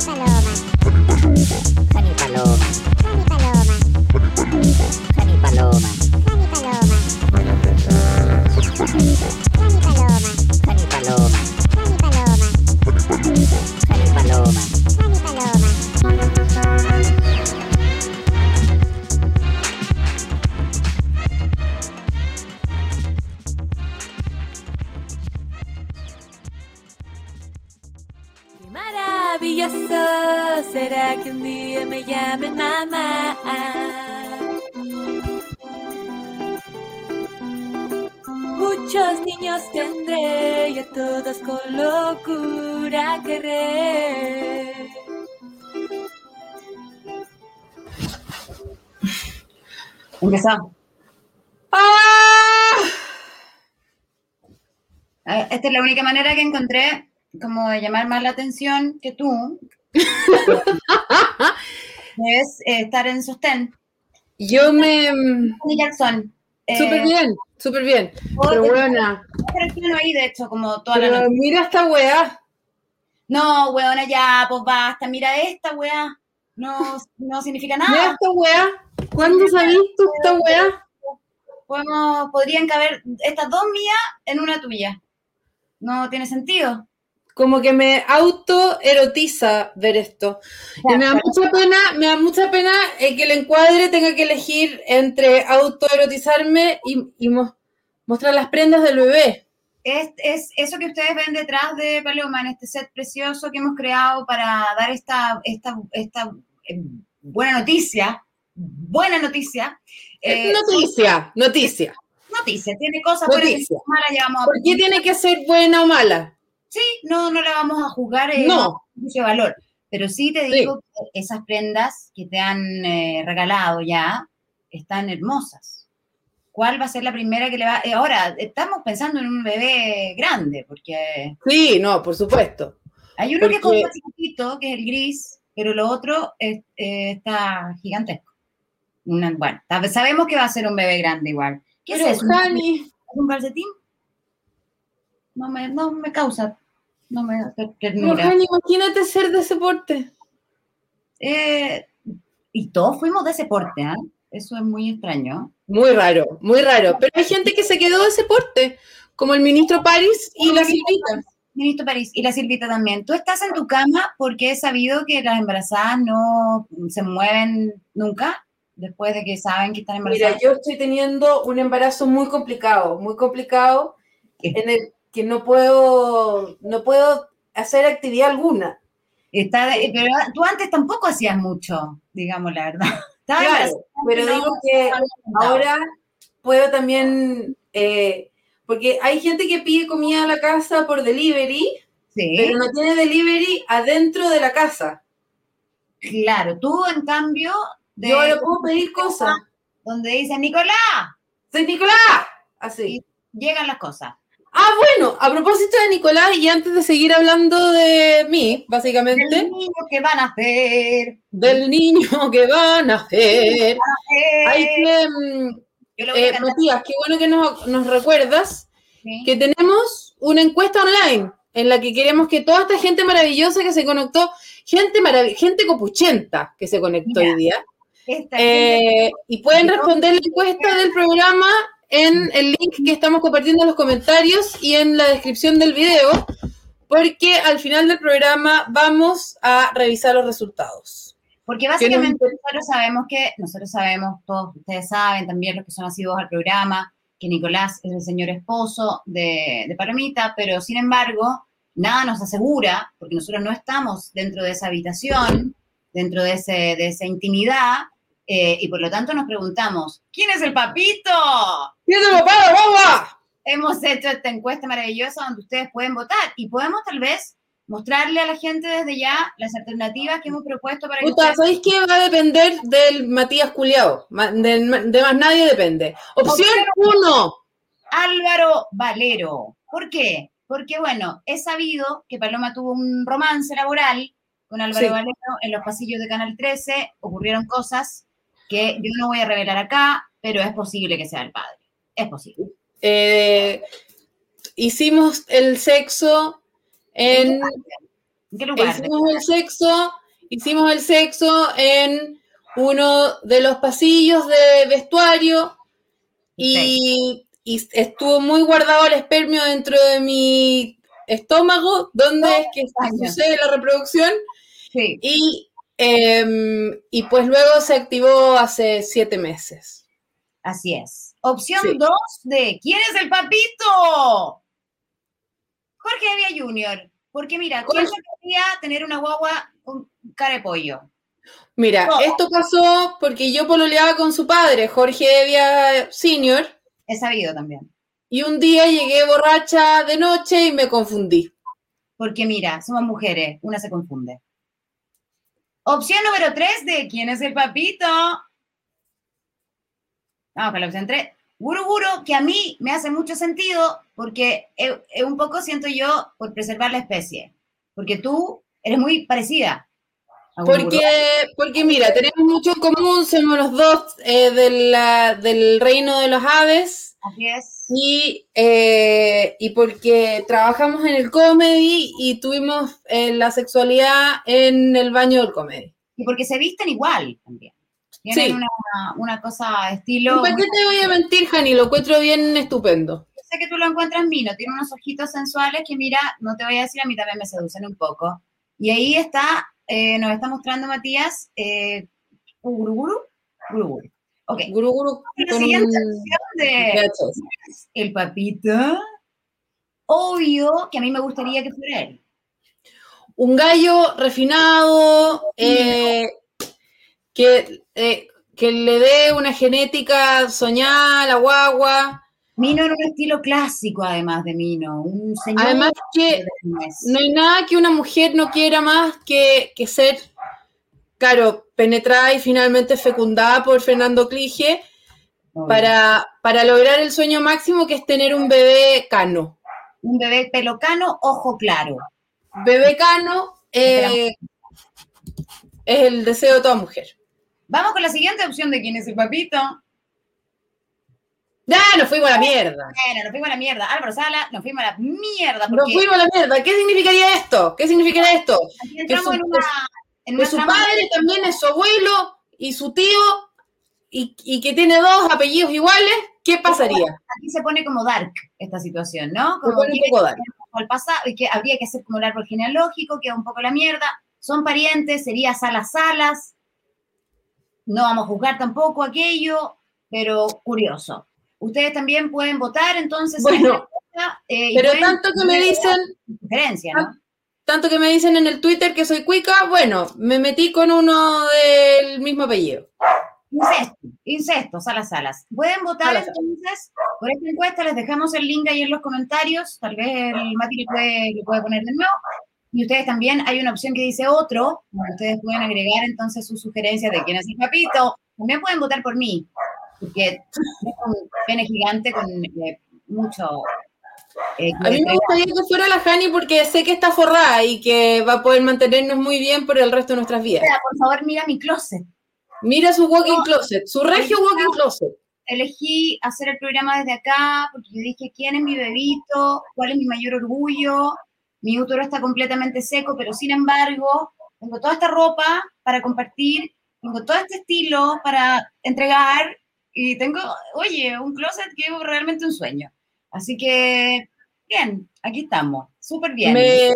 Saloman. Esta es la única manera que encontré como de llamar más la atención que tú. es eh, estar en sostén. Yo me. Jackson. Eh, Súper bien, súper bien. Pero buena. Pero el piano ahí, de hecho, como toda la Pero noche. mira esta weá. No, weona, ya, pues basta. Mira esta, weá. No, no significa Mira nada. esta weá. ¿Cuándo ha visto esta weá? Podemos, podrían caber estas dos mías en una tuya. No tiene sentido. Como que me autoerotiza ver esto. Y me da mucha pena, me da mucha pena eh, que el encuadre tenga que elegir entre autoerotizarme y, y mo- mostrar las prendas del bebé. Es, es eso que ustedes ven detrás de Paloma en este set precioso que hemos creado para dar esta, esta, esta eh, buena noticia. Buena noticia. Eh, noticia, noticia. Noticia, tiene cosas buenas y malas, ya vamos a ¿Por qué tiene que ser buena o mala? Sí, no, no la vamos a juzgar en No. de valor. Pero sí te Sí. digo que esas prendas que te han eh, regalado ya están hermosas. ¿Cuál va a ser la primera que le va? eh, ahora, estamos pensando en un bebé grande, porque Sí, no, por supuesto. hay uno que es como chiquitito, que es el gris, pero lo otro es- eh, está gigantesco. Una- bueno, sab- sabemos que va a ser un bebé grande igual. ¿Qué Pero, es eso? ¿Un- Jani, ¿Es un calcetín? No me, no me causa, no me pero, ternura. Jani, imagínate ser de ese porte. Eh, y todos fuimos de ese porte, ¿ah? Eso es muy extraño. Muy raro, muy raro. Pero hay gente que se quedó de ese porte, como el ministro París y la Silvita. Ministro París y la Silvita también. Tú estás en tu cama porque he sabido que las embarazadas no se mueven nunca después de que saben que están Mira, embarazadas. yo estoy teniendo un embarazo muy complicado, muy complicado, ¿Qué? en el que no puedo, no puedo hacer actividad alguna. Está de- pero tú antes tampoco hacías mucho, digamos la verdad. Claro, pero no, digo que ahora puedo también, eh, porque hay gente que pide comida a la casa por delivery, Sí, pero no tiene delivery adentro de la casa. claro. Tú, en cambio, de, Yo ahora puedo pedir cosas. donde dicen Nicolás, ¡Soy Nicolás! Así. llegan las cosas. Ah, bueno, a propósito de Nicolás, y antes de seguir hablando de mí, básicamente, Del niño que van a hacer. del niño que van a hacer, hay que, mm, eh, Matías, qué bueno que nos, nos recuerdas ¿sí? que tenemos una encuesta online en la que queremos que toda esta gente maravillosa que se conectó, gente marav- gente copuchenta que se conectó Mira, hoy día, eh, y pueden responder la encuesta del programa en el link que estamos compartiendo en los comentarios y en la descripción del video, porque al final del programa vamos a revisar los resultados. Porque básicamente nosotros sabemos que, nosotros sabemos, todos ustedes saben, también los que son asiduos al programa, que Nicolás es el señor esposo de, de Palomita, pero sin embargo, nada nos asegura, porque nosotros no estamos dentro de esa habitación, dentro de, ese, de esa intimidad, eh, y por lo tanto nos preguntamos, ¿quién es el papito? ¡Piérdelo para, boba! hemos hecho esta encuesta maravillosa donde ustedes pueden votar y podemos tal vez mostrarle a la gente desde ya las alternativas que hemos propuesto para que Puta, ustedes... ¿sabéis qué va a depender del Matías Culeado? De, más nadie depende. Opción Opción 1. Álvaro Valero. ¿Por qué? Porque, bueno, es sabido que Paloma tuvo un romance laboral con Álvaro Sí. Valero en los pasillos de Canal 13. Ocurrieron cosas que yo no voy a revelar acá, pero es posible que sea el padre. Es posible. Eh, hicimos el sexo en ¿En qué lugar? Hicimos el sexo, hicimos el sexo en uno de los pasillos de vestuario y, y estuvo muy guardado el espermio dentro de mi estómago, donde es que sucede la reproducción. Sí. Y, em, y pues luego se activó hace siete meses. Así es. Opción Sí. 2 de ¿Quién es el papito? Jorge Evia Jr. Porque mira, ¿quién Jorge- quería tener una guagua con cara de pollo? Mira, No. esto pasó porque yo pololeaba con su padre, Jorge Evia Senior, He sabido también. y un día llegué borracha de noche y me confundí. Porque mira, somos mujeres, una se confunde. Opción número 3 de ¿Quién es el papito? Vamos con la opción 3. Guru Guru, que a mí me hace mucho sentido porque es, es un poco siento yo por preservar la especie. Porque tú eres muy parecida. Porque, porque mira, tenemos mucho en común, somos los dos eh, de la- del reino de los aves Así es. y, eh, y porque trabajamos en el comedy y tuvimos eh, la sexualidad en el baño del comedy. Y porque se visten igual también. Tienen Sí. una, una cosa estilo. ¿Para qué te voy a mentir, Jani? Lo encuentro bien estupendo. Yo sé que tú lo encuentras mino, tiene unos ojitos sensuales que mira, no te voy a decir, a mí también me seducen un poco. Y ahí está, eh, nos está mostrando Matías, eh, Guruguru, Guruguru. Ok, la siguiente un de el papito, obvio que a mí me gustaría que fuera él. Un gallo refinado, eh, que, eh, que le dé una genética soñada a la guagua. Mino en un estilo clásico, además de Mino, un señor. Además que no hay nada que una mujer no quiera más que, que ser, claro, penetrada y finalmente fecundada por Fernando Clige para, para lograr el sueño máximo que es tener un bebé cano. un bebé pelocano, ojo claro. Bebé cano eh, es el deseo de toda mujer. Vamos con la siguiente opción de quién es el papito. ¡Ya! Nos fuimos a la mierda. Bueno, nos fuimos a la mierda. Álvaro Sala, nos fuimos a la mierda. Nos fuimos a la mierda. ¿Qué significaría esto? ¿Qué significaría esto? aquí entramos su- en una, en Que su padre también es su abuelo y su tío y, y que tiene dos apellidos iguales. ¿Qué pasaría? Aquí se pone como dark esta situación, ¿no? Se Como pone un poco que dark. el pasado y que habría que hacer como el árbol genealógico, queda un poco la mierda. Son parientes, sería salas salas. No vamos a juzgar tampoco aquello, pero curioso. Ustedes también pueden votar, entonces. Bueno, eh, Pero pueden tanto que me dicen, su sugerencia, ¿no? tanto que me dicen en el Twitter que soy cuica, bueno, me metí con uno del mismo apellido. Incesto, incesto, salas, salas. Pueden votar Salas, entonces por esta encuesta, les dejamos el link ahí en los comentarios, tal vez el Mati le puede, le puede poner de nuevo. Y ustedes también, hay una opción que dice otro, donde ustedes pueden agregar entonces sus sugerencias de quién es el papito. También pueden votar por mí, porque tengo un pene gigante con eh, mucho... eh, A mí me gustaría que fuera la Jani porque sé que está forrada y que va a poder mantenernos muy bien por el resto de nuestras vidas. Por favor, mira mi closet. Mira su walking closet, su regio walking closet. elegí hacer el programa desde acá porque yo dije, ¿quién es mi bebito? ¿Cuál es mi mayor orgullo? Mi útero está completamente seco, pero sin embargo, tengo toda esta ropa para compartir, tengo todo este estilo para entregar y tengo, oye, un closet que es realmente un sueño. Así que, bien, aquí estamos, súper bien. Me,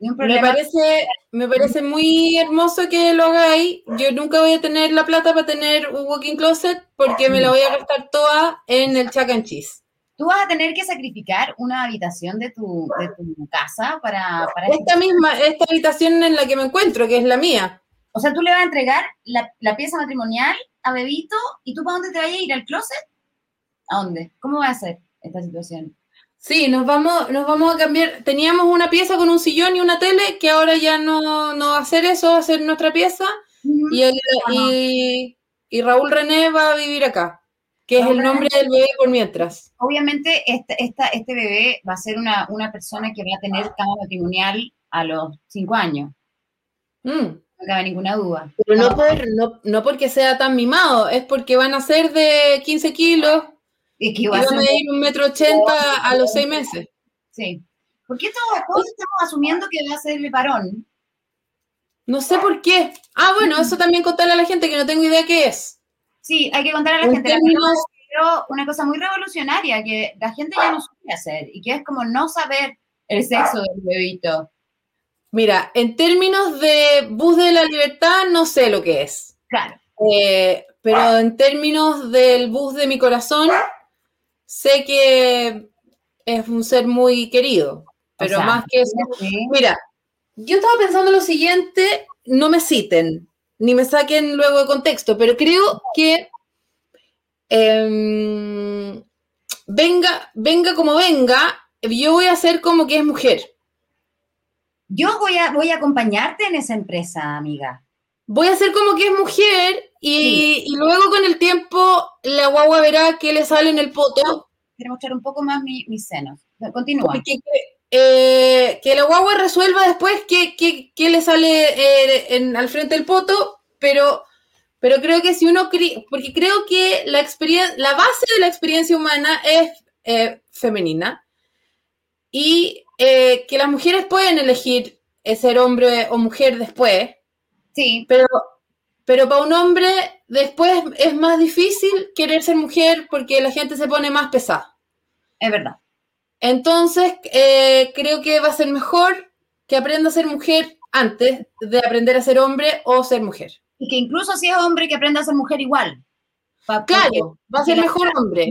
me parece, me parece muy hermoso que lo hagáis. Yo nunca voy a tener la plata para tener un walking closet porque me la voy a gastar toda en el chac and cheese. Tú vas a tener que sacrificar una habitación de tu, de tu casa para, para Esta misma, esta habitación en la que me encuentro, que es la mía. O sea, tú le vas a entregar la, la pieza matrimonial a Bebito y tú para dónde te vayas a ir al closet? ¿A dónde? ¿Cómo va a ser esta situación? Sí, nos vamos, nos vamos a cambiar. Teníamos una pieza con un sillón y una tele, que ahora ya no, no va a ser eso, va a ser nuestra pieza. Y, el- y, y Raúl René va a vivir acá, que es el nombre del bebé por mientras. Obviamente, este, esta, este bebé va a ser una, una persona que va a tener cama matrimonial a los cinco años. Mm. No cabe ninguna duda. Pero no, por, no, no porque sea tan mimado, es porque van a ser de 15 kilos Y que van a medir un metro ochenta a los seis meses. Sí. ¿Por qué todos, todos estamos asumiendo que va a ser el varón? No sé por qué. Ah, bueno, eso también contarle a la gente que no tengo idea qué es. Sí, hay que contar a la En gente. La términos- descubrió una cosa muy revolucionaria que la gente ya no suele hacer y que es como no saber el sexo del bebito. Mira, en términos de bus de la libertad, no sé lo que es. Claro. Eh, pero en términos del bus de mi corazón, sé que es un ser muy querido. Pero sea, más que eso. Sí. Mira, yo estaba pensando lo siguiente, no me citen, ni me saquen luego de contexto, pero creo que em, venga, venga como venga, yo voy a hacer como que es mujer. Yo voy a, voy a acompañarte en esa empresa, amiga. Voy a hacer como que es mujer y, y luego con el tiempo la guagua verá que le sale en el poto. Quiero mostrar un poco más mi- mis senos. Continúa. Porque, eh, que la guagua resuelva después qué, qué- qué le sale eh, en- al frente del poto, pero, pero creo que si uno, porque creo que la, experien- la base de la experiencia humana es eh, femenina y eh, que las mujeres pueden elegir eh, ser hombre o mujer después, Sí, pero, pero para un hombre después es más difícil querer ser mujer porque la gente se pone más pesada. es verdad. Entonces, eh, creo que va a ser mejor que aprenda a ser mujer antes de aprender a ser hombre o ser mujer. Y que incluso si es hombre, que aprenda a ser mujer igual. Claro, va a ser mejor hombre.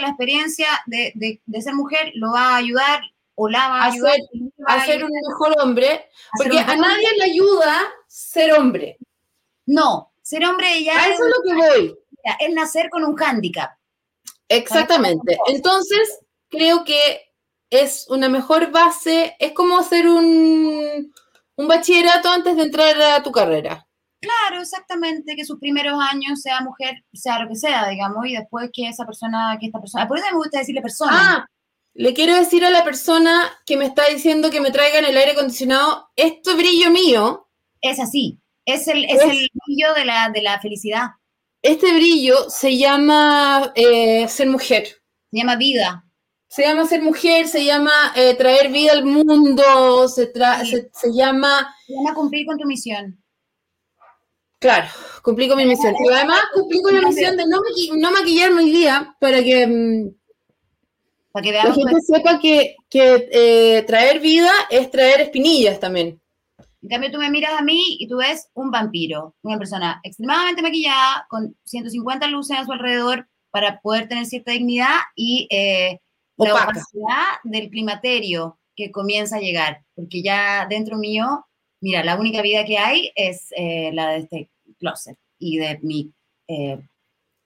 la experiencia de, de- de ser mujer lo va a ayudar o la va a A ayudar. ser- A ser un mejor hombre, porque a nadie le ayuda ser hombre. No, ser hombre ya A eso es lo que voy. es nacer con un hándicap. Exactamente. Entonces, creo que es una mejor base, es como hacer un, un bachillerato antes de entrar a tu carrera. Claro, exactamente, que sus primeros años sea mujer, sea lo que sea, digamos, y después que esa persona, que esta persona, por eso me gusta decirle persona. Ah, le quiero decir a la persona que me está diciendo que me traigan el aire acondicionado, este brillo mío, Es así, es el, es Es- el brillo de la, de la felicidad, este brillo se llama eh, ser mujer. se llama vida. Se llama ser mujer, se llama eh, traer vida al mundo, se, tra- Sí. se, se llama, Se llama cumplir con tu misión. claro, cumplí con mi misión. Además cumplí con la misión de no, maqui- no maquillarme hoy día para que mm, Para que la veamos gente sepa que, que, eh, traer vida es traer espinillas también. En cambio, tú me miras a mí y tú ves un vampiro, una persona extremadamente maquillada, con 150 luces a su alrededor para poder tener cierta dignidad y eh, la opacidad del climaterio que comienza a llegar. Porque ya dentro mío, mira, la única vida que hay es eh, la de este closet y de mi, eh,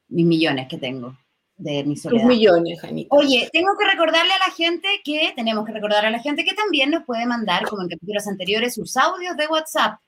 mis millones que tengo, de mi soledad. millones, Janita. Oye, tengo que recordarle a la gente que, tenemos que recordar a la gente que también nos puede mandar, como en capítulos anteriores, sus audios de WhatsApp,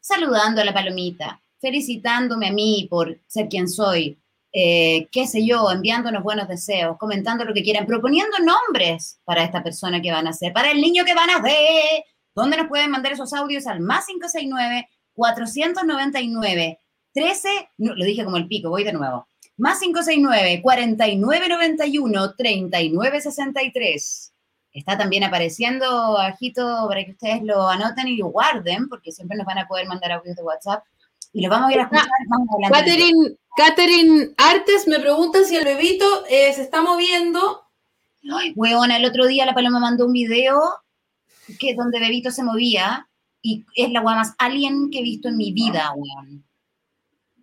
saludando a la palomita, felicitándome a mí por ser quien soy, eh, qué sé yo, enviándonos buenos deseos, comentando lo que quieran, proponiendo nombres para esta persona que van a ser, para el niño que van a ser. ¿Dónde nos pueden mandar esos audios? Al más 569 499 13, no, lo dije como el pico, voy de nuevo. Más 569 4991 3963. Está también apareciendo bajito para que ustedes lo anoten y lo guarden, porque siempre nos van a poder mandar audios de WhatsApp. Y los vamos a ir a escuchar adelante. Catherine, Catherine Artes me pregunta si el bebito eh, se está moviendo. Ay, weona, el otro día la Paloma mandó un video que donde Bebito se movía y es la weá más alien que he visto en mi vida, weón.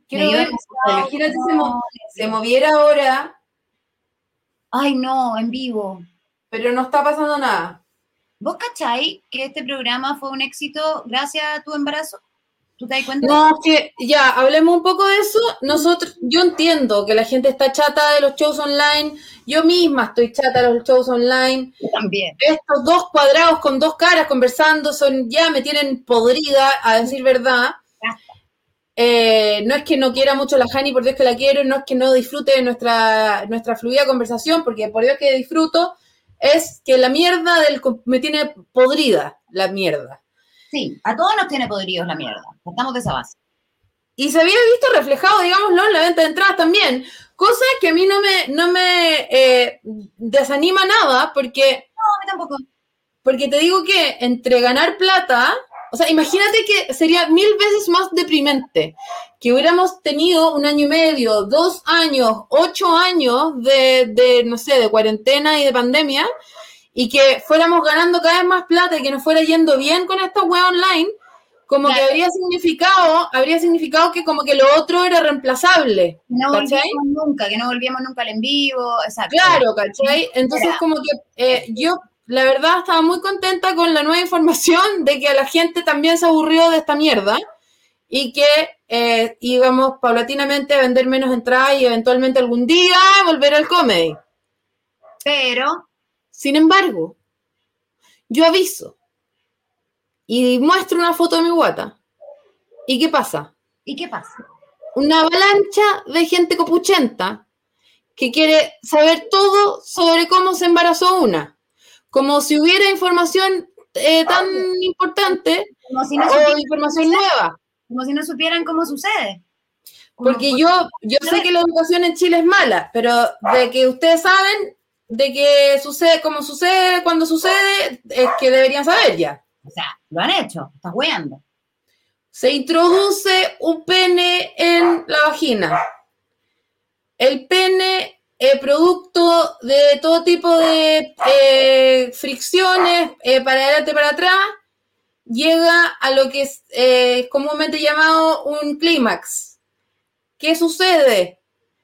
Quiero ver, imagínate se, mo- se moviera ahora, Ay, no, en vivo. pero no está pasando nada. ¿Vos cachai que este programa fue un éxito gracias a tu embarazo? ¿Tú te das cuenta? No, es que ya, hablemos un poco de eso. Nosotros, yo entiendo que la gente está chata de los shows online. Yo misma estoy chata de los shows online. Yo también. Estos dos cuadrados con dos caras conversando son ya me tienen podrida, a decir verdad. Eh, no es que no quiera mucho la Hani, por Dios que la quiero, no es que no disfrute de nuestra, nuestra fluida conversación, porque por Dios que disfruto, es que la mierda del, me tiene podrida, la mierda. Sí, a todos nos tiene podridos la mierda. Partamos de esa base. Y se había visto reflejado, digámoslo, en la venta de entradas también, cosa que a mí no me, no me eh, desanima nada, porque No, a mí tampoco. porque te digo que entre ganar plata, o sea, imagínate que sería mil veces más deprimente que hubiéramos tenido un año y medio, dos años, ocho años de, de no sé, de cuarentena y de pandemia, y que fuéramos ganando cada vez más plata y que nos fuera yendo bien con esta web online, como que habría significado, habría significado que como que lo otro era reemplazable. No ¿cachai? volvíamos nunca, que no volvíamos nunca al en vivo, exacto. Claro, ¿cachai? Entonces Era. como que eh, yo, la verdad, estaba muy contenta con la nueva información de que a la gente también se aburrió de esta mierda y que eh, íbamos paulatinamente a vender menos entradas y eventualmente algún día volver al comedy. Pero, Sin embargo, yo aviso y muestro una foto de mi guata. ¿Y qué pasa? ¿y qué pasa? Una avalancha de gente copuchenta que quiere saber todo sobre cómo se embarazó una. Como si hubiera información eh, tan importante Como si no o información nueva. como si no supieran cómo sucede. Como Porque por- yo, yo sé que la educación en Chile es mala, pero de que ustedes saben de que sucede como sucede cuando sucede, es que deberían saber ya. O sea, lo han hecho, estás weando. Se introduce un pene en la vagina. El pene, eh, producto de todo tipo de eh, fricciones eh, para adelante y para atrás, llega a lo que es eh, comúnmente llamado un clímax. ¿Qué sucede?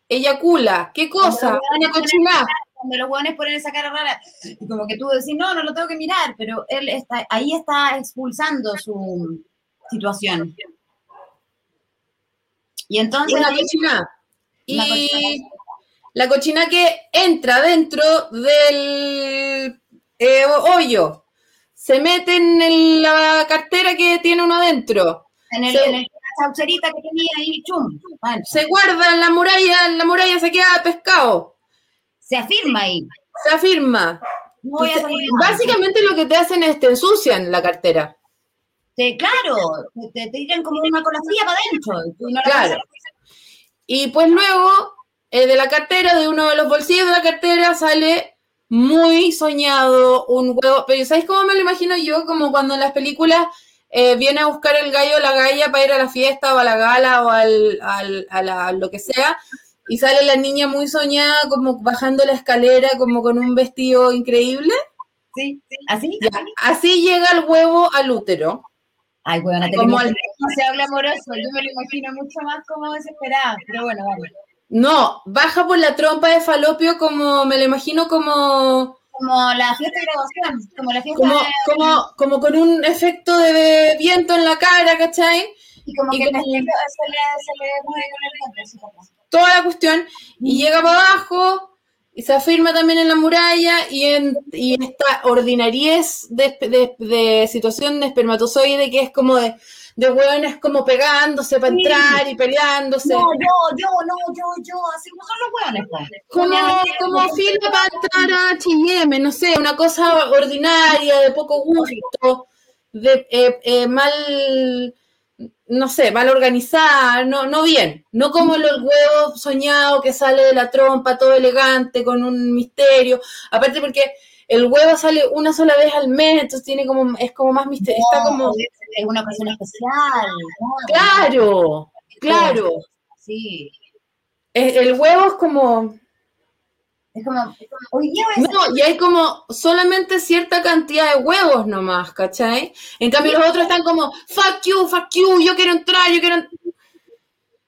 Eyacula. ¿Qué cosa? Una cochinada. Cuando los hueones ponen esa cara rara, y como que tú decís, no, no lo tengo que mirar, pero él está, ahí está expulsando su situación. Y entonces, Una cochinada. Y. la cochina que entra dentro del eh, hoyo, se mete en la cartera que tiene uno adentro, en, el, se- en el- la saucerita que tenía ahí, chum, bueno, se guarda en la muralla, en la muralla se queda pescado, se afirma ahí. se afirma. No voy a Te- salir más. básicamente lo que te hacen es te ensucian la cartera. Te- claro, te, te, tiran como una cola fría para adentro. y tú no la Claro. Y pues luego, eh, de la cartera, de uno de los bolsillos de la cartera, sale muy soñado un huevo. Pero ¿sabéis cómo me lo imagino yo? Como cuando en las películas eh, viene a buscar el gallo o la galla para ir a la fiesta o a la gala o al, al- a la- lo que sea. Y sale la niña muy soñada, como bajando la escalera, como con un vestido increíble. Sí, sí, así. Ya, Así llega el huevo al útero. Ay, te Como al- imagino demasiado glamoroso. Yo me lo imagino mucho más como desesperada. Pero bueno, vamos. No, baja por la trompa de falopio como, me lo imagino como... Como la fiesta de graduación, como la fiesta como, de... como, como con un efecto de viento en la cara, ¿cachai? Y como y que como- se le, se le mueve con el vientre. Toda la cuestión, y llega para abajo, y se afirma también en la muralla, y en, y en esta ordinariez de, de- de situación de espermatozoide que es como de, de hueones como pegándose para Sí. entrar y peleándose. No, yo, yo, no, yo, yo, así como son los hueones, pues. Como, como fila para entrar a H&M, no sé, una cosa ordinaria, de poco gusto, de eh, eh, mal, no sé, mal organizada, no, no bien, no como los huevos soñados que sale de la trompa, todo elegante, con un misterio, aparte porque el huevo sale una sola vez al mes, entonces tiene como, es como más misterio, está como, Es una ocasión especial. ¿no? claro, claro, Sí. El huevo es como... Es como, hoy día voy a No, y hay como solamente cierta cantidad de huevos nomás, ¿cachai? En cambio los otros están como, fuck you, fuck you, yo quiero entrar, yo quiero... ent-".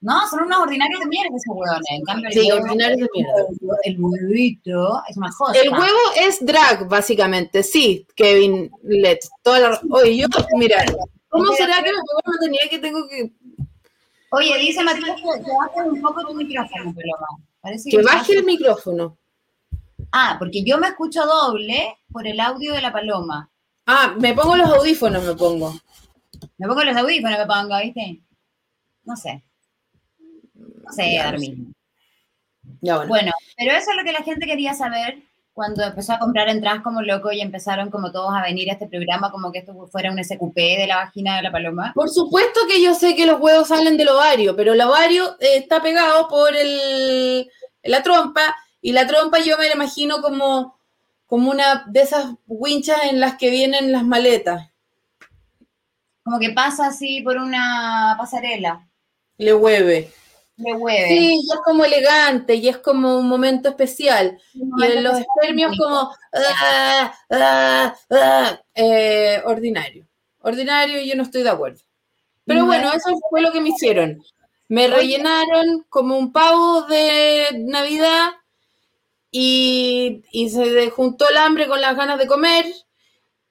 No, son unos ordinarios de mierda esos huevones. En cambio, Sí, huevo- ordinarios de mierda. El huevito es una cosa. El huevo es drag, básicamente, sí, Kevin Let. Toda la... Oye, yo, mira, ¿cómo será que me pongo la maternidad que tengo que... Oye, dice Matías que, que bajes un poco tu micrófono, Paloma. Parece Que baje el micrófono? Ah, porque yo me escucho doble por el audio de la paloma. Ah, me pongo los audífonos, me pongo. Me pongo los audífonos, me pongo, ¿viste? No sé. No sé, mismo. Ya bueno. Bueno, pero eso es lo que la gente quería saber cuando empezó a comprar entradas como loco y empezaron como todos a venir a este programa como que esto fuera un SQP de la vagina de la paloma. Por supuesto que yo sé que los huevos salen del ovario, pero el ovario eh, está pegado por el, la trompa y la trompa yo me la imagino como como una de esas winchas en las que vienen las maletas. Como que pasa así por una pasarela. Le hueve. Le hueve. Sí, y es como elegante y es como un momento especial. Y en los espermios como ah, ah, ah, eh, ordinario. Ordinario y yo no estoy de acuerdo. Pero No. bueno, eso fue lo que me hicieron. Me rellenaron como un pavo de Navidad y, y se juntó el hambre con las ganas de comer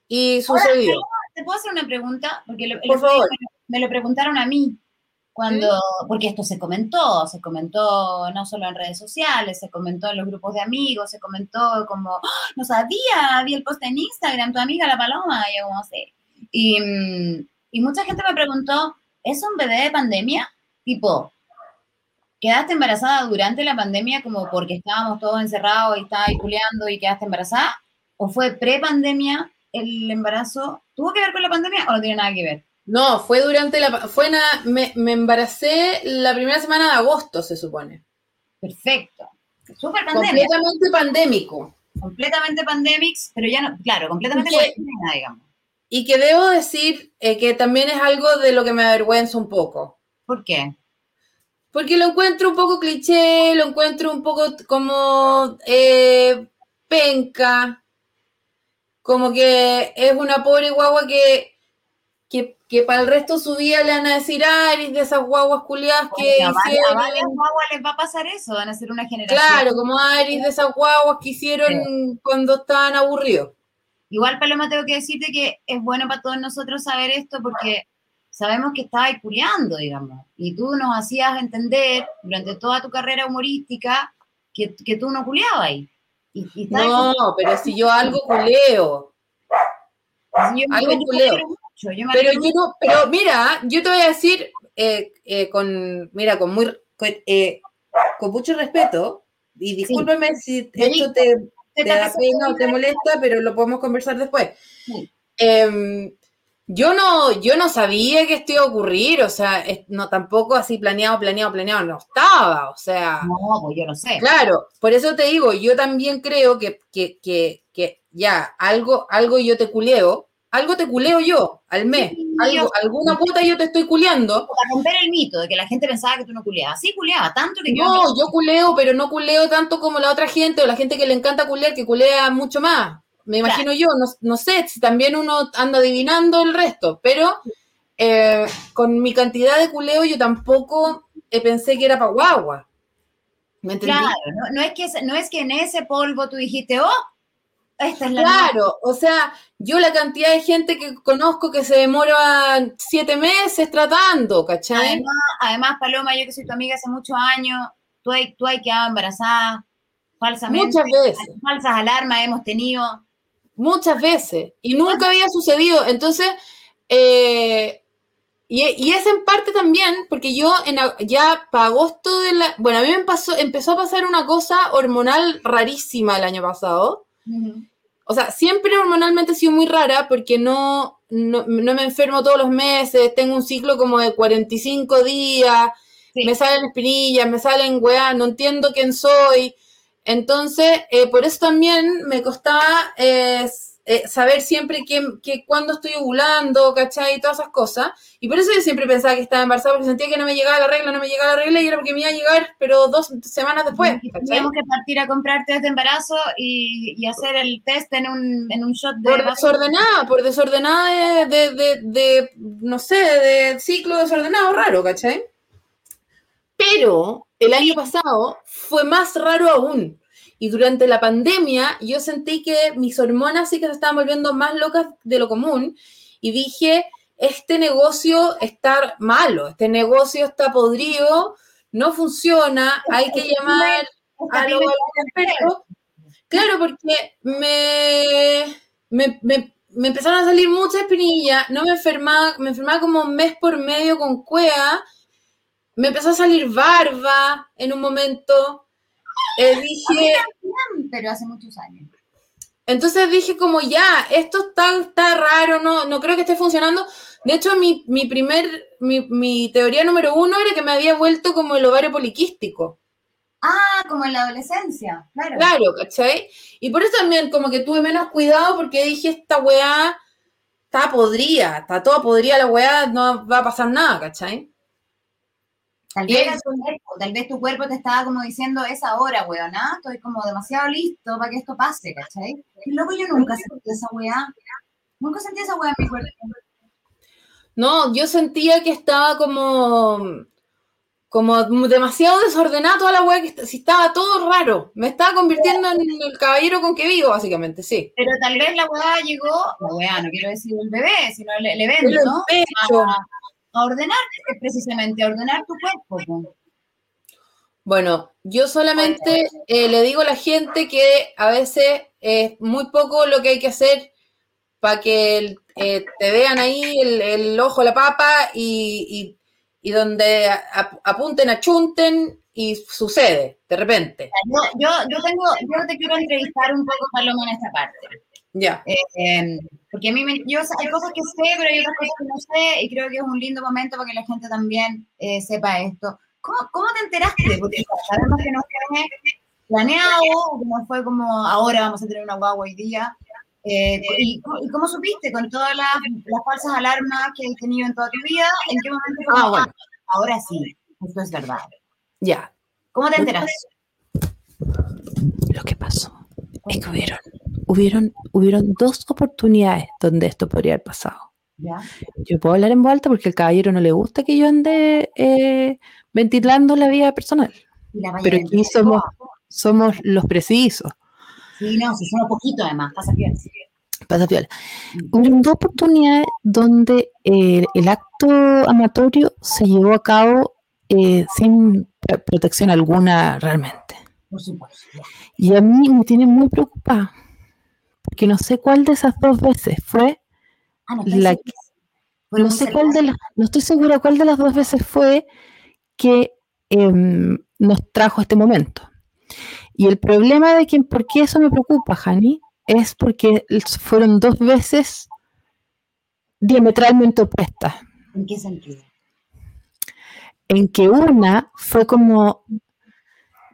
y sucedió. ¿Te puedo hacer una pregunta? Porque lo- Por favor. me, lo preguntaron a mí. Cuando, porque esto se comentó, se comentó no solo en redes sociales, se comentó en los grupos de amigos, se comentó como, "Ah, no sabía, vi el post en Instagram, tu amiga la paloma, y yo como sé. Y, mm, y mucha gente me preguntó, ¿es un bebé de pandemia? Tipo, ¿quedaste embarazada durante la pandemia como porque estábamos todos encerrados y estabas culeando y quedaste embarazada? ¿O fue pre-pandemia el embarazo? ¿Tuvo que ver con la pandemia o no tiene nada que ver? No, fue durante la... Fue na- me, me embaracé la primera semana de agosto, se supone. Perfecto. Super pandemia, Completamente pandémico. completamente pandemics, pero ya no, claro, completamente cuarentena, digamos. Y que debo decir eh, que también es algo de lo que me avergüenza un poco. ¿Por qué? Porque lo encuentro un poco cliché, lo encuentro un poco como eh, penca, como que es una pobre guagua que, que, que para el resto de su vida le van a decir de esas guaguas culiadas que varias, a hicieron. varias guaguas les va a pasar eso, van a ser una generación. Claro, como Aris de esas guaguas que hicieron cuando estaban aburridos. Igual, Paloma, tengo que decirte que es bueno para todos nosotros saber esto porque sabemos que estabas culeando, digamos, y tú nos hacías entender durante toda tu carrera humorística que, que tú no culeabas ahí. Y, y estabas No, pero si yo algo culeo. yo, algo yo culeo. mucho, yo Pero yo no, pero mira, yo te voy a decir eh, eh, con, mira, con muy, con, eh, con mucho respeto, y discúlpeme si esto te, te da pena o te molesta, pero lo podemos conversar después. Sí. Em, yo no, yo no sabía que esto iba a ocurrir, o sea, no tampoco así planeado, planeado, planeado, no estaba, o sea. No, pues yo lo sé. Claro, por eso te digo, yo también creo que, que, que, que ya, algo, algo yo te culeo, algo te culeo yo al mes, Sí, algo, yo- alguna puta yo te estoy culeando. Para romper el mito de que la gente pensaba que tú no culeabas. Sí, culeaba, tanto que yo... No, yo culeo, pero no culeo tanto como la otra gente o la gente que le encanta culear, que culea mucho más. Me imagino yo, no, no sé, si también uno anda adivinando el resto, pero eh, con mi cantidad de culeo yo tampoco eh, pensé que era para guagua. ¿Me entendí? Claro, no, no es que, no es que en ese polvo tú dijiste, oh, esta es la... Claro, o sea, yo la cantidad de gente que conozco que se demora siete meses tratando, ¿cachai? Además, además, Paloma, yo que soy tu amiga hace muchos años, tú hay, tú hay quedado embarazada falsamente. Muchas veces, Falsas alarmas hemos tenido. Muchas veces, y nunca había sucedido. Entonces, eh, y, y es en parte también, porque yo en, ya para agosto de la... Bueno, a mí me pasó, empezó a pasar una cosa hormonal rarísima el año pasado. O sea, siempre hormonalmente he sido muy rara porque no, no, no me enfermo todos los meses, tengo un ciclo como de 45 días, Sí. me salen espinillas, me salen weá, no entiendo quién soy. Entonces, eh, por eso también me costaba eh, eh, saber siempre que, que cuándo estoy ovulando, ¿cachai? Y todas esas cosas. Y por eso yo siempre pensaba que estaba embarazada porque sentía que no me llegaba la regla, no me llegaba la regla y era porque me iba a llegar, pero dos semanas después. Teníamos que partir a comprar test de embarazo y, y hacer el test en un, en un shot de... Por desordenada, por desordenada de, de, de, de, no sé, de ciclo desordenado raro, ¿cachai? Pero el año pasado fue más raro aún. Y durante la pandemia yo sentí que mis hormonas sí que se estaban volviendo más locas de lo común. Y dije, este negocio está malo, este negocio está podrido, no funciona, hay que llamar a los expertos. Claro, porque me, me, me, me empezaron a salir muchas espinillas, no me enfermaba, me enfermaba como un mes por medio con cuea, me empezó a salir barba en un momento. Eh, dije, Pero hace muchos años. entonces dije como ya, esto está, está raro, no, no creo que esté funcionando. De hecho, mi, mi primer, mi, mi teoría número uno era que me había vuelto como el ovario poliquístico. Ah, como en la adolescencia, claro. Claro, ¿cachai? Y por eso también como que tuve menos cuidado porque dije, esta weá está podrida, está toda podrida la weá, no va a pasar nada, ¿cachai? Tal vez, tu cuerpo, tal vez tu cuerpo te estaba como diciendo, es ahora, weón, ¿ah? Estoy como demasiado listo para que esto pase, ¿cachai? Y luego yo nunca sentí esa weá. Nunca sentí esa weá en mi cuerpo. No, yo sentía que estaba como, como demasiado desordenada toda la weá, que si estaba todo raro. Me estaba convirtiendo en el caballero con que vivo, básicamente, sí. Pero tal vez la weá llegó, la weá, no quiero decir el bebé, sino el, el evento, el pecho. A, ordenar, precisamente, a ordenar tu cuerpo. po. Bueno, yo solamente eh, le digo a la gente que a veces es muy poco lo que hay que hacer para que eh, te vean ahí el, el ojo, la papa y, y- y donde ap- apunten, achunten y sucede de repente. Yo, yo, yo tengo, yo te quiero entrevistar un poco, Paloma, en esta parte. Ya. Eh, eh, porque a mí me, yo, hay cosas que sé, pero hay otras cosas que no sé, y creo que es un lindo momento para que la gente también eh, sepa esto. ¿Cómo, ¿Cómo te enteraste? Porque sabemos que no fue planeado, que no fue como ahora vamos a tener una guagua hoy día. Eh, y, ¿Y cómo supiste con todas las, las falsas alarmas que has tenido en toda tu vida? ¿En qué momento? fue Ah, bueno. Ahora sí, esto es verdad. Ya. ¿Cómo te enteraste? Lo que pasó es que hubieron, hubieron, hubieron dos oportunidades donde esto podría haber pasado. ¿Ya? Yo puedo hablar en voz alta porque al caballero no le gusta que yo ande eh, ventilando la vida personal. La Pero aquí somos, somos los precisos. Sí, no, si somos poquito además, pasa bien. Pasa piola. Hubieron dos oportunidades donde eh, el acto amatorio se llevó a cabo eh, sin pr- protección alguna realmente. Por supuesto. Y a mí me tiene muy preocupada, porque no sé cuál de esas dos veces fue, Ah, no, La que- no sé cuál de las, no estoy segura cuál de las dos veces fue que em, nos trajo este momento. Y el problema de que, por qué eso me preocupa, Hani, es porque fueron dos veces diametralmente opuestas. ¿En qué sentido? en que una fue como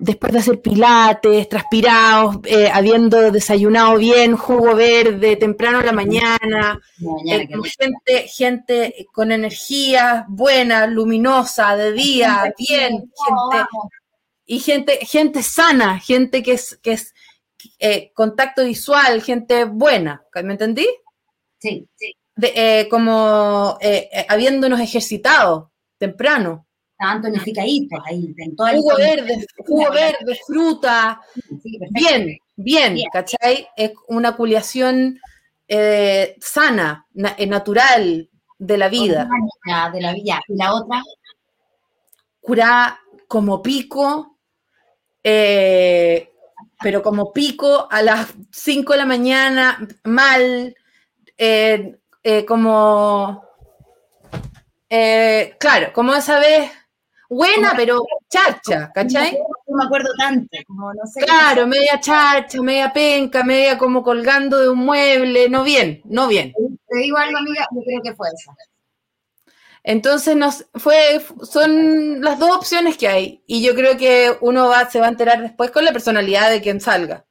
después de hacer pilates, transpirados, eh, habiendo desayunado bien, jugo verde, temprano en la mañana, Mañana, eh, gente, gente con energía buena, luminosa, de día, bien, No, gente, y gente, gente sana, gente que es, que es eh, contacto visual, gente buena, ¿me entendí? Sí, sí. De, eh, como habiéndonos ejercitado temprano. Estaban tonificaditos ahí, en todo el Jugo verde, jugo verde, fruta, Sí, bien, bien, Bien. ¿cachai? Es una culiación eh, sana, na- eh, natural de la vida. De la vida. Y la otra, Curá como pico, eh, pero como pico a las 5 de la mañana, mal, eh, como, claro, como esa vez, buena, pero charcha, ¿cachai? no me acuerdo tanto, como no sé. Claro, media charcha, media penca, media como colgando de un mueble, no bien, no bien. Te digo algo, amiga, yo creo que fue esa. Entonces nos fue, son las dos opciones que hay. Y yo creo que uno va, se va a enterar después con la personalidad de quien salga.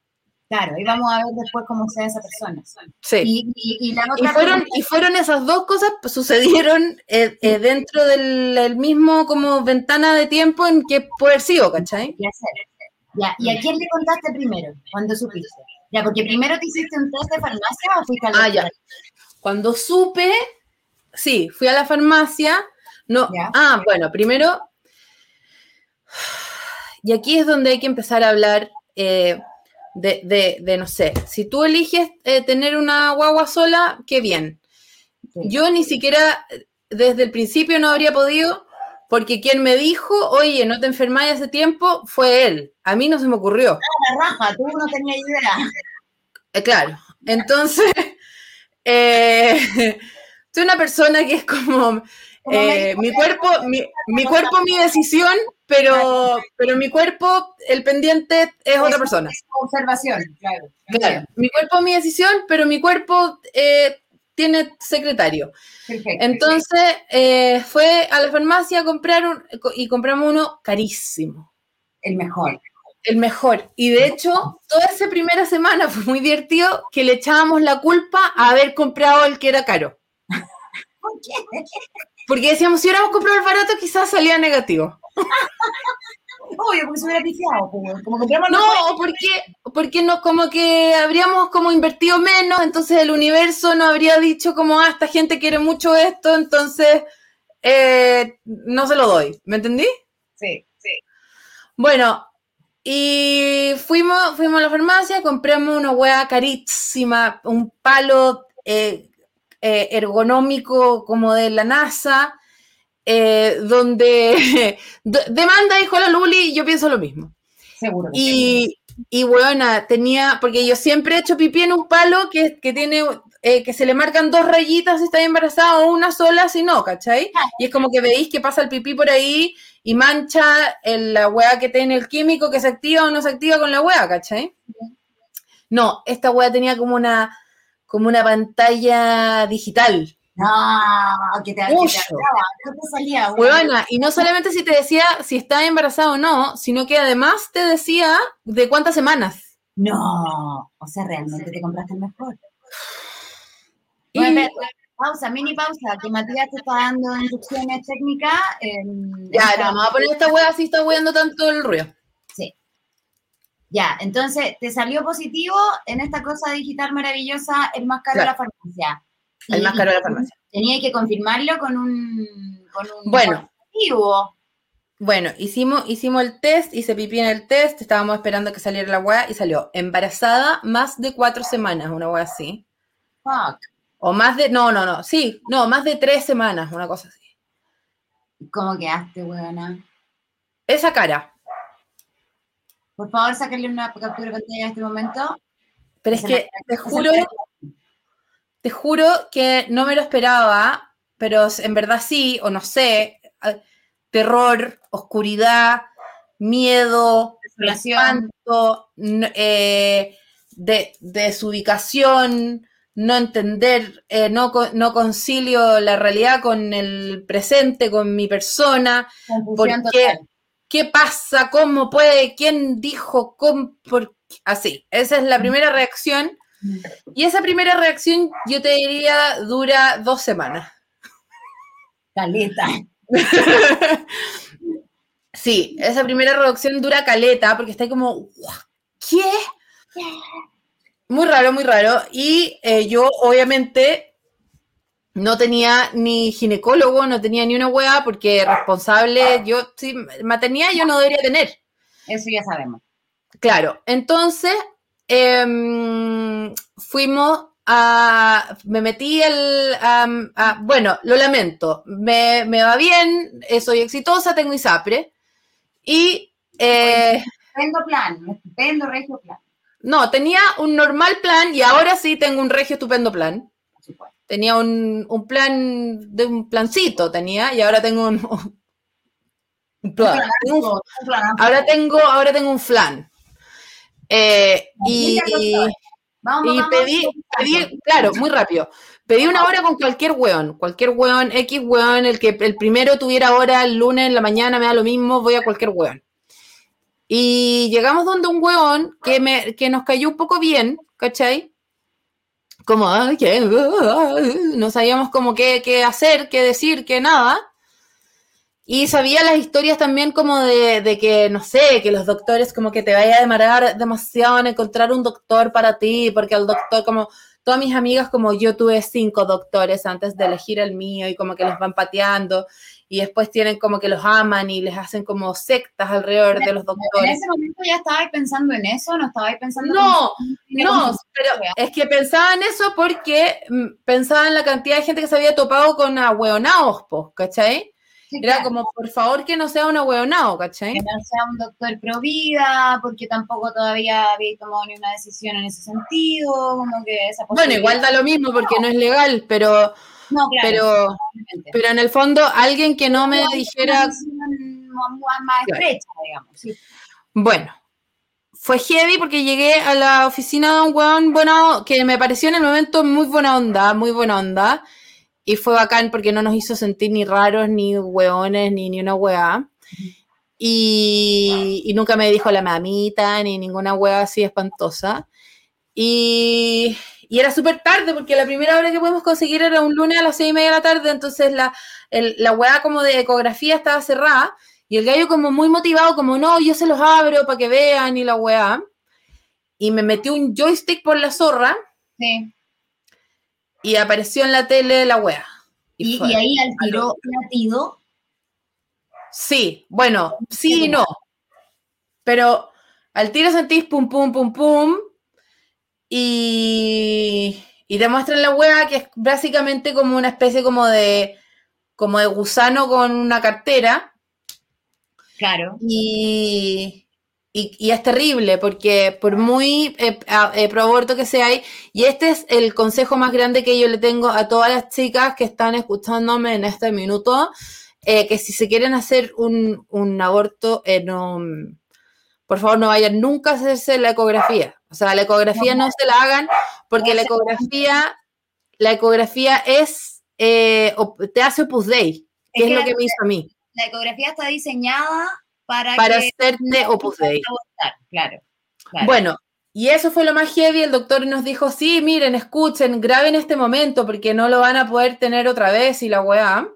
Claro, y vamos a ver después cómo sea esa persona. Sí. Y, y, y la Y fueron, y fueron esas dos cosas, pues, sucedieron eh, eh, dentro del el mismo como ventana de tiempo en que puede haber sido, ¿cachai? ¿Qué hacer? Ya, ¿y a quién le contaste primero? cuando supiste? Ya, porque primero te hiciste un test de farmacia o fuiste al Ah, doctor? ya. Cuando supe, sí, fui a la farmacia. No, Ya. ah, bueno, primero. Y aquí es donde hay que empezar a hablar eh, de, de- de, no sé, si tú eliges eh, tener una guagua sola, qué bien. Yo ni siquiera eh, desde el principio no habría podido, porque quien me dijo, oye, no te enfermáis hace tiempo, fue él. A mí no se me ocurrió. La raja, tú no tenías idea. Eh, claro, entonces, eh, soy una persona que es como, mi cuerpo, mi, mi cuerpo, mi decisión, pero, pero mi cuerpo, el pendiente es otra persona. Es observación, claro. Claro, mi cuerpo, mi decisión, pero mi cuerpo eh, tiene secretario. Perfecto. Entonces, eh, fue a la farmacia a comprar un, y compramos uno carísimo. el mejor. El mejor. Y de hecho, toda esa primera semana fue muy divertido que le echábamos la culpa a haber comprado el que era caro. ¿Por qué? Porque decíamos, si hubiéramos comprado el barato, quizás salía negativo. Obvio, porque se hubiera pifiado, pues, como compramos No, o porque, porque no, como que habríamos como invertido menos, entonces el universo no habría dicho como, ah, esta gente quiere mucho esto, entonces eh, no se lo doy. ¿Me entendí? Sí, sí. Bueno, y fuimos, fuimos a la farmacia, compramos una hueá carísima, un palo eh, eh, ergonómico como de la NASA, eh, donde de- demanda, dijo la Luli, y yo pienso lo mismo. Seguro. Y, y bueno, tenía, porque yo siempre he hecho pipí en un palo que, que tiene, eh, que se le marcan dos rayitas si está embarazada o una sola si no, ¿cachai? Y es como que veis que pasa el pipí por ahí y mancha el- la hueá que tiene el químico que se activa o no se activa con la hueá, ¿cachai? No, esta hueá tenía como una, como una pantalla digital. No, que te, que te Mucho. hablaba, ¿qué te salía? y no solamente si te decía si estaba embarazada o no, sino que además te decía de cuántas semanas. No, o sea, realmente te compraste el mejor. Y- Bueno, pausa, mini pausa, que Matías te está dando instrucciones técnicas. en- Ya, no, vamos a poner esta hueá así está hueando tanto el ruido. Ya, entonces, te salió positivo en esta cosa digital maravillosa, el más caro de la farmacia. El más caro de la farmacia. Tenía que confirmarlo con un, con un Bueno. positivo. Bueno, hicimos, hicimos el test, hice pipí en el test, estábamos esperando que saliera la hueá y salió embarazada más de cuatro semanas, una hueá así. Fuck. O más de, no, no, no, sí, no, más de tres semanas, una cosa así. ¿Cómo quedaste, weona? Esa cara. Por favor, sácale una captura de pantalla en este momento. Pero es que te juro, te juro que no me lo esperaba, pero en verdad sí, o no sé, terror, oscuridad, miedo, espanto, eh, de, desubicación, no entender, eh, no, no concilio la realidad con el presente, con mi persona, Confusión ¿por qué? total. ¿Qué pasa? ¿Cómo puede? ¿Quién dijo? ¿Cómo? Así, esa es la primera reacción. Y esa primera reacción, yo te diría, dura dos semanas. Caleta. Sí, esa primera reacción dura caleta, porque está ahí como, ¿qué? Muy raro, muy raro. Y eh, yo, obviamente, no tenía ni ginecólogo, no tenía ni una hueá, porque responsable, yo, sí, maternidad yo no debería tener. Eso ya sabemos. Claro, entonces em, fuimos a, me metí el, am, a- bueno, lo lamento, me, me va bien, eh, soy exitosa, tengo ISAPRE y eh, Estupendo plan, estupendo regio plan, no, tenía un normal plan y ahora sí tengo un regio estupendo plan. Tenía un, un plan de un plancito, tenía, y ahora tengo Un plan. Ahora tengo, ahora tengo un flan. Eh, y, Vamos, y vamos, pedí, pedí, claro, muy rápido. Pedí una hora con cualquier weón, cualquier weón, X weón, el que el primero tuviera hora el lunes en la mañana, me da lo mismo, voy a cualquier weón. Y llegamos donde un weón que, me, que nos cayó un poco bien, ¿cachai? Como, no sabíamos como qué, qué hacer, qué decir, qué nada. Y sabía las historias también como de, de que, no sé, que los doctores como que te vaya a demorar demasiado en encontrar un doctor para ti, porque el doctor como, todas mis amigas como yo tuve cinco doctores antes de elegir el mío y como que los van pateando y después tienen como que los aman y les hacen como sectas alrededor de los En doctores. ese momento ya estabais pensando en eso, no estabais pensando No, en No, pero es que pensaba en eso porque mm, pensaba en la cantidad de gente que se había topado con ahueonados, ¿cachai? Sí, Era claro, como, por favor, que no sea un ahueonado, ¿cachai? que no sea un doctor pro vida, porque tampoco todavía habéis tomado ni una decisión en ese sentido, como que esa Bueno, igual da lo mismo porque no es legal, pero, No, claro, pero, pero en el fondo alguien que no me Una dijera, decisión más, más Claro. estrecha, digamos. Sí. bueno, fue heavy porque llegué a la oficina de un weón bueno, que me pareció en el momento muy buena onda, muy buena onda, y fue bacán porque no nos hizo sentir ni raros, ni weones, ni, ni una weá. y, nunca me dijo la mamita ni ninguna hueá así espantosa. Y, era súper tarde porque la primera hora que podemos conseguir era un lunes a las seis y media de la tarde, entonces la, el- la hueá como de ecografía estaba cerrada y el gallo como muy motivado, como no, yo se los abro para que vean y la hueá. Y me metió un joystick por la zorra Sí. Y apareció en la tele la hueá. Y, ahí al tiro latido. Sí, bueno, sí y no. Pero al tiro sentís pum, pum, pum, pum. Y, y te muestran la hueá que es básicamente como una especie como de, como de gusano con una cartera. Claro. Y, y, y es terrible porque por muy eh, eh, pro aborto que sea y este es el consejo más grande que yo le tengo a todas las chicas que están escuchándome en este minuto, eh, que si se quieren hacer un, un aborto, no, por favor no vayan nunca a hacerse la ecografía. O sea, la ecografía no se la hagan porque la ecografía, la ecografía es, eh, te hace Opus Dei, que Es es que lo que me hizo a mí, La ecografía está diseñada para, para que hacerte Opus Dei. claro. claro. Bueno, y eso fue lo más heavy. El doctor nos dijo, sí, miren, escuchen, graben este momento porque no lo van a poder tener otra vez y la weá.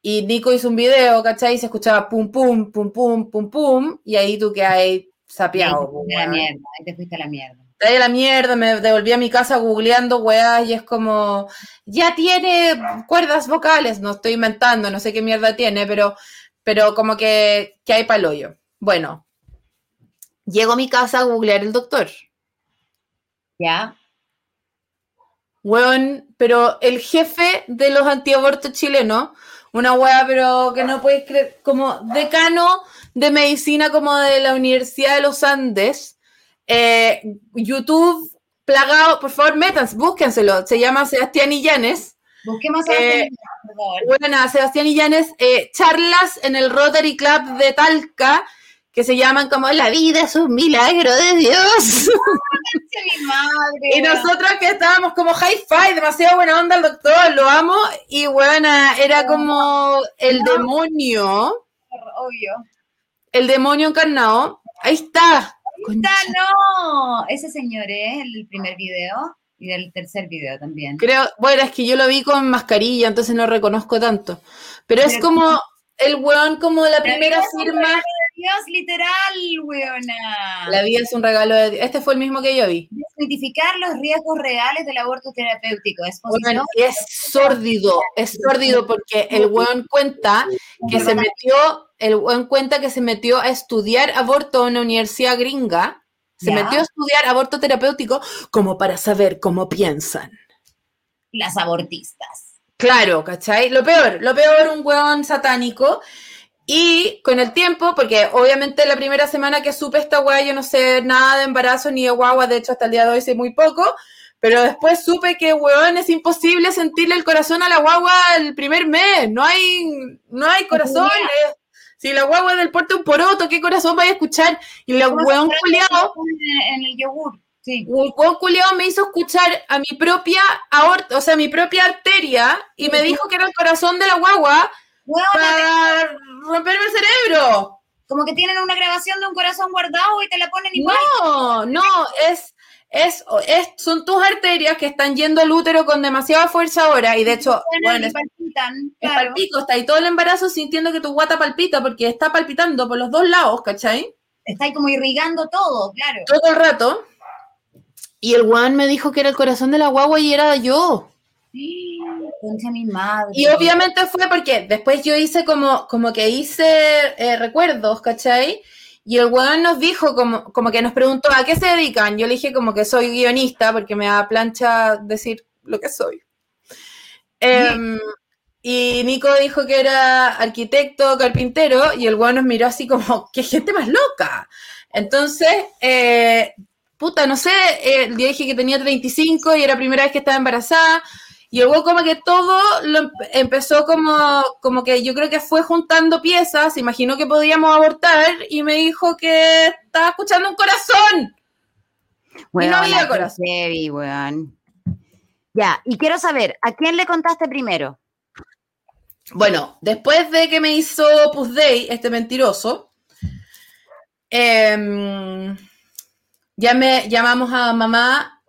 Y Nico hizo un video, ¿cachai? Y se escuchaba pum, pum, pum, pum, pum, pum. Y ahí tú que hay Ahí sapeado. te fuiste a la mierda, ahí te fuiste a la mierda. Trae a la mierda, me devolví a mi casa googleando weá y es como, ya tiene cuerdas vocales, no estoy inventando, no sé qué mierda tiene, pero, pero como que, que hay paloyo. Bueno, llego a mi casa a googlear el doctor. ¿Ya? Weón, pero el jefe de los antiabortos chilenos, una weá, pero que no puedes creer, como decano de medicina como de la Universidad de los Andes, eh, YouTube plagado, por favor, métanse, búsquenselo, se llama Sebastián Illanes. Busquemos a Eh. Buena, Sebastián Illanes, eh, charlas en el Rotary Club de Talca, que se llaman como La vida es un milagro de Dios. mi madre. Y nosotros que estábamos como high five, demasiado buena onda el doctor, lo amo. Y buena, era como el demonio, Obvio. el demonio encarnado. Ahí está. ¡Está, no! Ese señor es el primer video y del tercer video también. Creo, bueno, es que yo lo vi con mascarilla, entonces no reconozco tanto. Pero es como el weón, como la primera firma. Dios, literal, weona. La vida es un regalo de Dios. Este fue el mismo que yo vi. Desmitificar los riesgos reales del aborto terapéutico. Es Bueno, es sórdido, es sórdido porque el weón cuenta que se metió, el weón cuenta que se metió a estudiar aborto en una universidad gringa, se Ya. metió a estudiar aborto terapéutico como para saber cómo piensan. las abortistas. Claro, ¿cachai? Lo peor, lo peor, un weón satánico. Y con el tiempo, porque obviamente la primera semana que supe esta weá, yo no sé nada de embarazo ni de guagua, de hecho hasta el día de hoy sé muy poco, pero después supe que, weón, es imposible sentirle el corazón a la guagua el primer mes, no hay, no hay corazón. Si la guagua del puerto un poroto, ¿qué corazón vaya a escuchar? Y la ¿Cómo se weón trata culiao, En, el yogur, sí. un weón culiao me hizo escuchar a mi propia aorta, o sea, mi propia arteria, y me dijo que era el corazón de la guagua, para romperme el cerebro. como que tienen una grabación de un corazón guardado y te la ponen igual. No, no, es, es, es, son tus arterias que están yendo al útero con demasiada fuerza ahora, y de hecho, bueno, es, palpitan, es claro. palpico, está ahí todo el embarazo sintiendo que tu guata palpita, porque está palpitando por los dos lados, ¿cachai? Está ahí como irrigando todo, claro. Todo el rato. Y el guan me dijo que era el corazón de la guagua y era yo. Concha mi madre. Y obviamente fue porque después yo hice como, como que hice eh, recuerdos, ¿cachai? Y el weón nos dijo, como, como que nos preguntó, ¿a qué se dedican? Yo le dije como que soy guionista, porque me da plancha decir lo que soy. Em, y Nico dijo que era arquitecto, carpintero, y el weón nos miró así como, qué gente más loca. Entonces, eh, puta, no sé, eh, yo dije que tenía 35 y era la primera vez que estaba embarazada. Y weón como que todo lo em- empezó como, como que yo creo que fue juntando piezas, imaginó que podíamos abortar y me dijo que estaba escuchando un corazón. Weón, no había corazón. Bueno, después de que me hizo Puss Day, este mentiroso, em, ya me llamamos a mamá,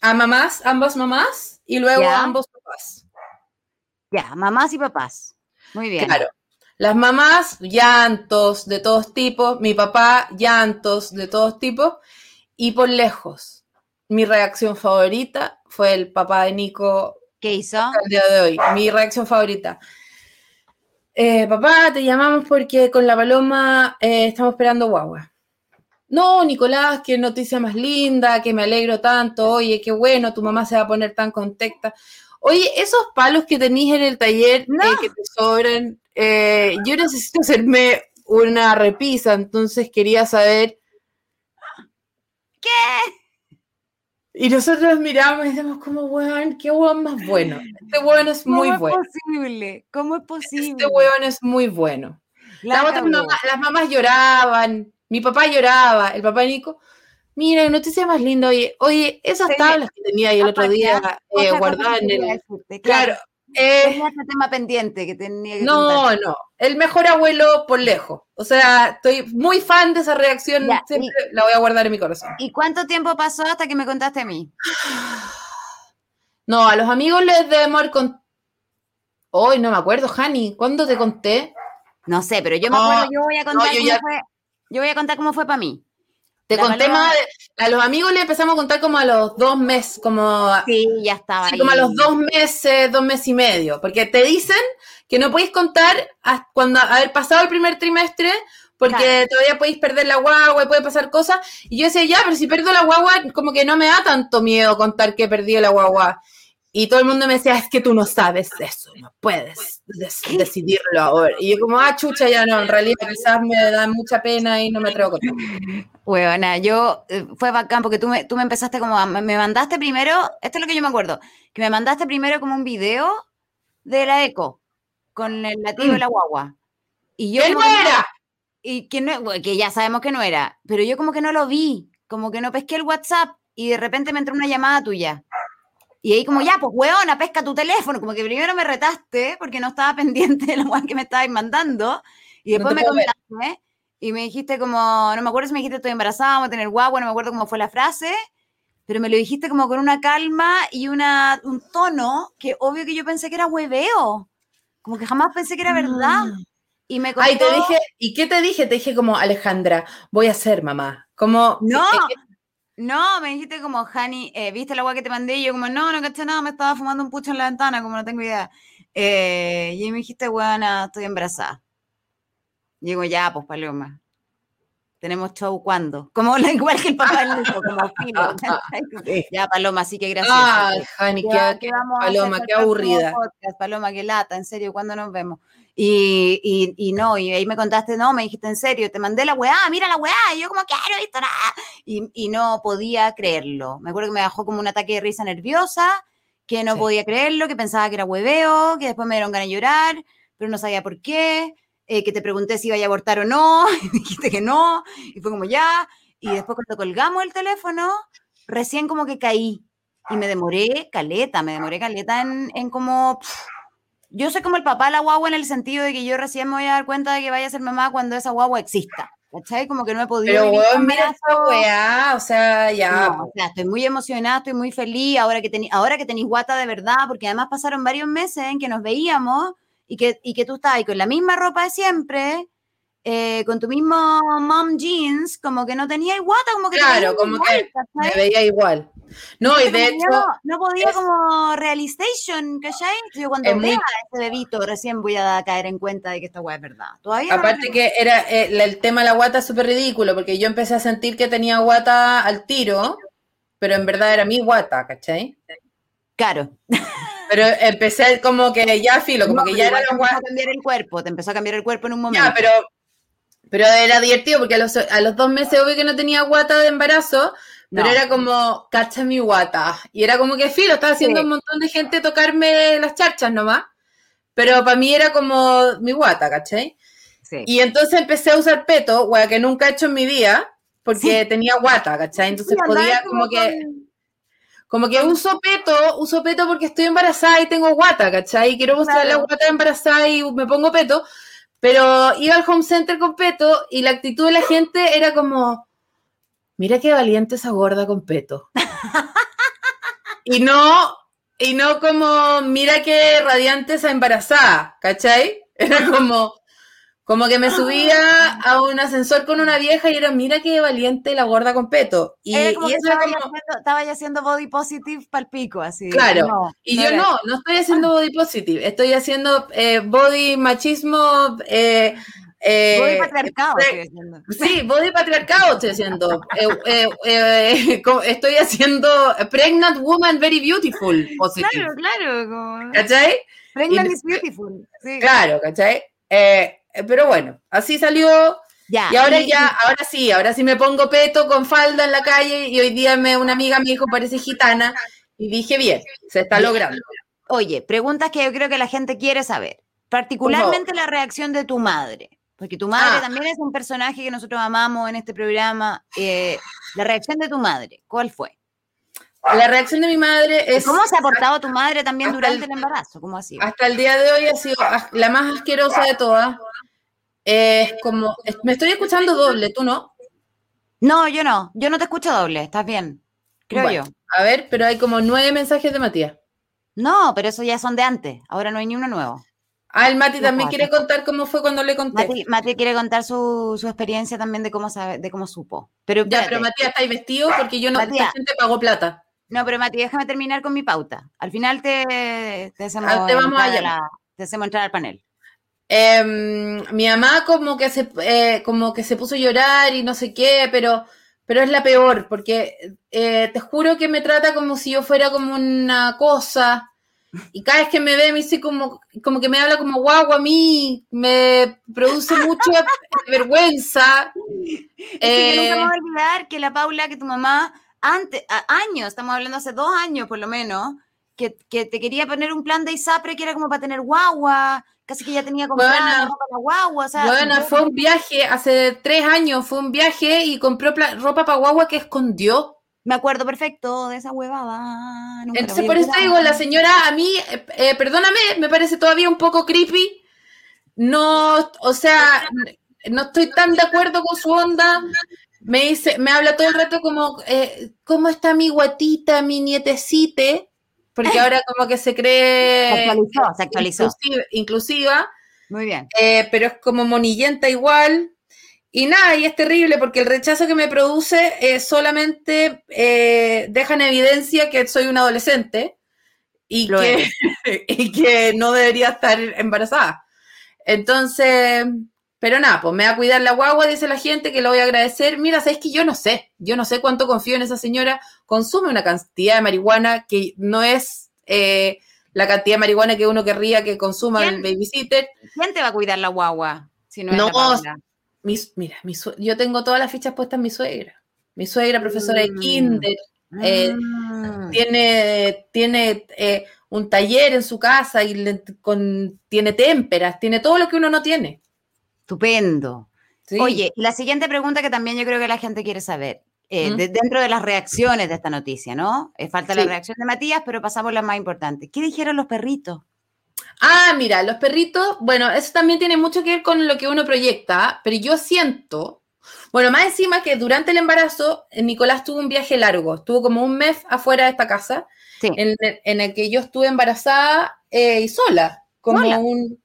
a mamás, ambas mamás, y luego ambos papás. Ya, mamás y papás. Muy bien. Claro. Las mamás, llantos de todos tipos, mi papá, llantos de todos tipos, y por lejos, mi reacción favorita fue el papá de Nico ¿Qué hizo? al día de hoy. Mi reacción favorita. Eh, papá, te llamamos porque con la paloma eh, estamos esperando guagua. No, Nicolás, qué noticia más linda, que me alegro tanto. Oye, qué bueno, tu mamá se va a poner tan contenta. Oye, esos palos que tenéis en el taller No. eh, que te sobran, eh, yo necesito hacerme una repisa, entonces quería saber. ¿Qué? Y nosotros miramos y decimos, como, weón, qué weón más bueno. Este weón es muy ¿Cómo bueno. es posible? ¿Cómo es posible? Este weón es muy bueno. La Las otras cagó. mamás- las mamás lloraban, mi papá lloraba, el papá de Nico. Mira, noticia más linda, oye, oye, esas Sí. tablas que tenía ahí el otro día eh, guardadas en el... decirte, Claro, eh, Tenía tema pendiente que tenía que no, contar. no, el mejor abuelo por lejos. O sea, estoy muy fan de esa reacción, Ya, siempre la voy a guardar en mi corazón. ¿Y cuánto tiempo pasó hasta que me contaste a mí? No, a los amigos les debemos haber con... Hoy no me acuerdo, Hani, ¿cuándo te conté? No sé, pero yo me No, acuerdo, yo voy a contar yo cómo ya- fue. Yo voy a contar cómo fue para mí. Te La conté más, de- a los amigos le empezamos a contar como a los dos meses, como Sí, ya estaba Sí, ahí. como a los dos meses, dos meses y medio, porque te dicen que no podéis contar hasta cuando haber pasado el primer trimestre, porque Claro. todavía podéis perder la guagua y puede pasar cosas. Y yo decía, ya, pero si pierdo la guagua, como que no me da tanto miedo contar que perdí la guagua. Y todo el mundo me decía, es que tú no sabes eso, no puedes des- decidirlo ahora. Y yo como, ah, chucha, ya no, en realidad quizás me da mucha pena y no me atrevo a contar. Huevona, yo eh, fue bacán porque tú me, tú me empezaste como, a- me mandaste primero, esto es lo que yo me acuerdo, que me mandaste primero como un video de la eco con el latido de Mm. la guagua. Y yo ¡Que como no era! y que, no, que ya sabemos que no era, pero yo como que no lo vi, como que no pesqué el WhatsApp y de repente me entró una llamada tuya. Y ahí como, ya, pues, weona, pesca tu teléfono. Como que primero me retaste porque no estaba pendiente de la weá que me estabais mandando. Y No después te me puedo ver. y me dijiste como, no me acuerdo si me dijiste estoy embarazada, vamos a tener guagua, no me acuerdo cómo fue la frase, pero me lo dijiste como con una calma y una, un tono que obvio que yo pensé que era hueveo. Como que jamás pensé que era verdad. Y me Ay, te dije, ¿y qué te dije? Te dije como, Alejandra, voy a ser mamá. Como, No, no, me dijiste como, Hani, eh, ¿viste la agua que te mandé? Y yo como, no, no caché nada, me estaba fumando un pucho en la ventana, como no tengo idea. Eh, y me dijiste, buena, estoy embarazada. Y digo, ya, pues, Paloma. Tenemos show cuando. Como la- igual que el papá del Nico, como filo. ya, Paloma, así que gracias. Ay, Jani, ¿Qué Paloma, qué aburrida. podcast? Paloma, qué lata, en serio, ¿cuándo nos vemos? Y, y, y no, y ahí me contaste, no, me dijiste en serio, te mandé la weá, mira la weá, y yo como que no he visto nada. Y, y no podía creerlo. Me acuerdo que me bajó como un ataque de risa nerviosa, que no Sí. podía creerlo, que pensaba que era hueveo, que después me dieron ganas de llorar, pero no sabía por qué, eh, que te pregunté si iba a abortar o no, y dijiste que no, y fue como ya. Y después cuando colgamos el teléfono, recién como que caí. Y me demoré caleta, me demoré caleta en, en como... pf, yo soy como el papá de la guagua en el sentido de que yo recién me voy a dar cuenta de que vaya a ser mamá cuando esa guagua exista. ¿Cachai? Como que no he podido Pero, weón, mira embarazo. weá, o sea, ya. No, o sea, estoy muy emocionada, estoy muy feliz ahora que, tení, ahora que tenéis guata de verdad, porque además pasaron varios meses en que nos veíamos y que, y que tú estabas ahí con la misma ropa de siempre, eh, con tu mismo mom jeans, como que no tenías guata, como que te Claro, como igual, que Me veía igual. No, y de hecho, no, no podía es- como realization, ¿cachai? Yo cuando vea muy- a ese bebito recién voy a caer en cuenta de que esta weá es verdad. Todavía no aparte tengo. que era eh, el tema de la guata es súper ridículo, porque yo empecé a sentir que tenía guata al tiro, pero en verdad era mi guata, ¿cachai? Claro. Pero empecé como que ya filo, como No, que ya igual era te la empezó guata. a cambiar el cuerpo, te empezó a cambiar el cuerpo en un momento. Ya, pero, pero era divertido porque a los, a los dos meses obvio que no tenía guata de embarazo, pero era como, cacha mi guata. Y era como que filo, estaba haciendo Sí. un montón de gente tocarme las charchas nomás. Pero para mí era como mi guata, ¿cachai? Sí. Y entonces empecé a usar peto, wea, que nunca he hecho en mi vida, porque Sí. tenía guata, ¿cachai? Entonces podía como que, con- Como que uso peto, uso peto porque estoy embarazada y tengo guata, ¿cachai? Y quiero mostrar Claro. la guata embarazada y me pongo peto. Pero iba al home center con peto y la actitud de la gente era como, mira qué valiente esa gorda con peto. y no, y no como, mira qué radiante esa embarazada, ¿cachai? Era como, como que me subía a un ascensor con una vieja y era, mira qué valiente la gorda con peto. Y, como eso estaba, como, haciendo, estaba ya haciendo body positive para el pico, así. Claro. No, y no yo era no, no estoy haciendo body positive, estoy haciendo eh, body machismo. Eh, eh, Body patriarcado estoy haciendo. Sí, body patriarcado estoy haciendo. Estoy haciendo pregnant woman very beautiful positive. Claro, claro. Como... ¿Cachai? Pregnant Y- is beautiful. Sí. Claro, ¿cachai? Eh, pero bueno, así salió. Ya. Y ahora ya, ahora sí, ahora sí me pongo peto con falda en la calle y hoy día me, una amiga me dijo parece gitana y dije bien, se está logrando. Oye, preguntas que yo creo que la gente quiere saber. Particularmente la reacción de tu madre. Porque tu madre Ah. también es un personaje que nosotros amamos en este programa. Eh, la reacción de tu madre, ¿cuál fue? La reacción de mi madre ¿Y es ¿Cómo se ha portado tu madre también durante el- el embarazo? ¿Cómo ha sido? hasta el día de hoy ha sido la más asquerosa de todas. Es como, me estoy escuchando doble, ¿tú no? No, yo no. Yo no te escucho doble. Estás bien. Creo Bueno, yo. A ver, pero hay como nueve mensajes de Matías. No, pero esos ya son de antes. Ahora no hay ni uno nuevo. Ah, el Mati también quiere contar cómo fue cuando le conté. Mati, Mati quiere contar su, su experiencia también de cómo sabe, de cómo supo. Pero, ya, pero Matías, ¿estáis vestido? Porque yo no, Matías. esta gente pagó plata. No, pero Mati, déjame terminar con mi pauta. Al final te, te hacemos, Ah, te vamos entrar, allá. la- te hacemos entrar al panel. Em, mi mamá como que se eh, como que se puso a llorar y no sé qué, pero pero es la peor porque eh, te juro que me trata como si yo fuera como una cosa y cada vez que me ve me dice como como que me habla como guagua a mí, me produce mucha vergüenza. Es que nunca me Eh, voy a olvidar que la Paula, que tu mamá, antes, años, estamos hablando hace dos años por lo menos, que, que te quería poner un plan de ISAPRE que era como para tener guagua, casi que ya tenía comprada Buena. la ropa para guagua, o sea, Bueno, fue un viaje, hace tres años fue un viaje y compró ropa para guagua que escondió. me acuerdo perfecto de esa huevada. nunca Entonces, por eso digo, la señora a mí, eh, eh, perdóname, me parece todavía un poco creepy. No, o sea, no estoy tan de acuerdo con su onda. Me dice, me habla todo el rato como, eh, ¿cómo está mi guatita, mi nietecite? Porque ahora como que se Se cree actualizó, se actualizó. inclusiva, inclusiva, Muy bien. eh, pero es como monillenta igual. Y nada, y es terrible porque el rechazo que me produce eh, solamente deja en evidencia que soy una adolescente y que, y que no debería estar embarazada. Entonces, pero nada, pues me va a cuidar la guagua, dice la gente, que lo voy a agradecer. Mira, sabes que yo no sé, yo no sé cuánto confío en esa señora. Consume una cantidad de marihuana que no es eh, la cantidad de marihuana que uno querría que consuma el babysitter. ¿Quién te va a cuidar la guagua? Si no, es No, la? Mi- mira, mi yo tengo todas las fichas puestas en mi suegra. Mi suegra, profesora de Mm. kinder, eh, Mm. tiene, tiene eh, un taller en su casa y le- con, tiene témperas, tiene todo lo que uno no tiene. Estupendo. ¿sí? Oye, la siguiente pregunta que también yo creo que la gente quiere saber, eh, ¿Mm? de- dentro de las reacciones de esta noticia, ¿no? Eh, falta la reacción de Matías, pero pasamos a la más importante. ¿Qué dijeron los perritos? Ah, mira, los perritos, bueno, eso también tiene mucho que ver con lo que uno proyecta, pero yo siento, bueno, más encima que durante el embarazo, eh, Nicolás tuvo un viaje largo, estuvo como un mes afuera de esta casa, Sí. en, el- en el que yo estuve embarazada eh, y sola, como. Un,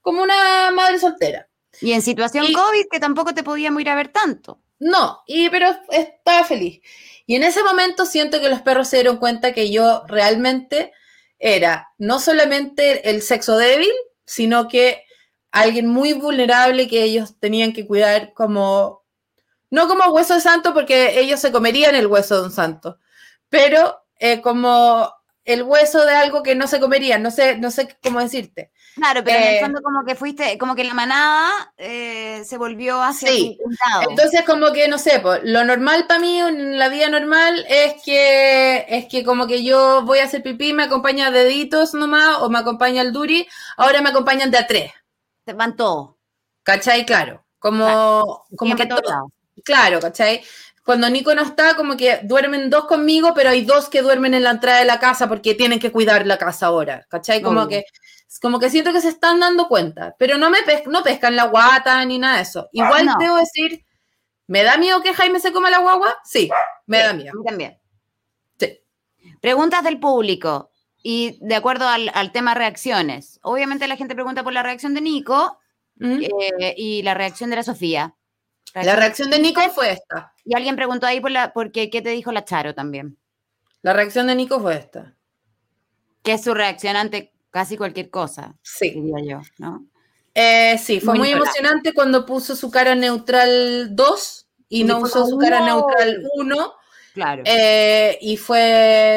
como una madre soltera. Y en situación Y- COVID, que tampoco te podíamos ir a ver tanto. No, y, pero estaba feliz. Y en ese momento siento que los perros se dieron cuenta que yo realmente era no solamente el sexo débil, sino que alguien muy vulnerable que ellos tenían que cuidar como, no como hueso de santo, porque ellos se comerían el hueso de un santo, pero eh, como el hueso de algo que no se comerían, no sé, no sé cómo decirte. Claro, pero en Eh, el fondo como que fuiste, como que la manada eh, se volvió hacia Sí. lado. Entonces, como que, no sé, pues, lo normal para mí en la vida normal es que, es que como que yo voy a hacer pipí, me acompaña deditos nomás, o me acompaña el duri, ahora me acompañan de a tres, Te van todos. ¿cachai? Claro, como, como Como que todos todo- claro, ¿cachai? cuando Nico no está, como que duermen dos conmigo, pero hay dos que duermen en la entrada de la casa porque tienen que cuidar la casa ahora, ¿cachai? Como que como que siento que se están dando cuenta, pero no me pes- no pescan la guata ni nada de eso. Igual No. debo decir, ¿me da miedo que Jaime se coma la guagua? Sí, me da A miedo. mí también. Sí. Preguntas del público. Y de acuerdo al, al tema reacciones. Obviamente la gente pregunta por la reacción de Nico ¿Mm? eh, y la reacción de la Sofía. La reacción de Nico fue esta. Y alguien preguntó ahí por la, porque, ¿qué te dijo la Charo también? La reacción de Nico fue esta. Que es su reacción ante casi cualquier cosa, Sí. diría yo, ¿no? Eh, sí, fue Muy emocionante cuando puso su cara neutral 2 y Y no usó su cara neutral 1. Claro. Eh, y fue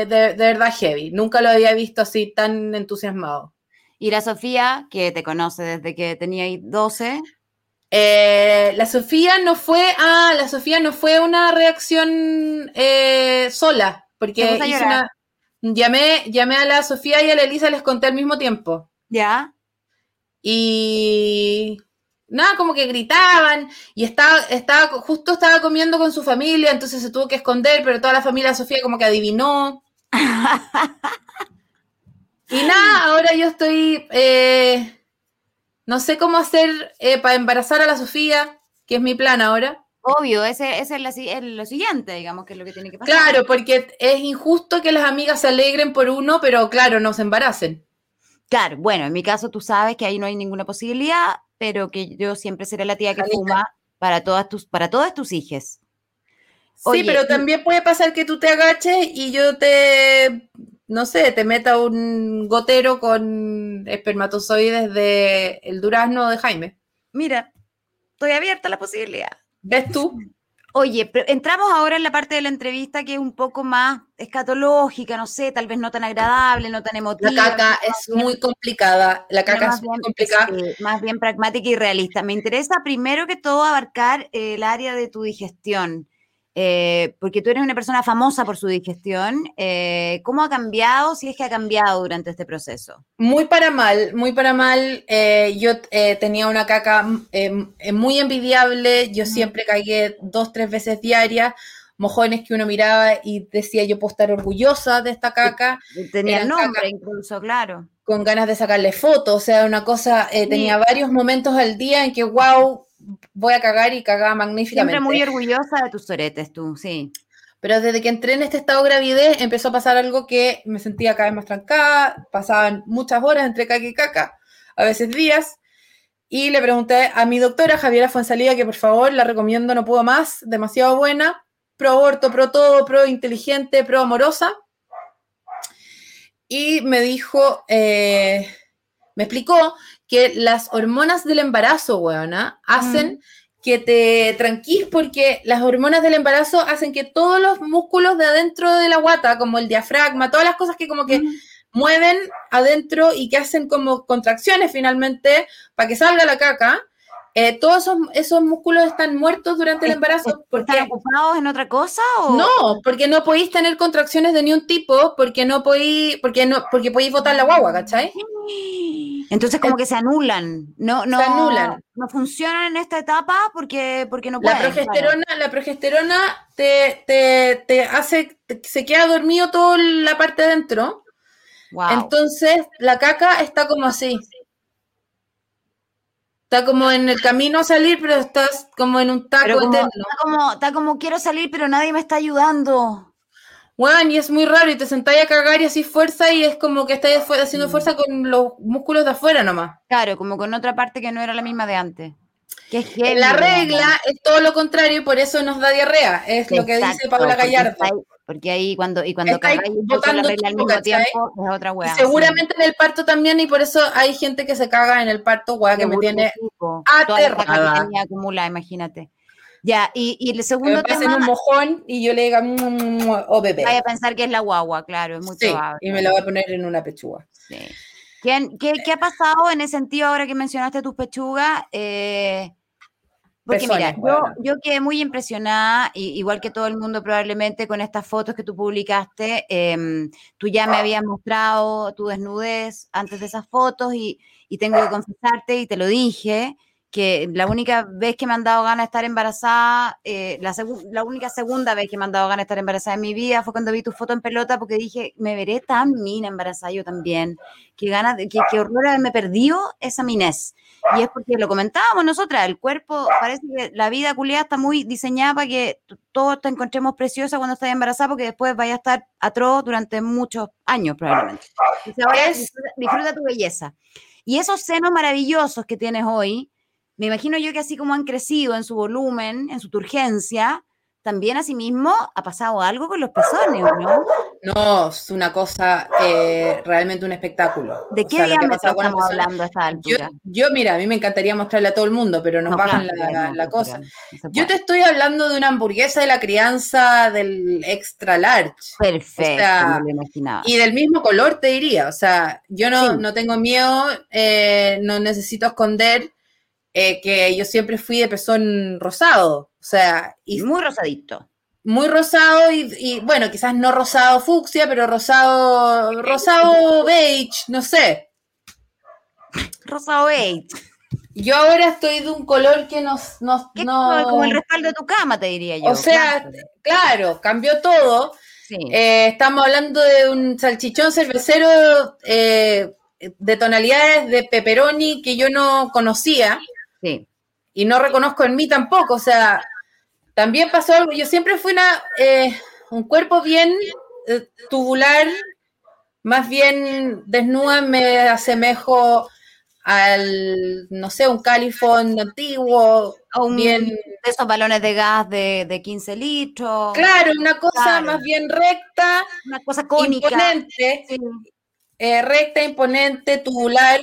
de, de verdad heavy. Nunca lo había visto así tan entusiasmado. y la Sofía, que te conoce desde que tenía ahí 12, Eh, la Sofía no fue, ah, la Sofía no fue una reacción sola, porque llorar. una, llamé, llamé a la Sofía y a la Elisa, les conté al mismo tiempo. ¿ya? Y nada, como que gritaban y estaba, estaba, justo estaba comiendo con su familia, entonces se tuvo que esconder, pero toda la familia de Sofía como que adivinó. Y nada, ahora yo estoy, eh, no sé cómo hacer eh, para embarazar a la Sofía, que es mi plan ahora. Obvio, ese, ese es, la si- es lo siguiente, digamos, que es lo que tiene que pasar. Claro, porque es injusto que las amigas se alegren por uno, pero claro, no se embaracen. Claro, bueno, en mi caso tú sabes que ahí no hay ninguna posibilidad, pero que yo siempre seré la tía que fuma para todas tus, para todas tus hijas. Sí, pero y- también puede pasar que tú te agaches y yo te, no sé, te meta un gotero con espermatozoides de el durazno de Jaime. Mira, estoy abierta a la posibilidad. ¿Ves tú? Oye, pero entramos ahora en la parte de la entrevista que es un poco más escatológica, no sé, tal vez no tan agradable, no tan La emotiva. caca es muy complicada. La caca es muy bien, complicada. sí, más bien pragmática y realista. Me interesa primero que todo abarcar eh, el área de tu digestión, eh, porque tú eres una persona famosa por su digestión. eh, ¿Cómo ha cambiado, si es que ha cambiado durante este proceso? Muy para mal, muy para mal. Eh, yo eh, tenía una caca eh, eh, muy envidiable. Yo siempre cagué dos, tres veces diarias. Mojones que uno miraba y decía yo puedo estar orgullosa de esta caca. Tenía Eran nombre caca. incluso, claro. con ganas de sacarle fotos, o sea, una cosa, eh, Sí. tenía varios momentos al día en que, wow, voy a cagar y cagaba magníficamente. Siempre muy orgullosa de tus soretes, tú, sí. Pero desde que entré en este estado de gravidez empezó a pasar algo que me sentía cada vez más trancada, pasaban muchas horas entre caca y caca, a veces días, y le pregunté a mi doctora Javiera Fuensalida que por favor la recomiendo, no puedo más, demasiado buena, pro aborto, pro todo, pro inteligente, pro amorosa. Y me dijo, eh, me explicó que las hormonas del embarazo, weona, hacen que te tranquís porque las hormonas del embarazo hacen que todos los músculos de adentro de la guata, como el diafragma, todas las cosas que como que mueven adentro y que hacen como contracciones finalmente para que salga la caca, eh, todos esos, esos músculos están muertos durante el embarazo porque ¿Están ocupados en otra cosa o...? no, porque no podéis tener contracciones de ni un tipo, porque no podéis, porque no, porque podéis botar la guagua, ¿cachai? Entonces como que se anulan, no, no, anulan. no funcionan en esta etapa porque, porque no La pueden. progesterona, la progesterona te, te, te hace, te- se queda dormido toda la parte de adentro. Wow. Entonces, la caca está como así. Está como en el camino a salir, pero estás como en un taco como, eterno. está, como, está como quiero salir, pero nadie me está ayudando. Bueno, y es muy raro, y te sentáis a cagar y así fuerza, y es como que estáis haciendo fuerza con los músculos de afuera nomás. Claro, como con otra parte que no era la misma de antes. Que la regla es todo lo contrario y por eso nos da diarrea. Es lo que dice Paula Gallardo. Porque ahí cuando, y cuando cagáis la regla al mismo ¿cachai? tiempo, es otra weá. seguramente en el parto también, y por eso hay gente que se caga en el parto, weá, que me tiene Toda la que aterrada. tenía acumulada, imagínate. Ya, y, y el que segundo me tema, un mojón y yo le diga, "Mm, mm, mm", oh bebé. vaya a pensar que es la guagua, claro, es muy Sí, probable. y me la voy a poner en una pechuga. Sí. ¿Quién- qué, qué ha pasado en ese sentido ahora que mencionaste tus pechugas? Eh, porque mira, Pezones, yo, quedé muy impresionada, igual que todo el mundo probablemente con estas fotos que tú publicaste, em, tú ya me habías mostrado tu desnudez antes de esas fotos y, y tengo que confesarte, y te lo dije, que la única vez que me han dado ganas de estar embarazada, eh, la, la única segunda vez que me han dado ganas de estar embarazada en mi vida fue cuando vi tu foto en pelota porque dije, me veré tan mina embarazada yo también. Qué ganas, de- qué, qué horror haberme perdido esa minez. Y es porque lo comentábamos nosotras, el cuerpo, parece que la vida culiada está muy diseñada para que todos te encontremos preciosa cuando estás embarazada porque después vaya a estar atroz durante muchos años probablemente. Entonces ahora Es- disfruta, disfruta tu belleza. Y esos senos maravillosos que tienes hoy, me imagino yo que así como han crecido en su volumen, en su turgencia, también asimismo ha pasado algo con los pezones, ¿o ¿no? No, es una cosa, eh, realmente un espectáculo. ¿De O qué sea, que diámetro estamos hablando a esta Yo, altura? yo, mira, a mí me encantaría mostrarle a todo el mundo, pero nos No, bajan claro, la, no, la no, cosa. no Yo te estoy hablando de una hamburguesa de la crianza del extra large. Perfecto, o sea, me lo imaginaba. Y del mismo color, te diría. O sea, yo no, Sí. no tengo miedo, eh, no necesito esconder eh, que yo siempre fui de pezón rosado. O sea, y Muy rosadito. muy rosado y, y, bueno, quizás no rosado fucsia, pero rosado, rosado beige, no sé. Rosado beige. Yo ahora estoy de un color que nos, nos no... como, como el respaldo de tu cama, te diría yo. O sea, claro. claro, cambió todo. Sí. Eh, estamos hablando de un salchichón cervecero eh, de tonalidades de pepperoni que yo no conocía sí. y no reconozco en mí tampoco. O sea, también pasó algo. Yo siempre fui una, eh, un cuerpo bien eh, tubular, más bien desnuda, me asemejo al, no sé, un califón antiguo, O un- bien, de esos balones de gas de, de 15 litros. claro, una cosa Claro. más bien recta, Una cosa cónica. imponente. Sí. eh, recta, imponente, tubular,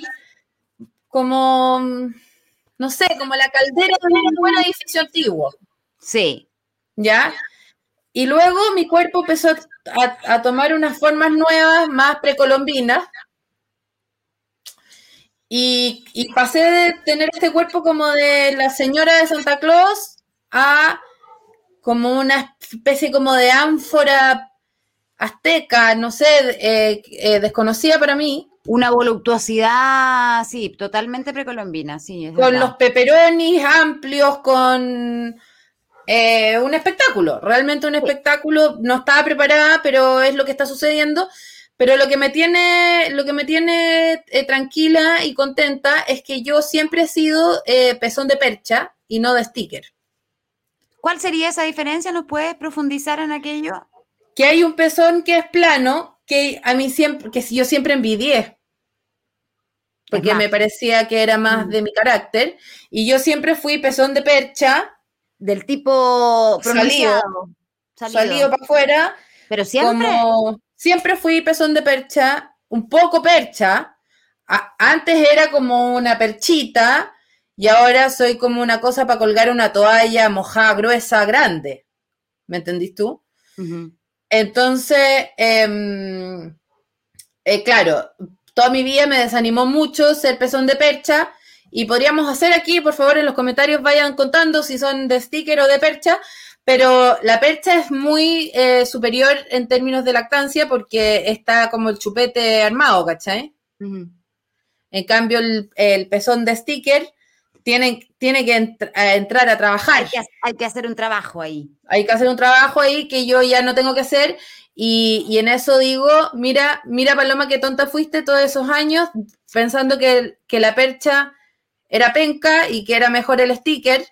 como, no sé, como la caldera de un buen edificio antiguo, Sí. ¿ya? Y luego mi cuerpo empezó a, a tomar unas formas nuevas, más precolombinas, y, y pasé de tener este cuerpo como de la señora de Santa Claus a como una especie como de ánfora azteca, no sé, eh, eh, desconocida para mí, Una voluptuosidad, sí, totalmente precolombina, sí. Es con verdad. los peperonis amplios, con eh, un espectáculo, realmente un espectáculo. No estaba preparada, pero es lo que está sucediendo. Pero lo que me tiene, lo que me tiene eh, tranquila y contenta es que yo siempre he sido eh, pezón de percha y no de sticker. ¿Cuál sería esa diferencia? ¿Nos puedes profundizar en aquello? Que hay un pezón que es plano, que a mí siempre, que yo siempre envidié. Porque me parecía que era más Mm. de mi carácter. Y yo siempre fui pezón de percha, Del tipo Salido. Salido. salido para afuera, Pero siempre. como siempre fui pezón de percha, un poco percha. A- antes era como una perchita y ahora soy como una cosa para colgar una toalla mojada, gruesa, grande. ¿Me entendís tú? Entonces, em, eh, claro, toda mi vida me desanimó mucho ser pezón de percha y podríamos hacer aquí, por favor, en los comentarios vayan contando si son de sticker o de percha, pero la percha es muy eh, superior en términos de lactancia porque está como el chupete armado, ¿cachai? En cambio, el, el pezón de sticker tiene, tiene que entr- a entrar a trabajar. Hay que, hay que hacer un trabajo ahí. hay que hacer un trabajo ahí que yo ya no tengo que hacer y, y en eso digo, mira, mira Paloma, qué tonta fuiste todos esos años pensando que, que la percha era penca y que era mejor el sticker,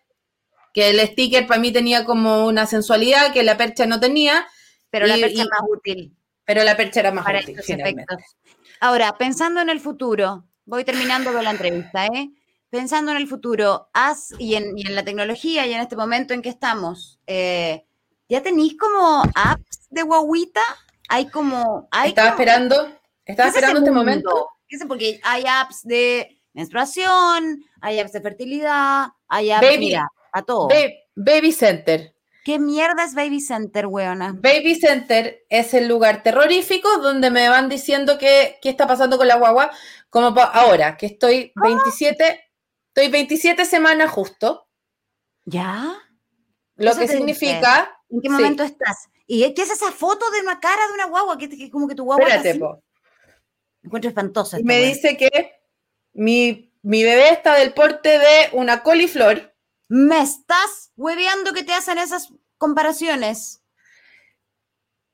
que el sticker para mí tenía como una sensualidad que la percha no tenía, Pero la percha y- es más útil pero la percha era más para útil estos finalmente. efectos. Ahora, pensando en el futuro, voy terminando con la entrevista, ¿eh? Pensando en el futuro, haz, y en, y en la tecnología y en este momento en que estamos, eh, ¿ya tenéis como apps de guaguita? Hay como... Hay Estaba como- esperando, estaba ¿Qué es ese esperando este mundo? momento. Porque hay apps de menstruación, hay apps de fertilidad, hay apps, Baby- mira, a todo. Ba- Baby Center. ¿Qué mierda es Baby Center, weona? Baby Center es el lugar terrorífico donde me van diciendo qué, qué está pasando con la guagua, como ahora, que estoy 27, estoy 27 semanas justo, ¿Ya? lo Eso que significa, ¿En qué Sí. momento estás? ¿Y qué es esa foto de una cara de una guagua? Que, que como que tu guagua está espérate, así? po, Encuentro espantosa. y me dice que mi mi bebé está del porte de una coliflor. ¿Me estás hueveando que te hacen esas comparaciones?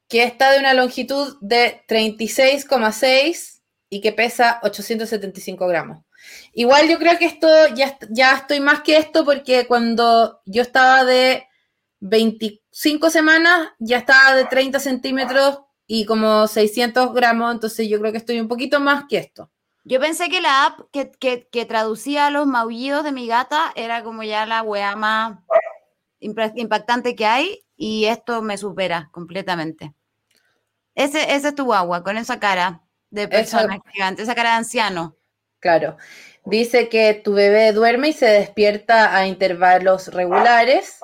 que está de una longitud de 36,6 y que pesa 875 gramos. Igual yo creo que esto ya, ya estoy más que esto porque cuando yo estaba de 25 semanas ya estaba de 30 centímetros y como 600 gramos, entonces yo creo que estoy un poquito más que esto. Yo pensé que la app que, que, que traducía los maullidos de mi gata era como ya la weá más impactante que hay y esto me supera completamente. Ese, ese es tu agua, con esa cara de persona gigante, esa cara de anciano. Claro. Dice que tu bebé duerme y se despierta a intervalos regulares,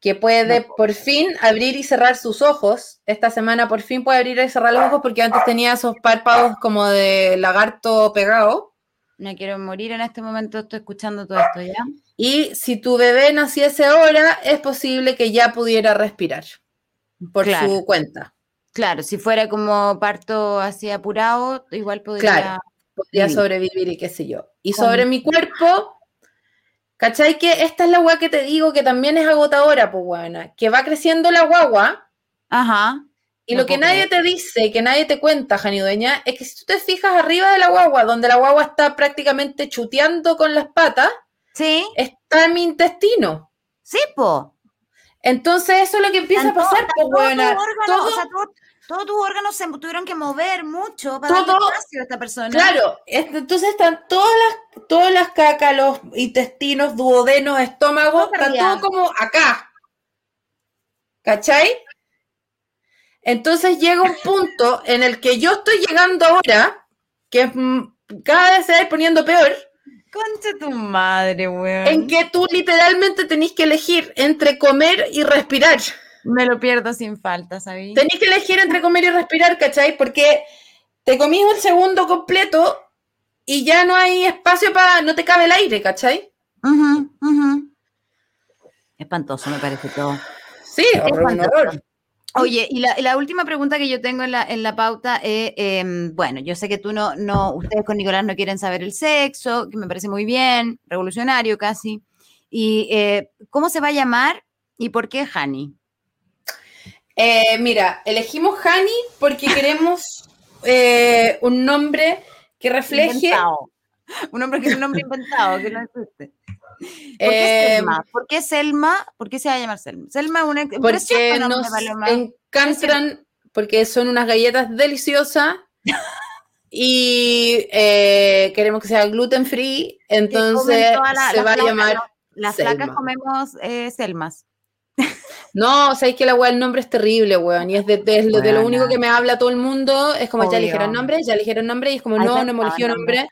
que puede por fin abrir y cerrar sus ojos. Esta semana por fin puede abrir y cerrar los ojos porque antes tenía esos párpados como de lagarto pegado. Me quiero morir en este momento, estoy escuchando todo esto ya. Y si tu bebé naciese ahora, es posible que ya pudiera respirar por Claro. su cuenta. Claro, si fuera como parto así apurado, igual podría. Claro. Podría Vivir. sobrevivir y qué sé yo. Y sobre mi cuerpo, ¿cachai? Que esta es la weá que te digo que también es agotadora, pues. Que va creciendo la guagua Ajá. y lo que nadie te dice, que nadie te cuenta, Jani Dueña, es que si tú te fijas arriba de la guagua, donde la guagua está prácticamente chuteando con las patas, Sí, está mi intestino. sí, po. Entonces eso es lo que empieza a pasar, pues todo- todos tus órganos se tuvieron que mover mucho para darle Todo- espacio a esta persona. Claro, es- entonces están todas las, todas las cacas, los intestinos, duodenos, estómago, Todo está todo como acá. ¿Cachai? Entonces llega un punto en el que yo estoy llegando ahora, que mm, cada vez se va a ir poniendo peor, Concha tu madre, weón. en que tú literalmente tenés que elegir entre comer y respirar. Me lo pierdo sin falta, ¿sabí? Tenés que elegir entre comer y respirar, ¿cachai? Porque te comís un segundo completo y ya no hay espacio para, no te cabe el aire, ¿cachai? Ujú, ujú. Espantoso, me parece todo. Sí, horror, un horror. Oye, y la, y la última pregunta que yo tengo en la, en la pauta es, em, bueno, yo sé que tú no, no, ustedes con Nicolás no quieren saber el sexo, que me parece muy bien, revolucionario casi. Y eh, ¿cómo se va a llamar y por qué Hani? Eh, mira, elegimos Hani porque queremos eh, un nombre que refleje. Inventado. Un nombre que es un nombre inventado, que no existe. ¿Por qué eh, Selma? ¿Por qué Selma? ¿Por qué se va a llamar Selma? Selma es una un porque nos encantan, porque son unas galletas deliciosas y eh, queremos que sea gluten free, entonces toda la- se va a llamar. Las Selma. flacas comemos eh, Selmas. No, sabéis que la weá, el nombre es terrible, weón. Y es de, de lo, de lo Weona. único que me habla todo el mundo. Es como, ya Obvio. eligieron nombre, ya eligieron nombre. Y es como, Ay, no, no elegido en nombre. nombre.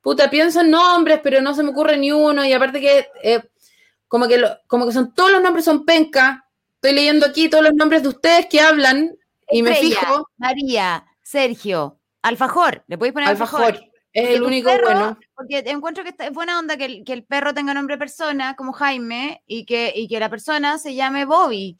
Puta, pienso en nombres, pero no se me ocurre ni uno. Y aparte que, eh, como, que lo- como que son todos los nombres son penca. Estoy leyendo aquí todos los nombres de ustedes que hablan. Y me fijo, María, Sergio, Alfajor. Le podéis poner Alfajor. Alfajor. Es Porque el único perro- bueno. Porque encuentro que está- es buena onda que el, que el perro tenga nombre persona, como Jaime, y que, y que la persona se llame Bobby.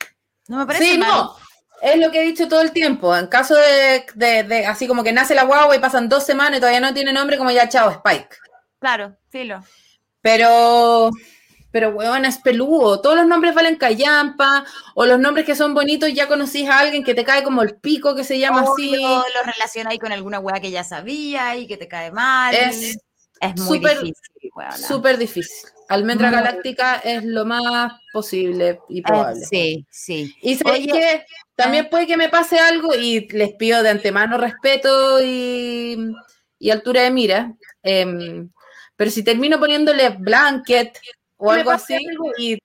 No me parece Sí, mal. no. Es lo que he dicho todo el tiempo. En caso de, de- de- así como que nace la guagua y pasan dos semanas y todavía no tiene nombre, como ya, chao, Spike. Claro, filo. Pero, pero weón, es peludo. Todos los nombres valen callampa, o los nombres que son bonitos ya conocís a alguien que te cae como el pico, que se llama así. Obvio, lo relaciona ahí con alguna weá que ya sabía y que te cae mal. Es Es muy súper- difícil. Súper difícil. Almendra Muy galáctica es lo más posible y Eh, probable. sí, sí. Y Oye, que también puede que me pase algo y les pido de antemano respeto y, y altura de mira. em, pero si termino poniéndole blanket o algo así, y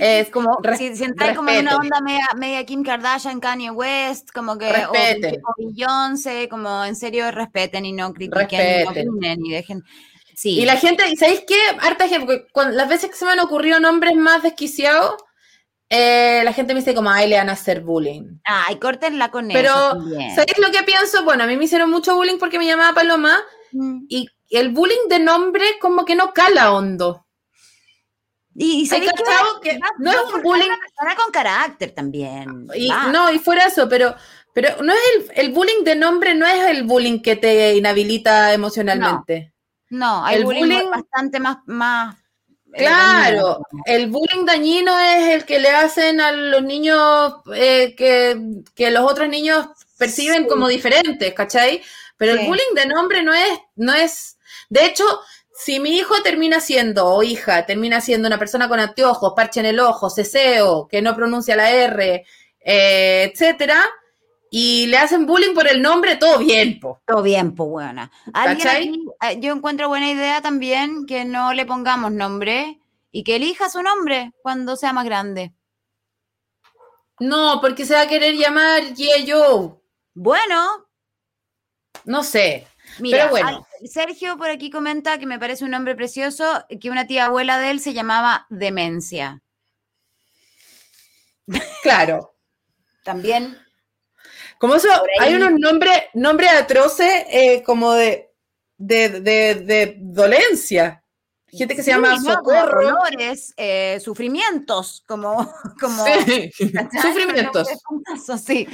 es como si, si entráis como en una onda media, media Kim Kardashian, Kanye West, como que o, Respeten. o Beyoncé, como en serio respeten y no critiquen, no opinen y dejen. Sí. Y la gente, ¿y ¿sabéis qué? Harta gente, cuando- las veces que se me han ocurrido nombres más desquiciados, eh, la gente me dice como, ay, le van a hacer bullying. Ay, córtenla con Pero, eso también. ¿sabéis lo que pienso? Bueno, a mí me hicieron mucho bullying porque me llamaba Paloma, Mm. y el bullying de nombre como que no cala hondo. Y, y ¿Hay ¿sabéis qué? cachado que no es un bullying? Persona con carácter también. Y, no, y fuera eso, pero, pero no es el, el bullying de nombre, no es el bullying que te inhabilita emocionalmente. No, hay El bullying, bullying- bastante más, más eh, Claro, el bullying dañino es el que le hacen a los niños eh, que, que los otros niños perciben Sí. como diferentes, ¿cachai? Pero Sí. el bullying de nombre no es, no es, de hecho, si mi hijo termina siendo, o hija, termina siendo una persona con anteojos, parche en el ojo, ceseo, que no pronuncia la R, eh, etcétera, y le hacen bullying por el nombre, todo bien, po. Todo bien, pues buena. Eh, yo encuentro buena idea también que no le pongamos nombre y que elija su nombre cuando sea más grande. No, porque se va a querer llamar G.I. Joe. Bueno, No sé. Mira, Pero bueno. Sergio por aquí comenta que me parece un nombre precioso, que una tía abuela de él se llamaba Demencia. Claro. También. Como eso, hay unos nombres, nombres atroces eh, como de, de, de, de dolencia. Gente que se llama ¿no? Socorro. dolores, eh, sufrimientos, como, como Sí. Sufrimientos. Sí.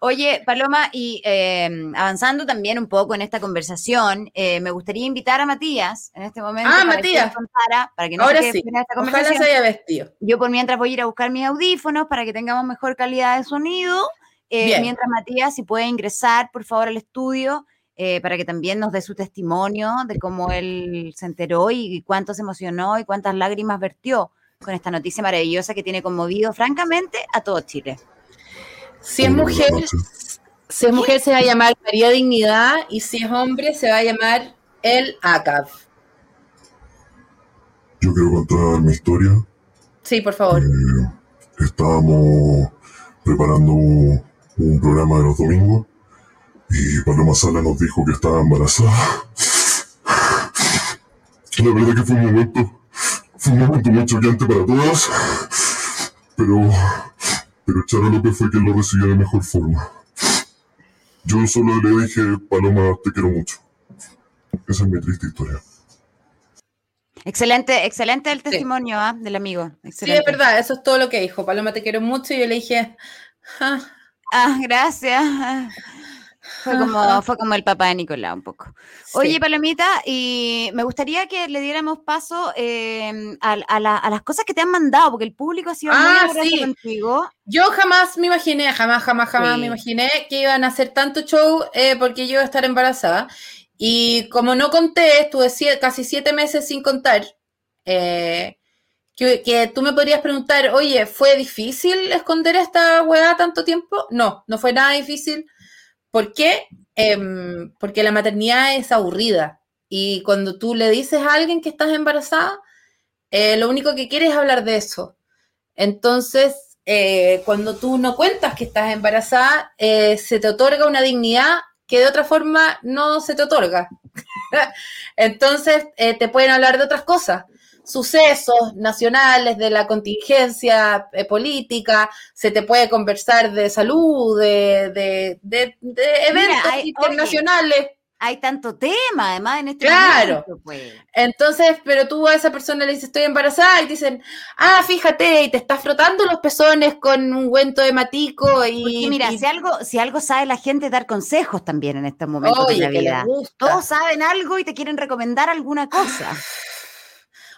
Oye, Paloma, y eh, avanzando también un poco en esta conversación, eh, me gustaría invitar a Matías en este momento. Ah, para Matías. Que contara, para que no Ahora se sí. esta Ojalá conversación. se haya vestido. Yo por mientras voy a ir a buscar mis audífonos para que tengamos mejor calidad de sonido. Eh, mientras Matías, si puede ingresar, por favor, al estudio eh, para que también nos dé su testimonio de cómo él se enteró y, y cuánto se emocionó y cuántas lágrimas vertió con esta noticia maravillosa que tiene conmovido, francamente, a todo Chile. Si es mujer, si es mujer se va a llamar María Dignidad y si es hombre se va a llamar El ACAB. Yo quiero contar mi historia. Sí, por favor. Eh, estábamos preparando un programa de los domingos y Paloma Sala nos dijo que estaba embarazada. La verdad que fue un momento, fue un momento muy choqueante para todas, pero, pero Charo López fue quien lo recibió de mejor forma. Yo solo le dije, Paloma, te quiero mucho. Esa es mi triste historia. Excelente, excelente el testimonio ¿ah? del amigo. Sí, es verdad, eso es todo lo que dijo. Paloma, te quiero mucho. Y yo le dije, "Ah, Ah, gracias. Fue como, fue como el papá de Nicolás un poco. sí". Oye, Palomita, y me gustaría que le diéramos paso eh, a, a la- a las cosas que te han mandado, porque el público ha sido muy Ah, amoroso sí. contigo. Yo jamás me imaginé, jamás, jamás, jamás Sí. me imaginé que iban a hacer tanto show eh, porque yo iba a estar embarazada. Y como no conté, estuve sie- casi siete meses sin contar. eh, que, que tú me podrías preguntar, oye, ¿fue difícil esconder esta weá tanto tiempo? No, no fue nada difícil. ¿Por qué? Em, porque la maternidad es aburrida. Y cuando tú le dices a alguien que estás embarazada, eh, lo único que quiere es hablar de eso. Entonces, eh, cuando tú no cuentas que estás embarazada, eh, se te otorga una dignidad que de otra forma no se te otorga. Entonces, te pueden hablar de otras cosas, sucesos nacionales, de la contingencia eh, política, se te puede conversar de salud, de, de- de- de eventos hay- internacionales. Hay tanto tema, además, en este Claro. momento, pues. Entonces, pero tú a esa persona le dices, estoy embarazada, y te dicen, ah, fíjate, y te estás frotando los pezones con un ungüento de matico y... Porque mira, y- si algo, si algo sabe la gente, dar consejos también en estos momentos oye, de la vida. Todos saben algo y te quieren recomendar alguna cosa.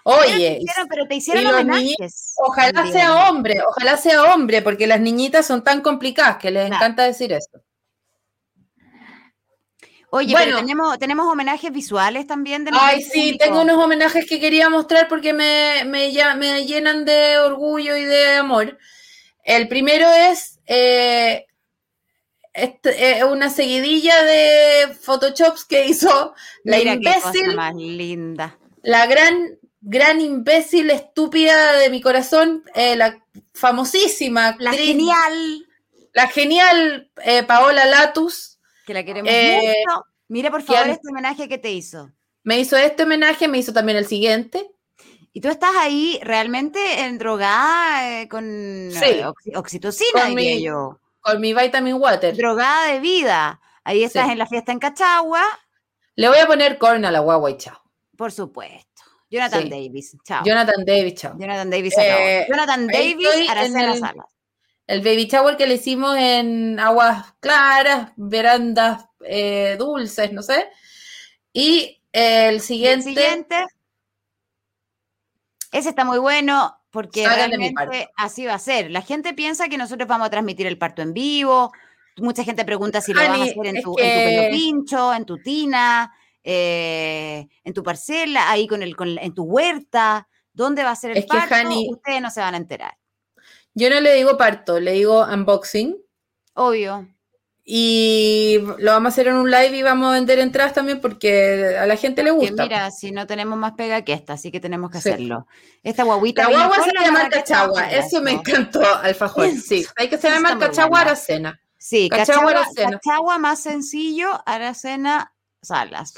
Oye, pero te y- hicieron, pero te hicieron homenajes. niños, ojalá también. sea hombre, ojalá sea hombre, porque las niñitas son tan complicadas que les Claro. encanta decir eso. Oye, Bueno. pero tenemos, tenemos homenajes visuales también de Ay, sí, público. tengo unos homenajes que quería mostrar porque me, me, ya- me llenan de orgullo y de amor. El primero es eh, este, eh, una seguidilla de photoshops que hizo la Mira qué cosa imbécil, más linda. la gran, gran imbécil estúpida de mi corazón, eh, la famosísima, La actriz, genial, la genial eh, Paola Latus. que la queremos Eh, mucho. Mira, por favor, este homenaje que te hizo. Me hizo este homenaje, me hizo también el siguiente. Y tú estás ahí realmente en drogada eh, con Sí. oxi- oxitocina, Con diría mi- yo. Con mi vitamin water. Drogada de vida. Ahí estás Sí. en la fiesta en Cachagua, Le voy a poner corn a la guagua y chao. por supuesto. Jonathan Sí. Davis, chao. Jonathan Davis, chao. Jonathan Davis. Eh, Jonathan Davis, Aracena el- Salas. El baby shower que le hicimos en aguas claras, verandas eh, dulces, no sé. Y el El siguiente. siguiente. Ese está muy bueno porque realmente así va a ser. La gente piensa que nosotros vamos a transmitir el parto en vivo. Mucha gente pregunta si lo vas a Ani, hacer en tu, en tu que- pelo pincho, en tu tina, eh, en tu parcela, ahí con el, con, en tu huerta. ¿Dónde va a ser el Es que, parto? Jani- Ustedes no se van a enterar. Yo no le digo parto, le digo unboxing. Obvio. Y lo vamos a hacer en un live y vamos a vender entradas también porque a la gente le gusta. mira, si no tenemos más pega que esta, así que tenemos que Sí. hacerlo. Esta guaguita. la guagua se la llama Cachagua, eso me encantó, Alfajor. Sí, hay que se llama Cachagua. Aracena. Sí, Cachagua Cachagua, Aracena. Cachagua más sencillo, Aracena Salas.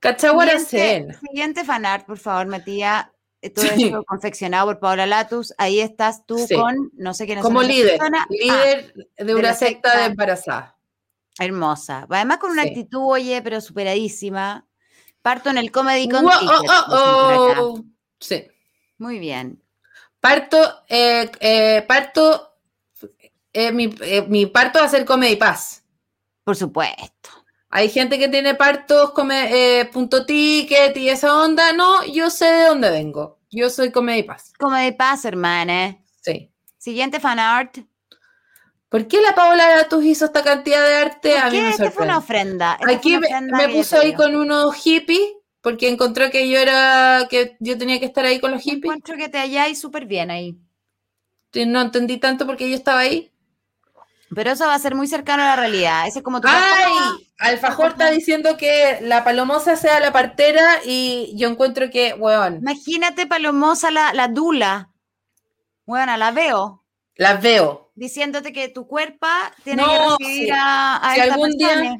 Cachagua Siguiente, fanart, por favor, Matías. Todo Sí. esto confeccionado por Paola Latus. Ahí estás tú Sí. con, no sé quién es Como líder, persona. Ah, líder de una secta secta. de embarazada. hermosa. Además con una Sí. actitud, oye, pero superadísima. Parto en el Comedy Con Wow, oh, oh, oh. Sí. Muy bien. Parto, eh, eh, parto, eh, mi, eh, mi parto va a ser Comedy Paz. Por supuesto. Hay gente que tiene partos come, eh, punto ticket y esa onda. No, yo sé de dónde vengo. Yo soy Comedy Paz. Comedy Paz, hermana. Sí. Siguiente fanart. ¿Por qué la Paola Latus hizo esta cantidad de arte? A ¿Por mí qué? me Esta fue una ofrenda. Esta Aquí una me, ofrenda me puso ahí con unos hippies porque encontró que yo era, que yo tenía que estar ahí con los hippies. Encuentro que te halláis súper bien ahí. No entendí tanto porque yo estaba ahí. Pero eso va a ser muy cercano a la realidad. Ese es como tu ¡Ay! Alfajor está diciendo que la palomosa sea la partera y yo encuentro que, weón, Imagínate, Palomosa, la, la dula. Bueno, la veo. las veo. Diciéndote que tu cuerpo tiene No, que recibir sí. a, a Si algún día.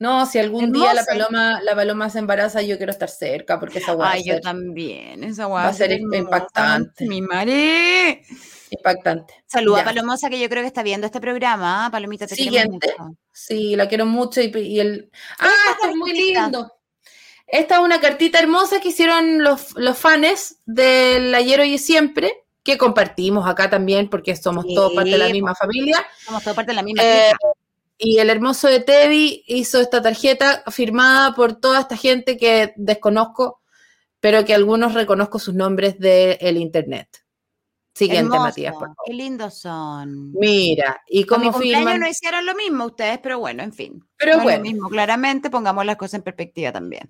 No, si algún día la paloma, la paloma se embaraza, yo quiero estar cerca porque esa va a Ay, yo ser también. Esa va a ser hermosa, impactante. Mi madre. Impactante. Saluda a Palomosa, que yo creo que está viendo este programa. Palomita, te Siguiente. mucho. Sí, la quiero mucho y, y el... Ah, esto es muy lindo. Esta es una cartita hermosa que hicieron los, los fans del ayer, hoy y siempre, que compartimos acá también porque somos Sí, todos parte de la misma familia. Somos toda parte de la misma Eh, y el hermoso de Tevi hizo esta tarjeta firmada por toda esta gente que desconozco, pero que algunos reconozco sus nombres del internet. Siguiente, Hermoso. Matías, por favor. Qué lindos son. Mira, y cumpleaños firman. no hicieron lo mismo ustedes, pero bueno, en fin. Pero no es bueno. lo mismo, claramente, pongamos las cosas en perspectiva también.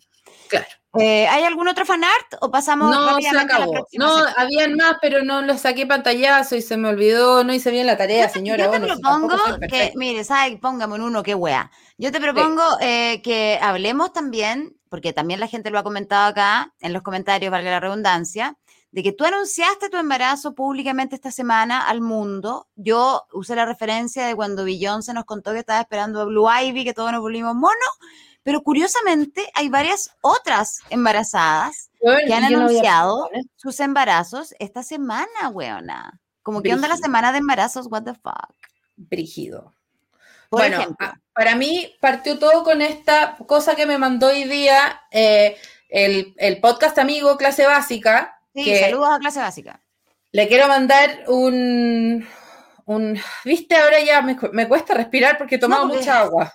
Claro. Eh, ¿Hay algún otro fanart o pasamos No, se rápidamente a la acabó. No, sección? habían más, pero no los saqué pantallazo y se me olvidó. No hice bien la tarea, señora. Yo te Bueno, propongo que, mire, ¿sabes? Póngame en uno, qué wea. Yo te propongo eh, que hablemos también, porque también la gente lo ha comentado acá, en los comentarios, valga la redundancia, de que tú anunciaste tu embarazo públicamente esta semana al mundo. Yo usé la referencia de cuando Beyoncé nos contó que estaba esperando a Blue Ivy, que todos nos volvimos monos, pero curiosamente hay varias otras embarazadas Bueno, que han no anunciado eso. sus embarazos esta semana, weona. Como que onda la semana de embarazos, what the fuck. Brígido. Por bueno, ejemplo, a- para mí partió todo con esta cosa que me mandó hoy día eh, el, el podcast amigo Clase Básica. Sí, saludos a clase básica. Le quiero mandar un, un... Viste, ahora ya me, me cuesta respirar porque he tomado mucha agua.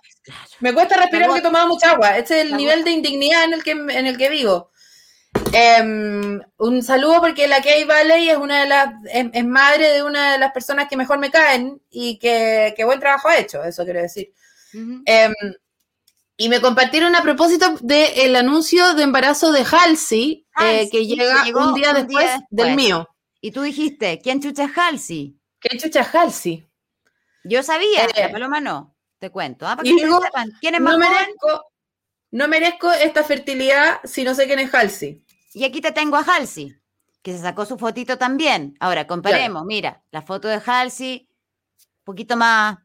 Me cuesta respirar porque he tomado mucha agua. Ese es el La nivel de indignidad en el que, en el que vivo. Em, un saludo porque la Kay Valley es una de las es, es madre de una de las personas que mejor me caen y que, que buen trabajo ha hecho, eso quiero decir. Em, y me compartieron a propósito del anuncio de embarazo de Halsey, eh, Halsey, que que llega un día, un día después del mío. Y tú dijiste, ¿quién chucha Halsey? ¿Qué chucha Halsey? Yo sabía, Eh, la paloma no. Te cuento. ¿ah? Para y digo. ¿Quién es más No merezco, no merezco esta fertilidad si no sé quién es Halsey. Y aquí te tengo a Halsey, que se sacó su fotito también. Ahora, comparemos. Mira, la foto de Halsey, un poquito más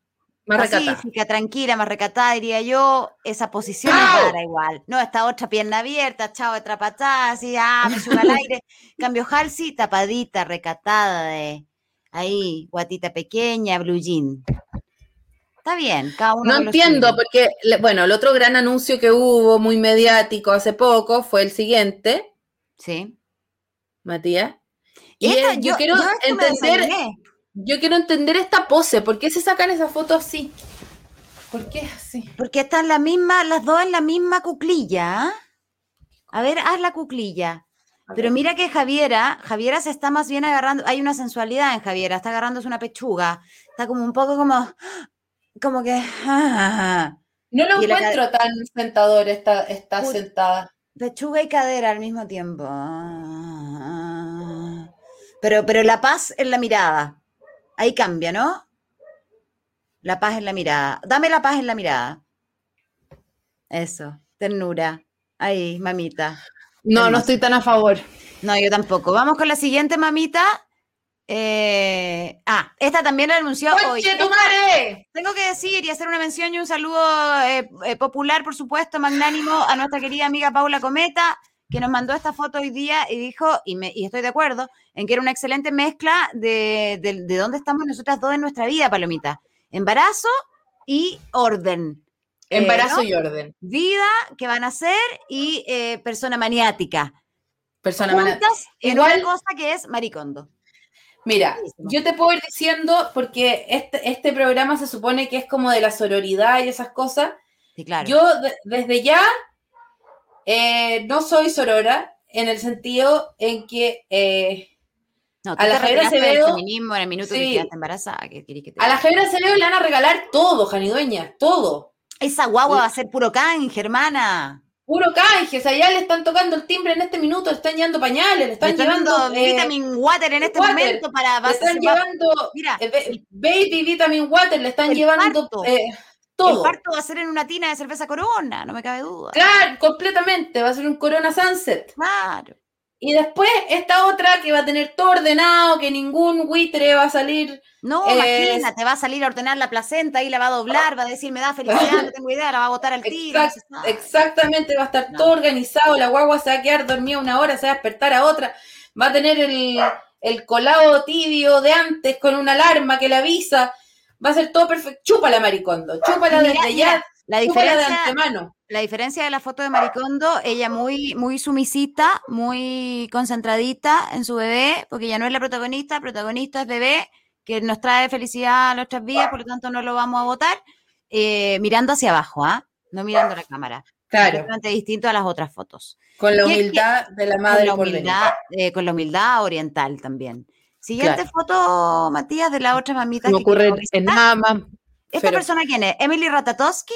Más recatada. pacífica, tranquila, más recatada, diría yo. Esa posición ¡Au! es rara igual. No, esta otra pierna abierta, chao de trapatada, así, ah, me suba al aire. Cambio Halsey, tapadita, recatada, de ahí, guatita pequeña, blue jean. Está bien, cada uno. No entiendo, porque, bueno, el otro gran anuncio que hubo, muy mediático hace poco, fue el siguiente, Sí. Matías. Y Esta- es- yo, quiero entender. Yo quiero entender esta pose, ¿por qué se sacan esa foto así? ¿Por qué así? Porque están las mismas, las dos en la misma cuclilla. ¿ah? A ver, haz la cuclilla. Pero mira que Javiera, Javiera se está más bien agarrando, hay una sensualidad en Javiera, está agarrándose una pechuga, está como un poco como, como que... ah, No lo la encuentro tan sentador esta, esta Uy. sentada. pechuga y cadera al mismo tiempo. Pero, pero la paz en la mirada. Ahí cambia, ¿no? La paz en la mirada. Dame la paz en la mirada. Eso, ternura. Ahí, mamita. No, no estoy tan a favor. No, yo tampoco. Vamos con la siguiente, mamita. Eh, ah, esta también la anunció hoy. ¡Conche tu madre! Tengo que decir y hacer una mención y un saludo eh, eh, popular, por supuesto, magnánimo, a nuestra querida amiga Paula Cometa, que nos mandó esta foto hoy día y dijo, y, me, y estoy de acuerdo, en que era una excelente mezcla de, de, de dónde estamos nosotras dos en nuestra vida, Palomita. Embarazo y orden. Eh, Embarazo ¿no? y orden. Vida que van a ser y eh, persona maniática. Persona en Igual- una cosa que es maricondo. Mira, Buenísimo. yo te puedo ir diciendo, porque este, este programa se supone que es como de la sororidad y esas cosas. Sí, claro. Yo de- desde ya eh, no soy sorora en el sentido en que no, a la Javiera Acevedo- feminismo en el minuto que Sí. quedaste embarazada. ¿qué querés que te a la? Javiera Acevedo le van a regalar todo, Janidueña, todo. Esa guagua va a ser puro canje, hermana. Puro canje, o sea, ya le están tocando el timbre en este minuto, le están llevando pañales, le Le están llevando... eh, vitamin water en este water. momento para le están llevando Mira, eh, ba- baby vitamin water, le están el llevando eh, El todo. parto va a ser en una tina de cerveza corona, no me cabe duda. Claro, completamente, va a ser un Corona Sunset. Claro. Y después esta otra que va a tener todo ordenado, que ningún buitre va a salir. No, Es- imagínate, va a salir a ordenar la placenta y la va a doblar, va a decir, me da felicidad, no tengo idea, la va a botar al tiro. Exact- exactamente, va a estar No. todo organizado, la guagua se va a quedar dormida una hora, se va a despertar a otra, va a tener el, el colado tibio de antes con una alarma que le avisa, va a ser todo perfecto. Chúpala, maricondo, chúpala Mira, desde mira, ya, La de diferencia, antemano. la diferencia de la foto de Maricondo, ella muy, muy sumisita, muy concentradita en su bebé, porque ella no es la protagonista, protagonista es bebé, que nos trae felicidad a nuestras vidas, por lo tanto no lo vamos a votar, eh, mirando hacia abajo, ¿ah? No mirando la cámara. Claro, Completamente distinto a las otras fotos. con la ¿Qué- qué- humildad de la Con madre la, por humildad, eh, con la humildad oriental también. Siguiente foto, Matías, de la otra mamita. No que ocurre en más. ¿Esta pero- persona quién es? ¿Emily Ratatowski?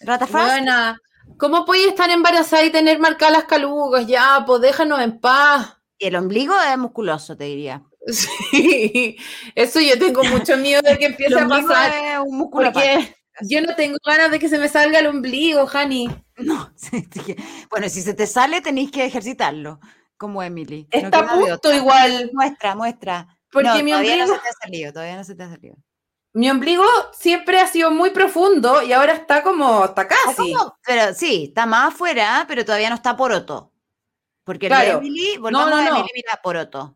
¿Ratafrost? Buena. ¿Cómo podéis estar embarazada y tener marcadas las calugas? Ya, pues déjanos en paz. El ombligo es musculoso, te diría. Sí, eso yo tengo mucho miedo de que empiece a pasar. es un músculo. Porque yo no tengo ganas de que se me salga el ombligo, Hani. No, bueno, si se te sale, tenéis que ejercitarlo, como Emily. No Está de punto igual. Muestra, muestra. Porque No, mi todavía no se te ha salido, todavía no se te ha salido. Mi ombligo siempre ha sido muy profundo y ahora está como, está casi. como- pero sí, está más afuera, pero todavía no está poroto. Porque el de Claro. Emily, volvamos no, a no. Emily, mira, poroto.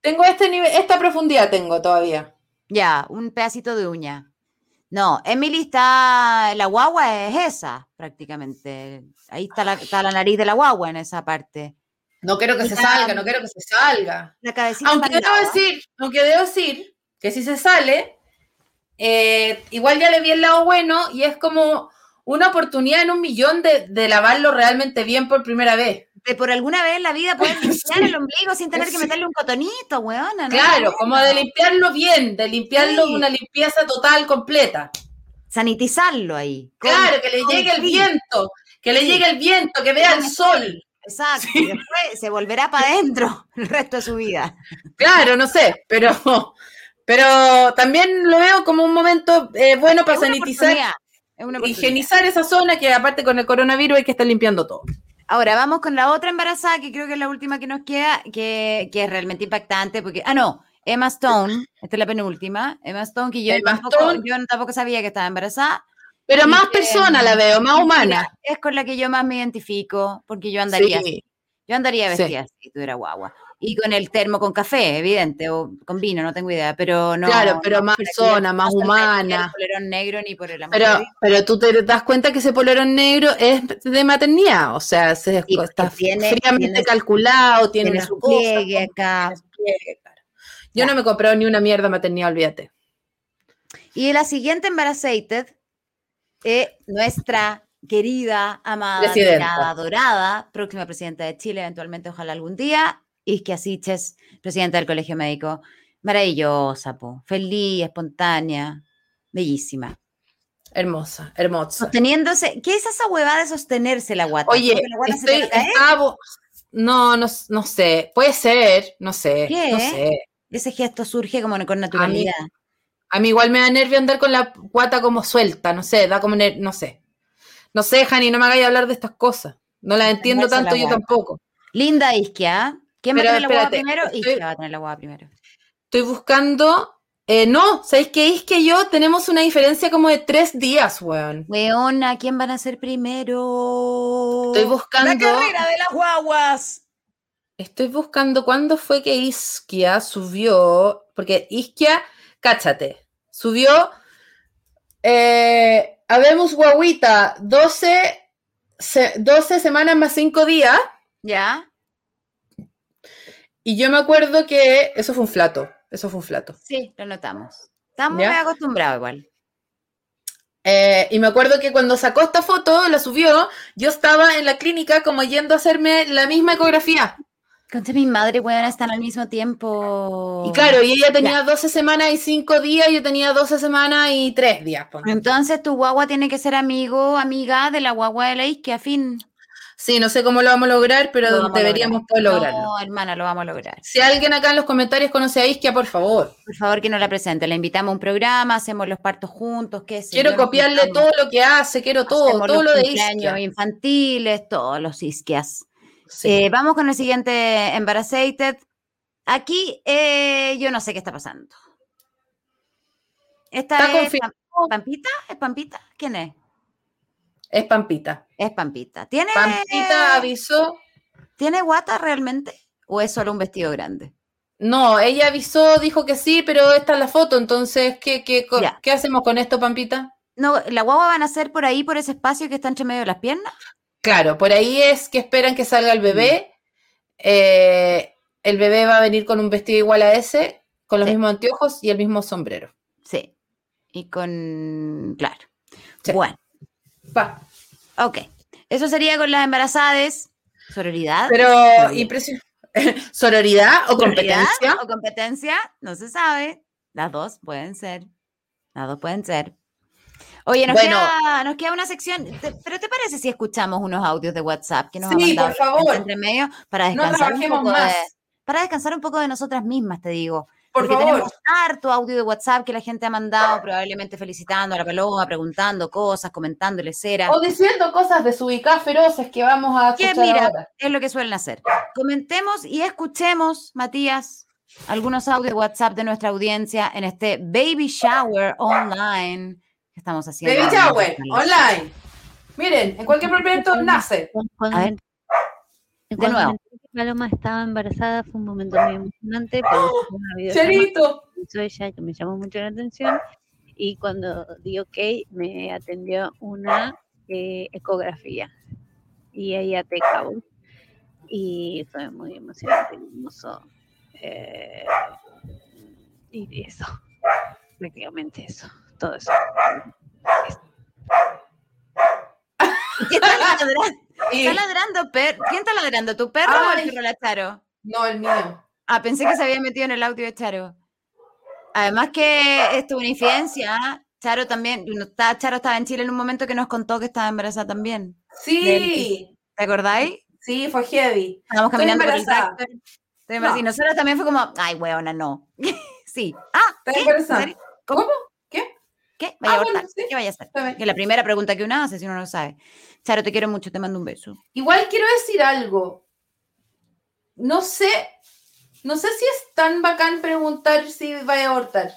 Tengo este nivel, esta profundidad tengo todavía. Ya, un pedacito de uña. No, Emily está, la guagua es esa, prácticamente. Ahí está la, está la nariz de la guagua en esa parte. No quiero que se salga, no quiero que se salga. La cabecita Aunque debo decir, aunque debo decir que si se sale, eh, igual ya le vi el lado bueno y es como una oportunidad en un millón de, de lavarlo realmente bien por primera vez. De por alguna vez en la vida puedes limpiar Sí. el ombligo sin tener que Sí. meterle un cotonito, weona. ¿no? Claro, como de limpiarlo bien, de limpiarlo Sí. una limpieza total, completa. Sanitizarlo ahí. Claro, que le llegue el viento, que le Sí. llegue el viento, que vea el sol. Exacto. Y después se volverá para adentro el resto de su vida. Claro, no sé, pero, pero también lo veo como un momento eh, bueno para sanitizar, higienizar esa zona que aparte con el coronavirus hay que estar limpiando todo. Ahora vamos con la otra embarazada, que creo que es la última que nos queda, que, que es realmente impactante, porque, ah, no, Emma Stone, esta es la penúltima, Emma Stone, que yo, Emma tampoco, Stone. yo tampoco sabía que estaba embarazada. Pero más que, persona la veo, más humana. es con la que yo más me identifico, porque yo andaría así. Sí, Yo andaría Sí. vestida así, si tuviera guagua. Y con el termo con café, evidente, o con vino, no tengo idea, pero no. claro, pero más persona, más ni el humana. polerón negro ni por el amor Pero, pero tú te das cuenta que ese polerón negro es de maternidad, o sea, se, Sí, está tiene- fríamente tiene- calculado, tiene, Tiene su pliegue acá. Yo no me he comprado ni una mierda maternidad, olvídate. Y la siguiente embarazated es nuestra querida, amada, adorada, próxima presidenta de Chile, eventualmente, ojalá algún día, Isquia Siches, presidenta del Colegio Médico. Maravillosa, po. feliz, espontánea, bellísima. Hermosa, hermosa. Sosteniéndose, ¿qué es esa huevada de sostenerse la guata? Oye, ¿Porque la guata estoy, a estaba no, no, no sé, puede ser, no sé, ¿Qué? no sé. Ese gesto surge como con naturalidad. A mí igual me da nervio andar con la guata como suelta, no sé, da como, no sé. No sé, Jani, no me hagáis hablar de estas cosas. No las entiendo tanto la yo guata. tampoco. Linda Isquia. ¿Quién va a tener la espérate, primero? estoy- Isquia va a tener la hueá primero. Estoy buscando. eh, no, ¿sabéis qué? Es que yo tenemos una diferencia como de tres días, weón. Weona, ¿quién van a ser primero? Estoy buscando. La carrera de las guaguas. Estoy buscando cuándo fue que Isquia subió, porque Isquia, cáchate, subió, eh, habemos guaguita, 12, se- 12 semanas más 5 días, ¿Ya? Y yo me acuerdo que eso fue un flato, eso fue un flato. Sí, lo notamos. Estamos ¿Ya? muy acostumbrados igual. Eh, y me acuerdo que cuando sacó esta foto, la subió, yo estaba en la clínica como yendo a hacerme la misma ecografía. Concha mi madre, weona, están al mismo tiempo. Y claro, y ella tenía 12 semanas y 5 días, yo tenía 12 semanas y 3 días. ponte. Entonces tu guagua tiene que ser amigo, amiga de la guagua de la isquia, fin. Sí, no sé cómo lo vamos a lograr, Lo pero deberíamos lograr. poder lograrlo. No, hermana, lo vamos a lograr. Si alguien acá en los comentarios conoce a Isquia, por favor. Por favor, que nos la presente. La invitamos a un programa, hacemos los partos juntos, qué sé Quiero copiarle todo lo que hace, quiero todo, hacemos todo los lo de Isquia. infantiles, todos los isquias. Sí. Eh, vamos con el siguiente Embarazated. Aquí eh, yo no sé qué está pasando. Esta Está es Pampita, ¿es Pampita? ¿Quién es? Es Pampita. Es Pampita. ¿Tiene, Pampita avisó. ¿Tiene guata realmente? ¿O es solo un vestido grande? No, ella avisó, dijo que sí, pero esta es la foto, entonces, ¿qué, qué. ¿qué hacemos con esto, Pampita? No, ¿la guagua van a ser por ahí, por ese espacio que está entre medio de las piernas? Claro, por ahí es que esperan que salga el bebé. Eh, el bebé va a venir con un vestido igual a ese, con los Sí. mismos anteojos y el mismo sombrero. Sí. Y con. Claro. Sí. Bueno, Pa. ok. Eso sería con las embarazadas. Sororidad. Pero, impresión. ¿Sororidad o ¿Sororidad competencia? O competencia, no se sabe. Las dos pueden ser. Las dos pueden ser. Oye, nos, Bueno. queda, nos queda una sección. Te- ¿Pero te parece si escuchamos unos audios de WhatsApp que nos ha Sí, mandado por favor. entre medio para No descansar un trabajemos poco más. de, para descansar un poco de nosotras mismas, te digo. Por Porque favor. tenemos harto audio de WhatsApp que la gente ha mandado, probablemente felicitando a la paloma, preguntando cosas, comentándole cera. O diciendo cosas desubicadas feroces que vamos a Que escuchar mira, ahora. es lo que suelen hacer. Comentemos y escuchemos, Matías, algunos audios de WhatsApp de nuestra audiencia en este Baby Shower Online que estamos haciendo. Baby. Shower, online. Miren, en cualquier momento nace. A ver. De nuevo. Paloma estaba embarazada fue un momento muy emocionante videollamada Cherito. ella que me llamó mucho la atención y cuando di ok me atendió una eh, ecografía y ella te cabo y fue muy emocionante, hermoso eh, y eso, prácticamente eso, todo eso. ¿Qué está ladrando? ¿Está ladrando per- ¿Quién está ladrando? ¿Tu perro o el perro de la Charo? No, el mío. Ah, pensé que se había metido en el audio de Charo. Además que esto es una infidencia. ¿ah? Charo también, Charo estaba en Chile en un momento que nos contó que estaba embarazada también. Sí, ¿Te acordáis? sí, fue heavy. Estábamos Estoy caminando por el tractor. Y No. nosotros también fue como, ay, weona, no. sí. Ah, Estoy embarazada. ¿Cómo? ¿Qué? Vaya Ah, a bueno, abortar. sí. ¿Qué vaya a hacer? Que es la primera pregunta que uno hace si uno no lo sabe. Charo, te quiero mucho, te mando un beso. Igual quiero decir algo. No sé, no sé si es tan bacán preguntar si vaya a abortar.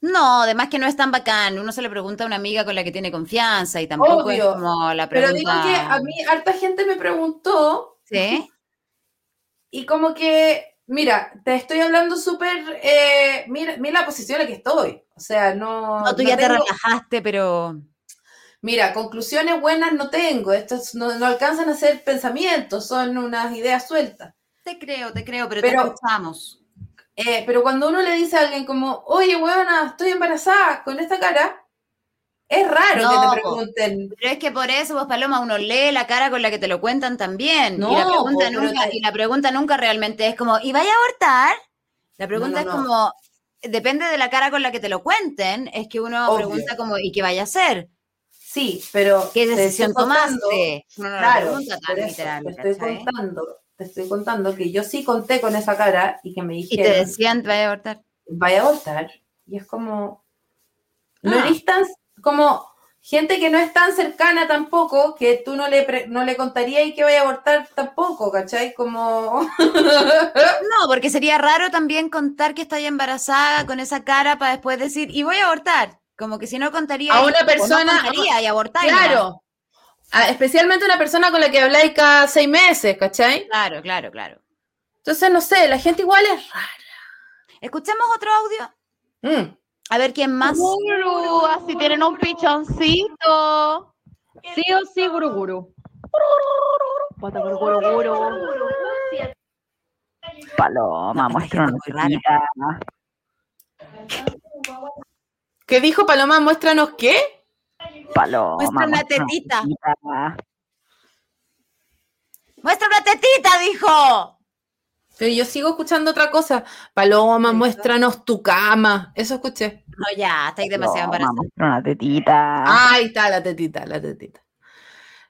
No, además que no es tan bacán. Uno se le pregunta a una amiga con la que tiene confianza y tampoco Obvio, es como la Pero pregunta. digo que a mí harta gente me preguntó ¿Sí? y como que, mira, te estoy hablando súper, eh, mira, mira la posición en la que estoy. O sea, no... No, tú no ya te relajaste, pero. Mira, conclusiones buenas no tengo. Estos no, no alcanzan a ser pensamientos, son unas ideas sueltas. Te creo, te creo, pero, Pero- te escuchamos. Eh, pero cuando uno le dice a alguien como, oye, weona, estoy embarazada con esta cara, Es raro No, que te pregunten. Pero es que por eso, vos, Paloma, uno lee la cara con la que te lo cuentan también. No, y, la pregunta nunca, y la pregunta nunca realmente es como, ¿y vaya a abortar? La pregunta no, es como, depende de la cara con la que te lo cuenten, es que uno Obvio. pregunta como, ¿y qué vaya a hacer? Sí, pero. ¿Qué decisión contando- tomaste? Lo Claro, pregunta tan eso, literal, te estoy ¿cachai? contando, te estoy contando que yo sí conté con esa cara y que me Y te dijeron, decían, vaya a abortar. vaya a abortar. Y es como, no Ah. eres tan, como gente que no es tan cercana tampoco, que tú no le, no le contarías y que vaya a abortar tampoco, ¿cachai? Como, No, porque sería raro también contar que estoy embarazada con esa cara para después decir, y voy a abortar. Como que si no contaría. A y- una o no persona- contaría y nomás. claro, a- especialmente una persona con la que habláis cada seis meses, ¿cachai? Claro, claro, claro. Entonces, no sé, la gente igual es rara. Escuchemos otro audio. Mm. A ver quién más. Gurú, así tienen un pichoncito. Sí o sí, guru guru. Guru, guru, guru. Paloma, muestra una tetita. ¿Qué dijo Paloma? Muéstranos qué. Paloma. Muestra una tetita. ¡Muestra una tetita! Dijo. Pero yo sigo escuchando otra cosa. Paloma, muéstranos tu cama. Eso escuché. No, ya, estáis demasiado muestra una tetita. Ahí está la tetita, la tetita.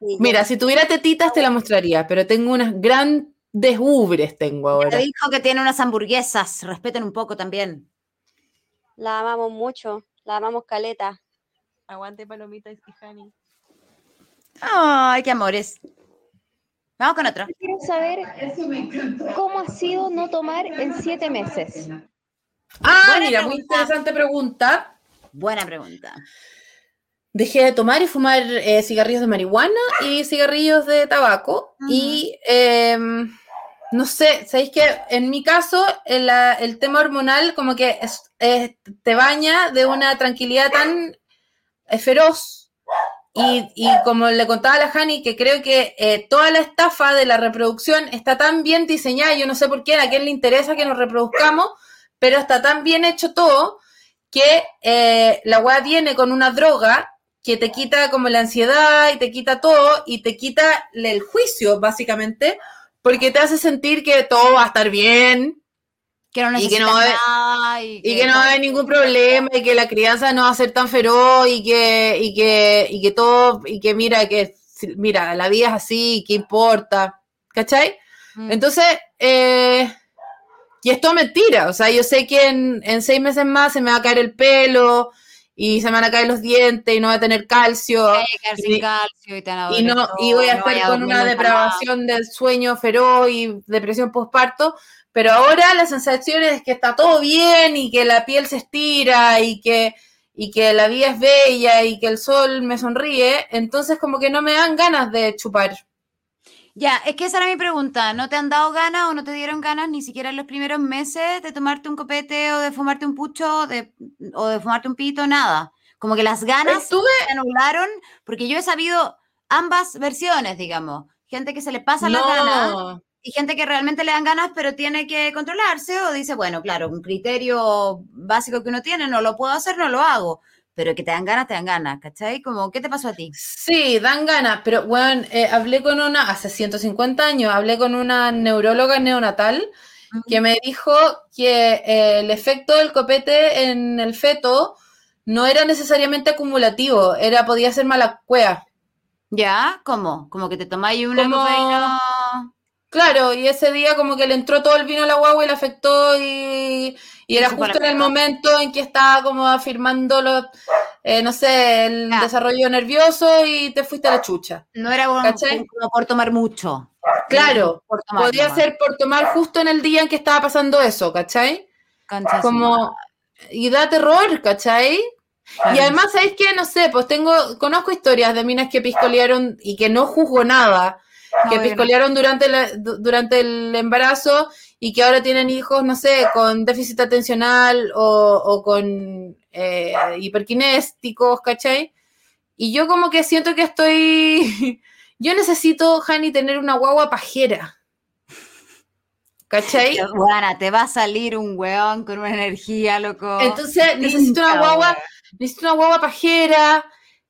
Mira, si tuviera tetitas te la mostraría, pero tengo unas grandes ubres tengo Te ahora. dijo que tiene unas hamburguesas. Respeten un poco también. La amamos mucho, la amamos caleta. Aguante palomitas y honey. Ay, qué amores. Vamos con otro. Quiero saber cómo ha sido no tomar en siete meses. Ah, Buena mira, muy interesante pregunta. Buena pregunta. Dejé de tomar y fumar eh, cigarrillos de marihuana y cigarrillos de tabaco. Y em, no sé, ¿sabéis que en mi caso el, tema hormonal como que es- es- te baña de una tranquilidad tan eh, feroz? Y, como le contaba a la Hani, que creo que eh, toda la estafa de la reproducción está tan bien diseñada, yo no sé por qué, a quién le interesa que nos reproduzcamos, pero está tan bien hecho todo que eh, la weá viene con una droga que te quita como la ansiedad y te quita todo y te quita el juicio, básicamente, porque te hace sentir que todo va a estar bien Que no Y que no va a haber- nada. Y, y que no va a haber ningún problema y que la crianza no va a ser tan feroz y que, y que, y que todo, y que mira, que mira, la vida es así, ¿qué importa? ¿Cachai? Mm. Entonces, eh, y es todo mentira. O sea, yo sé que en, en seis meses más se me va a caer el pelo y se me van a caer los dientes y no voy a tener calcio. Y- calcio y te Y, no, y voy a no estar con una depravación del sueño feroz y depresión postparto, pero ahora la sensación es que está todo bien y que la piel se estira y que, y que la vida es bella y que el sol me sonríe, entonces como que no me dan ganas de chupar. Ya, es que esa era mi pregunta. ¿No te han dado ganas o no te dieron ganas ni siquiera en los primeros meses de tomarte un copete o de fumarte un pucho o de, o de fumarte un pito? Nada. Como que las ganas Estuve, se anularon porque yo he sabido ambas versiones, digamos. Gente que se le pasa las ganas no, y gente que realmente le dan ganas pero tiene que controlarse o dice, bueno, claro, un criterio básico que uno tiene, no lo puedo hacer, no lo hago. Pero que te dan ganas, te dan ganas, ¿cachai? Como, ¿qué te pasó a ti? Sí, dan ganas, pero bueno, eh, hablé con una, hace 150 años, hablé con una neuróloga neonatal que me dijo que eh, el efecto del copete en el feto no era necesariamente acumulativo, era, podía ser mala cueva. ¿Ya? ¿Cómo? Como que te tomáis una Como- cocaína. Claro, y ese día como que le entró todo el vino a la guagua y le afectó y, y era justo en el momento en que estaba como afirmando los, eh, no sé, el desarrollo nervioso y te fuiste a la chucha. No era como, como por tomar mucho. Claro, Por tomar podía ser por tomar justo en el día en que estaba pasando eso, ¿cachai? Como, y da terror, ¿cachai? Y además, ¿sabes qué? No sé, pues tengo, conozco historias de minas que piscolearon y que no juzgo nada, que piscolearon durante, la- durante el embarazo y que ahora tienen hijos, no sé, con déficit atencional o, o con eh, hiperkinésticos, ¿cachai? Y yo como que siento que estoy, yo necesito, Hani, tener una guagua pajera. ¿Cachai? Buena, te va a salir un weón con una energía, loco. Entonces necesito una guagua, necesito una guagua pajera,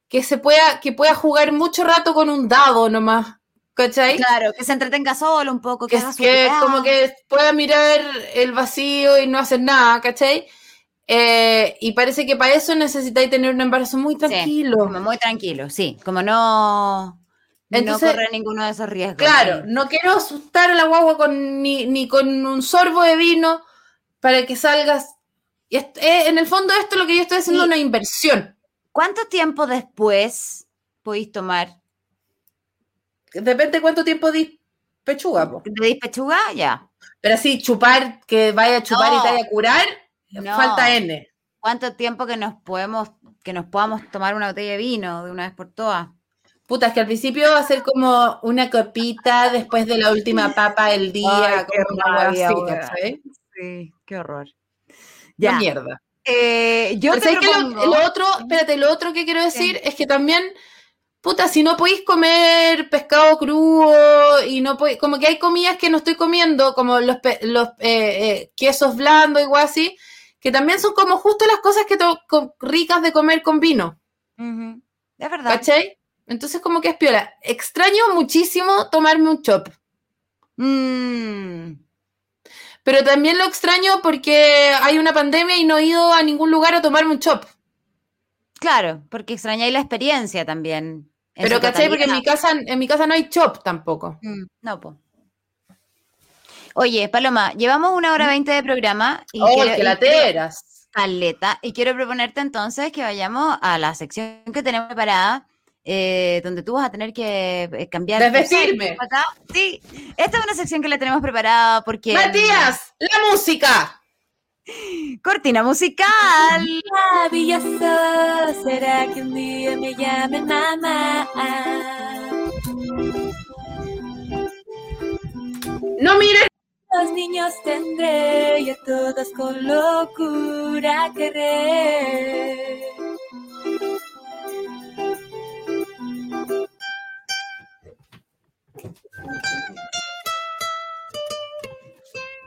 que se pueda, que pueda jugar mucho rato con un dado nomás. ¿Cachai? Claro, que se entretenga solo un poco, que, que, haga su que como que pueda mirar el vacío y no hacer nada, ¿cachai? Eh, y parece que para eso necesitáis tener un embarazo muy tranquilo. Como muy tranquilo, sí. Como no, Entonces- no correr ninguno de esos riesgos. Claro, no quiero asustar a la guagua con, ni, ni con un sorbo de vino para que salgas. Y est- eh, en el fondo esto es lo que yo estoy haciendo Sí. una inversión. ¿Cuánto tiempo después podéis tomar? Depende cuánto tiempo di pechuga, po. ¿De pechuga? Ya. Pero así, chupar, que vaya a chupar y No. te vaya a curar, No. falta N. ¿Cuánto tiempo que nos podemos, que nos podamos tomar una botella de vino de una vez por todas? Puta, es que al principio va a ser como una copita después de la última papa del día, Ay, como rabia. ¿cachai? Sí, qué horror. Ya. Mierda. Eh, yo te ¿sabes qué? Lo- propongo- lo, otro, espérate, lo otro que quiero decir es que también, puta, si no podéis comer pescado crudo y no podéis, como que hay comidas que no estoy comiendo, como los, los eh, eh, quesos blandos, igual así, que también son como justo las cosas que ricas de comer con vino. Es verdad. ¿cachai? Entonces como que es piola. Extraño muchísimo tomarme un chop. Mm, Pero también lo extraño porque hay una pandemia y no he ido a ningún lugar a tomarme un chop. claro, porque extrañáis la experiencia también. Pero ¿cachai? Porque en mi casa, en mi casa no hay chop tampoco. Mm, no, po. Oye, Paloma, llevamos una hora veinte de programa. Y ¡Oh, quiero- que y la quiero- teras! Caleta. Y quiero proponerte entonces que vayamos a la sección que tenemos preparada, eh, donde tú vas a tener que eh, cambiar. Desvestirme. acá. Sí, esta es una sección que la tenemos preparada porque. Matías, la música. Cortina musical. Maravilloso, será que un día me llamen mamá. No mires. Los niños tendré y a todos con locura querré.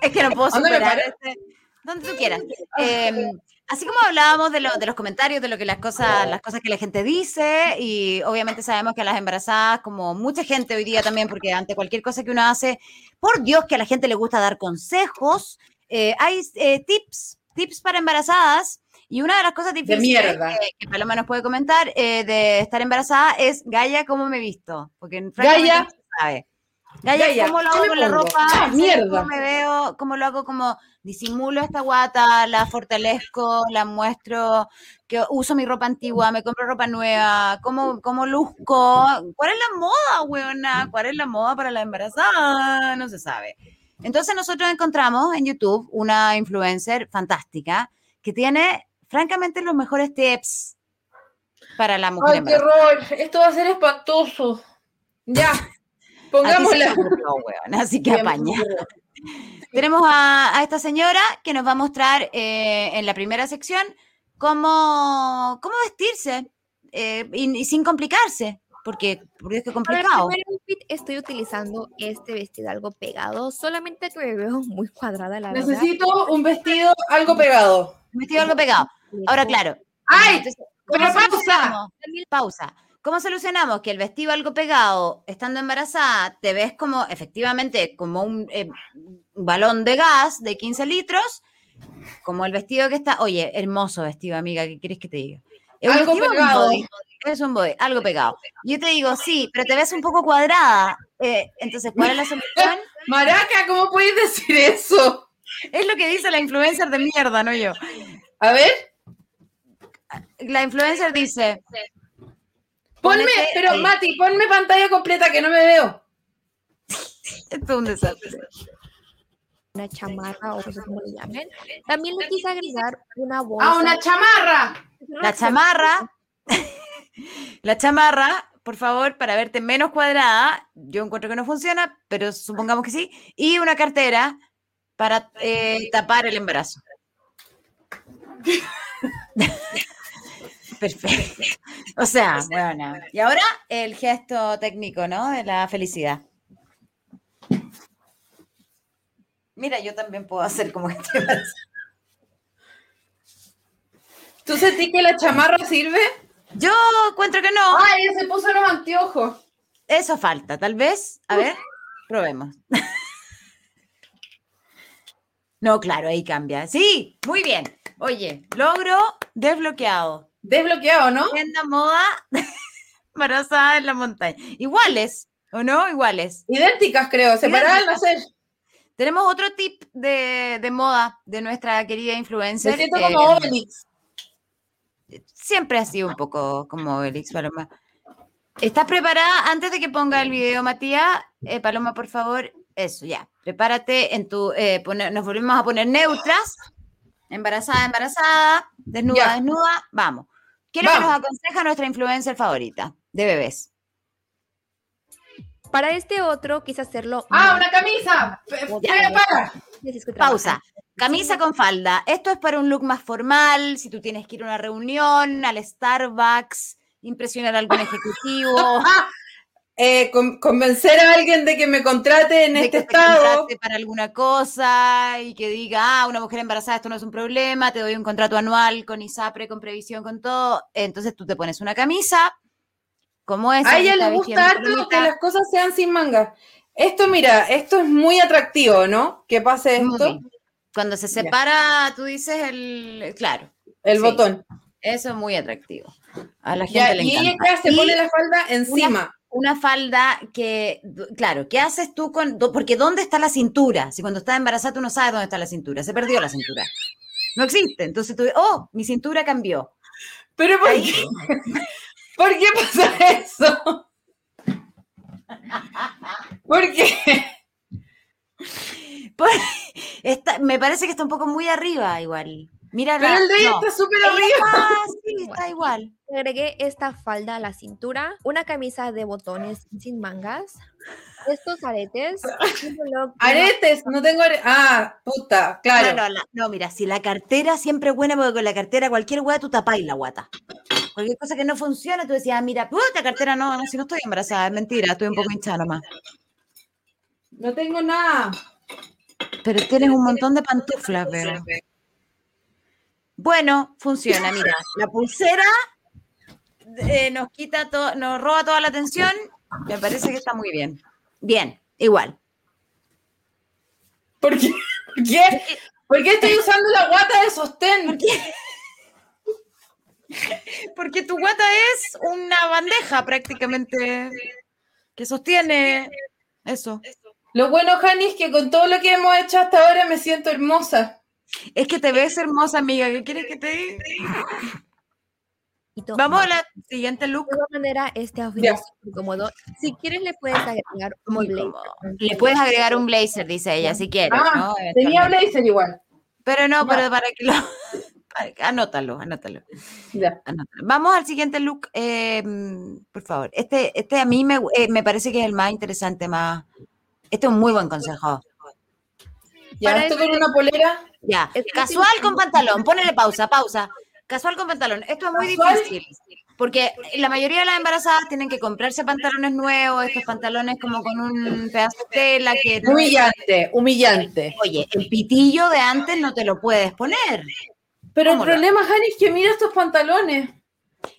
Es que no puedo ¿Dónde me superar este- Donde tú quieras. Eh, así como hablábamos de, lo- de los comentarios, de lo que las cosas, las cosas que la gente dice, y obviamente sabemos que a las embarazadas, como mucha gente hoy día también, porque ante cualquier cosa que uno hace, por Dios que a la gente le gusta dar consejos, eh, hay eh, tips, tips para embarazadas. Y una de las cosas difíciles que, que Paloma nos puede comentar eh, de estar embarazada es, Gaya, ¿cómo me he visto? Porque no sabe. Gaya, Gaya, ¿cómo lo ¿qué hago con la ropa? Ah, ¿Cómo me veo? ¿Cómo lo hago? Como disimulo esta guata, la fortalezco, la muestro, que uso mi ropa antigua, me compro ropa nueva, ¿cómo, cómo luzco? ¿Cuál es la moda, weona? ¿Cuál es la moda para la embarazada? No se sabe. Entonces nosotros encontramos en YouTube una influencer fantástica que tiene, francamente, los mejores tips para la mujer Ay, qué horror. Esto va a ser espantoso. Ya. Pongámosla. ocurrió, así que apaña. Tenemos a, a esta señora que nos va a mostrar eh, en la primera sección cómo, cómo vestirse eh, y, y sin complicarse, porque, porque es que Para el complicado. primer outfit estoy utilizando este vestido algo pegado, solamente que me veo muy cuadrada, la verdad. Necesito un vestido algo pegado. Un vestido algo pegado. Ahora, claro. ¡Ay! entonces, Pero ¿cómo pausa. Pausa. ¿Cómo solucionamos que el vestido algo pegado, estando embarazada, te ves como efectivamente como un eh, balón de gas de 15 litros? Como el vestido que está, oye, hermoso vestido, amiga, ¿qué quieres que te diga? Es un Algo un pegado. body? Es un body, algo pegado. Yo te digo, sí, pero te ves un poco cuadrada. Eh, entonces, ¿cuál es la solución? Maraca, ¿cómo puedes decir eso? Es lo que dice la influencer de mierda, no yo. A ver, La influencer dice, ponme, Ponete pero ahí. Mati, ponme pantalla completa que no me veo. esto es un desastre. Una chamarra o no sé cómo le llamen. También le quise agregar una bolsa. ¡Ah, una chamarra! La chamarra, la chamarra, por favor, para verte menos cuadrada, yo encuentro que no funciona, pero supongamos que sí, y una cartera para eh, tapar el embarazo. Perfecto. O sea, bueno. Y ahora el gesto técnico, ¿no? De la felicidad. Mira, yo también puedo hacer como que estoy. ¿Tú sentís que la chamarra sirve? Yo encuentro que no. Ay, se puso los anteojos. Eso falta, tal vez. A ver, probemos. No, claro, ahí cambia. Sí, muy bien. Oye, logro desbloqueado. Desbloqueado, ¿no? Tienda moda embarazada en la montaña. Iguales, ¿o no? Iguales. Idénticas, creo. Separadas, no sé. Tenemos otro tip de, de moda de nuestra querida influencer. Me siento eh, como Obelix. Siempre ha sido un poco como Obelix, Paloma. ¿Estás preparada? Antes de que ponga el video, Matías, eh, Paloma, por favor, eso, ya. Prepárate en tu. eh, pone- nos volvemos a poner neutras. Embarazada, embarazada. Desnuda, Ya. desnuda. Vamos. Quiero que Vamos. nos aconseja nuestra influencer favorita de bebés. Para este otro quise hacerlo. ¡Ah, una camisa! Fe- para. Que Pausa. Camisa con falda. Esto es para un look más formal, si tú tienes que ir a una reunión, al Starbucks, impresionar a algún ejecutivo. Eh, con- convencer a alguien de que me contrate en de este que estado. para alguna cosa y que diga, ah, una mujer embarazada, esto no es un problema, te doy un contrato anual con ISAPRE, con previsión, con todo. Entonces tú te pones una camisa, como esa. A ella le gusta harto que las cosas sean sin manga. Esto, mira, esto es muy atractivo, ¿no? Que pase esto. Cuando se separa, tú dices el, claro, el sí. botón. eso es muy atractivo. A la gente Ya, le y ella encanta. ¿qué hace? Y pone la falda encima. Una falda que, claro, ¿qué haces tú con, do- porque ¿dónde está la cintura? Si cuando estás embarazada tú no sabes dónde está la cintura, se perdió la cintura. No existe. Entonces tú, oh, mi cintura cambió. Pero ¿por Ahí- qué? ¿Por qué pasa eso? ¿Por qué? Pues, está- me parece que está un poco muy arriba igual. Mira, Pero el de ella no. está súper arriba. está- sí, está igual. Agregué esta falda a la cintura, una camisa de botones sin mangas, estos aretes, Aretes, no tengo aretes. Ah, puta, claro. No, no, la- no, mira, si la cartera siempre es buena porque con la cartera cualquier hueá tú tapáis la guata. Cualquier cosa que no funciona, tú decías, ah, mira, puta cartera, no, no, si no estoy embarazada, es mentira, estoy un poco hinchada nomás. No tengo nada. Pero tienes un montón de pantuflas, veo. Bueno, funciona, mira, la pulsera eh, nos quita todo, nos roba toda la atención, me parece que está muy bien. Bien, igual. ¿Por qué? ¿Por qué? ¿Por qué estoy usando la guata de sostén? Porque tu guata es una bandeja prácticamente que sostiene eso. Lo bueno, Jani, es que con todo lo que hemos hecho hasta ahora me siento hermosa. Es que te ves hermosa, amiga. ¿Qué quieres que te diga? Vamos a la siguiente look. De igual manera, este outfit Ya. es súper cómodo. Si quieres, le puedes agregar un Muy blazer. cómodo. Le puedes agregar un blazer, dice ella, si quieres. Ah, ¿no? tenía blazer igual. Pero no, pero para que lo. para que- Anótalo, anótalo. Vamos al siguiente look, eh, por favor. Este, este a mí me, eh, me parece que es el más interesante, más. Este es un muy buen consejo. Ya Para esto este- con una polera. Ya, casual con pantalón, ponele pausa, pausa. Casual con pantalón. Esto es muy ¿Casual? difícil. Porque la mayoría de las embarazadas tienen que comprarse pantalones nuevos, estos pantalones como con un pedazo de tela que... Humillante, humillante. Oye, el pitillo de antes no te lo puedes poner. Pero el problema, Jani, es que mira estos pantalones.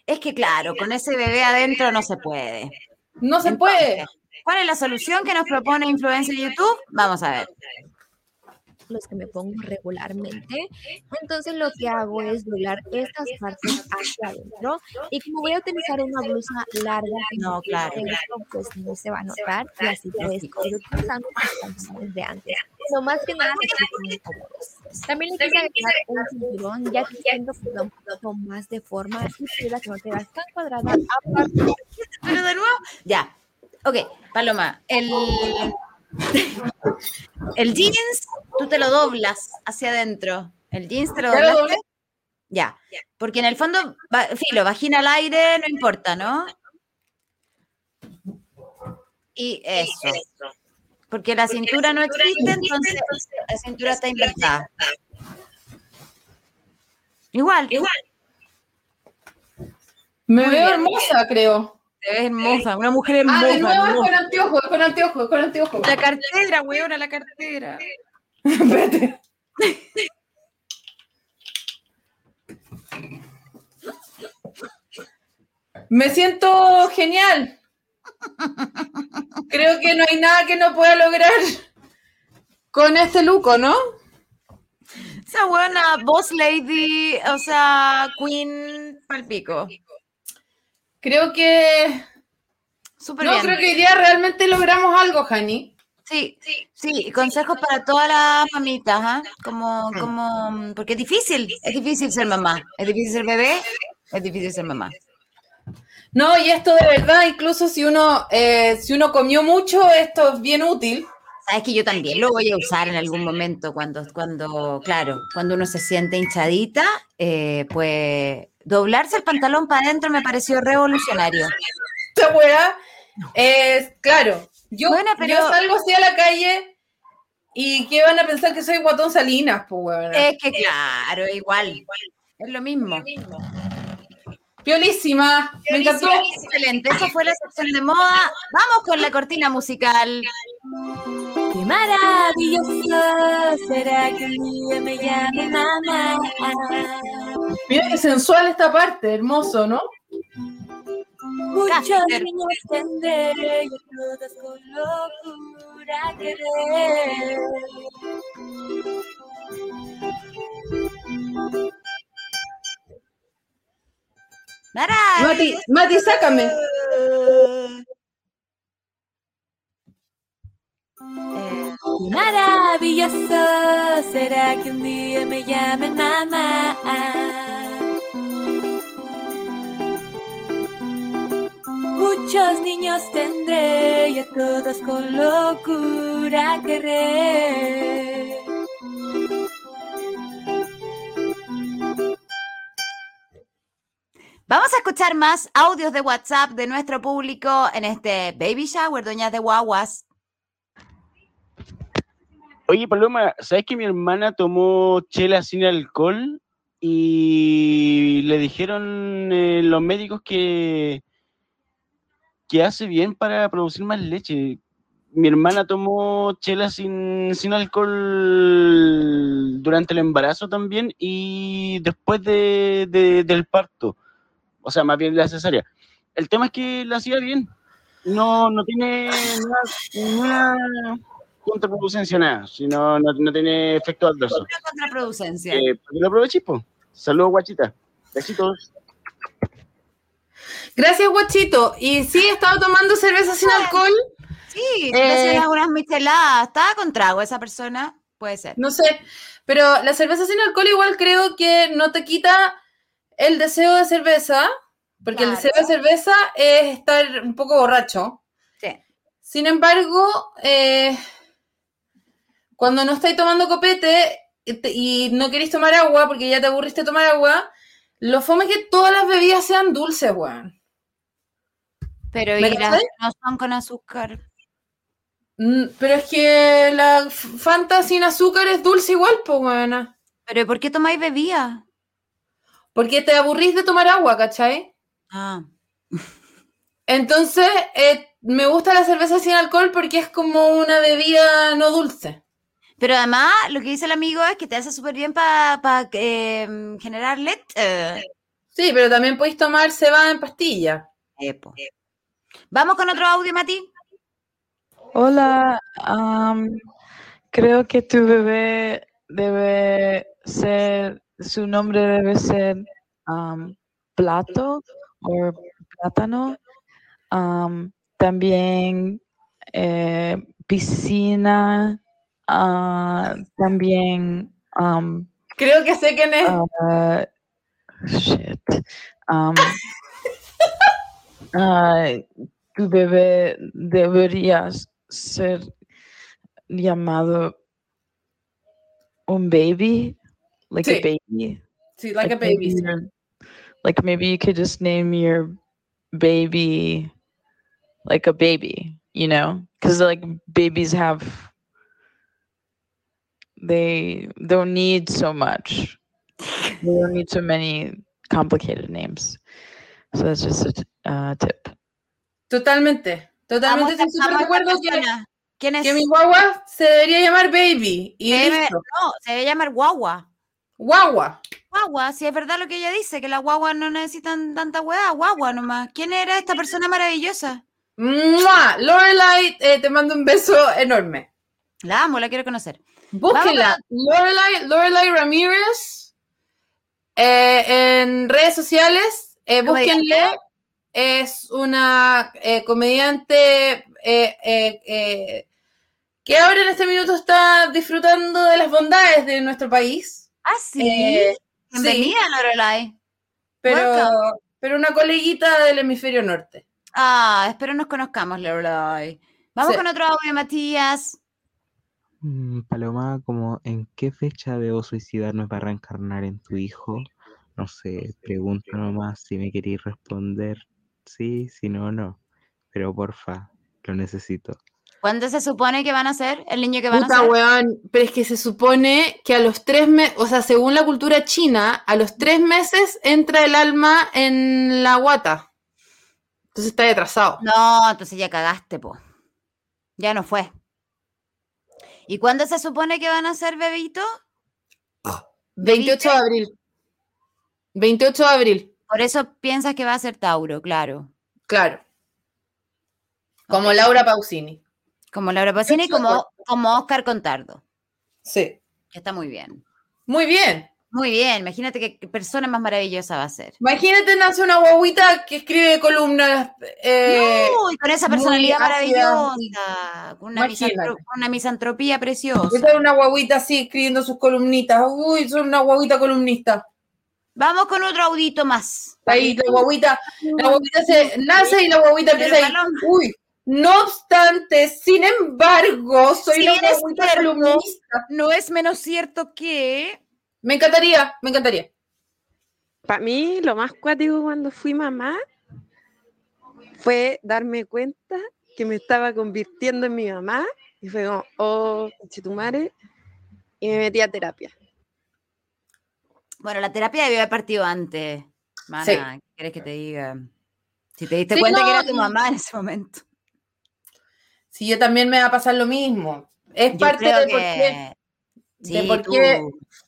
Es que claro, con ese bebé adentro no se puede. No se Entonces, puede. ¿Cuál es la solución que nos propone Influencer YouTube? Vamos a ver. Los que me pongo regularmente. Entonces lo que hago es doblar estas partes hacia adentro y como voy a utilizar una blusa larga No, claro. pues no se va a notar y así puedes ir utilizando los pantalones de antes. Pero más que nada. También le quise agregar un cinturón ya que siento que da un poco más de forma y que no te veas tan cuadrada. Aparte, Pero de nuevo, ya. Ok, Paloma, el, el jeans, tú te lo doblas hacia adentro. El jeans te lo doblé. Ya, porque en el fondo, va- filo, vagina al aire, no importa, ¿no? Y eso. Porque la cintura no existe, entonces la cintura está invertida. Igual, igual. Me Muy veo hermosa, creo. Te ves hermosa, una mujer hermosa. Ah, de nuevo es hermosa. con anteojos, con anteojos, con anteojos. La cartera, weona, la cartera. Espérate. Me siento genial. Creo que no hay nada que no pueda lograr con este luco, ¿no? Esa buena boss lady, o sea, queen palpico. Creo que. Súper no, bien. creo que hoy día realmente logramos algo, Jani. Sí, sí, y consejos para todas las mamitas, ¿ah? Como, como, porque es difícil, es difícil ser mamá, es difícil ser bebé, es difícil ser mamá. No, y esto de verdad, incluso si uno, eh, si uno comió mucho, esto es bien útil. Sabes que yo también lo voy a usar en algún momento cuando, cuando claro, cuando uno se siente hinchadita, eh, pues doblarse el pantalón para adentro me pareció revolucionario. Esta weá es, claro, yo, Bueno, pero- yo salgo así a la calle y ¿qué van a pensar que soy guatón Salinas, pues weón? Es que claro, igual, es lo mismo. Piolísima, me encantó. Excelente, esa fue la sección de moda. Vamos con la cortina musical. Qué maravilloso será que un día me llame mamá. Mira qué sensual esta parte, hermoso, ¿no? Muchos niños tendré y todas con locura querer. Mati, Mati, sácame. eh, maravilloso será que un día me llamen mamá. Muchos niños tendré y a todos con locura querré. Vamos a escuchar más audios de WhatsApp de nuestro público en este Baby Shower, Doñas de Guaguas. Oye, Paloma, ¿sabes que mi hermana tomó chela sin alcohol y le dijeron eh, los médicos que, que hace bien para producir más leche? Mi hermana tomó chela sin, sin alcohol durante el embarazo también y después de, de- del parto, o sea, más bien la cesárea. El tema es que la hacía bien, no, no tiene nada- ninguna contraproducencia, nada, sino no, no tiene efecto adverso. Una contraproducencia. Eh, lo aproveches, po. Saludos, guachita. Besitos. Gracias, guachito. Y sí, he estado tomando cerveza sin alcohol. Sí, Eh, eh, algunas micheladas. ¿Estaba con trago esa persona? Puede ser. No sé, pero la cerveza sin alcohol igual creo que no te quita el deseo de cerveza, porque el deseo de cerveza es estar un poco borracho. Sí. Sin embargo, eh, cuando no estáis tomando copete y te- y no queréis tomar agua porque ya te aburriste tomar agua, lo fome es que todas las bebidas sean dulces, weón. Pero ¿Me y las no son con azúcar. Mm, Pero es que la Fanta sin azúcar es dulce igual, pues, weona. ¿Pero ¿y por qué tomáis bebida? Porque te aburrís de tomar agua, ¿cachai? Ah. Entonces, eh, me gusta la cerveza sin alcohol porque es como una bebida no dulce. Pero además, lo que dice el amigo es que te hace súper bien para generar leche. Sí, pero también podéis tomar cebada en pastilla. Epo. Vamos con otro audio, Mati. Hola, creo que tu bebé debe ser, su nombre debe ser plato o plátano. Am, también eh, piscina, ah, también am, Creo que sé quién es. ah, shit. ah, tu bebé debería ser llamado un baby, like Sí. a baby. Sí, like a baby. sí. like maybe you could just name your baby like a baby, you know, because like babies have they don't need so much. They don't need so many complicated names. So that's just a t- uh, tip. Totalmente. Totalmente Vamos a- estoy súper de acuerdo que, ¿Quién es? que mi guagua se debería llamar baby. Y debe- no, se debe llamar guagua. Guagua. Guagua. si es verdad lo que ella dice, que las guaguas no necesitan tanta weá, guagua nomás. ¿Quién era esta persona maravillosa? ¡Mua! Lorelai, eh, te mando un beso enorme. La amo, la quiero conocer. Búsquenla. Lorelai, Lorelai Ramírez eh, en redes sociales. Eh, búsquenle. Es una eh, comediante eh, eh, eh, que ahora en este minuto está disfrutando de las bondades de nuestro país. Ah, sí. Eh, Bienvenida, sí, Lorelai. pero, Welcome. pero una coleguita del hemisferio norte. Ah, espero nos conozcamos, Lorelai. Vamos Sí. con otro audio, Matías. Mm, Paloma, como ¿en qué fecha debo suicidarme para reencarnar en tu hijo? No sé, pregunto nomás si me queréis responder. Sí, si no, no. Pero porfa, lo necesito. ¿Cuándo se supone que van a ser? ¿El niño que van Puta a ser? weón, pero es que se supone que a los tres meses, o sea, según la cultura china, a los tres meses entra el alma en la guata. Entonces está atrasado. No, entonces ya cagaste, po. Ya no fue. ¿Y cuándo se supone que van a ser bebito? 28 de abril. 28 de abril. Por eso piensas que va a ser Tauro, claro. Claro. Como Laura Pausini. Como Laura Pausini y como, como Oscar Contardo. Sí. Está muy bien. Muy bien. Muy bien. Imagínate qué persona más maravillosa va a ser. Imagínate nace una guaguita que escribe columnas. eh, Uy, con esa personalidad maravillosa. Con una, misantro- misantropía preciosa. Esta es una guaguita así escribiendo sus columnitas. Uy, son una guaguita columnista. Vamos con otro audito más. Ahí la guaguita, la guaguita se nace y la guaguita empieza ahí. Uy, no obstante, sin embargo, soy Sí, una columnista. No es menos cierto que. Me encantaría, me encantaría. Para mí, lo más cuático cuando fui mamá fue darme cuenta que me estaba convirtiendo en mi mamá y fue como, oh, chitumare, y me metí a terapia. Bueno, la terapia debió haber partido antes. Mana, Sí. ¿qué quieres que te diga? Si te diste Sí, cuenta no, que era tu mamá en ese momento. Si yo también me va a pasar lo mismo. Es Yo parte de que. por qué, de Sí, por tú. qué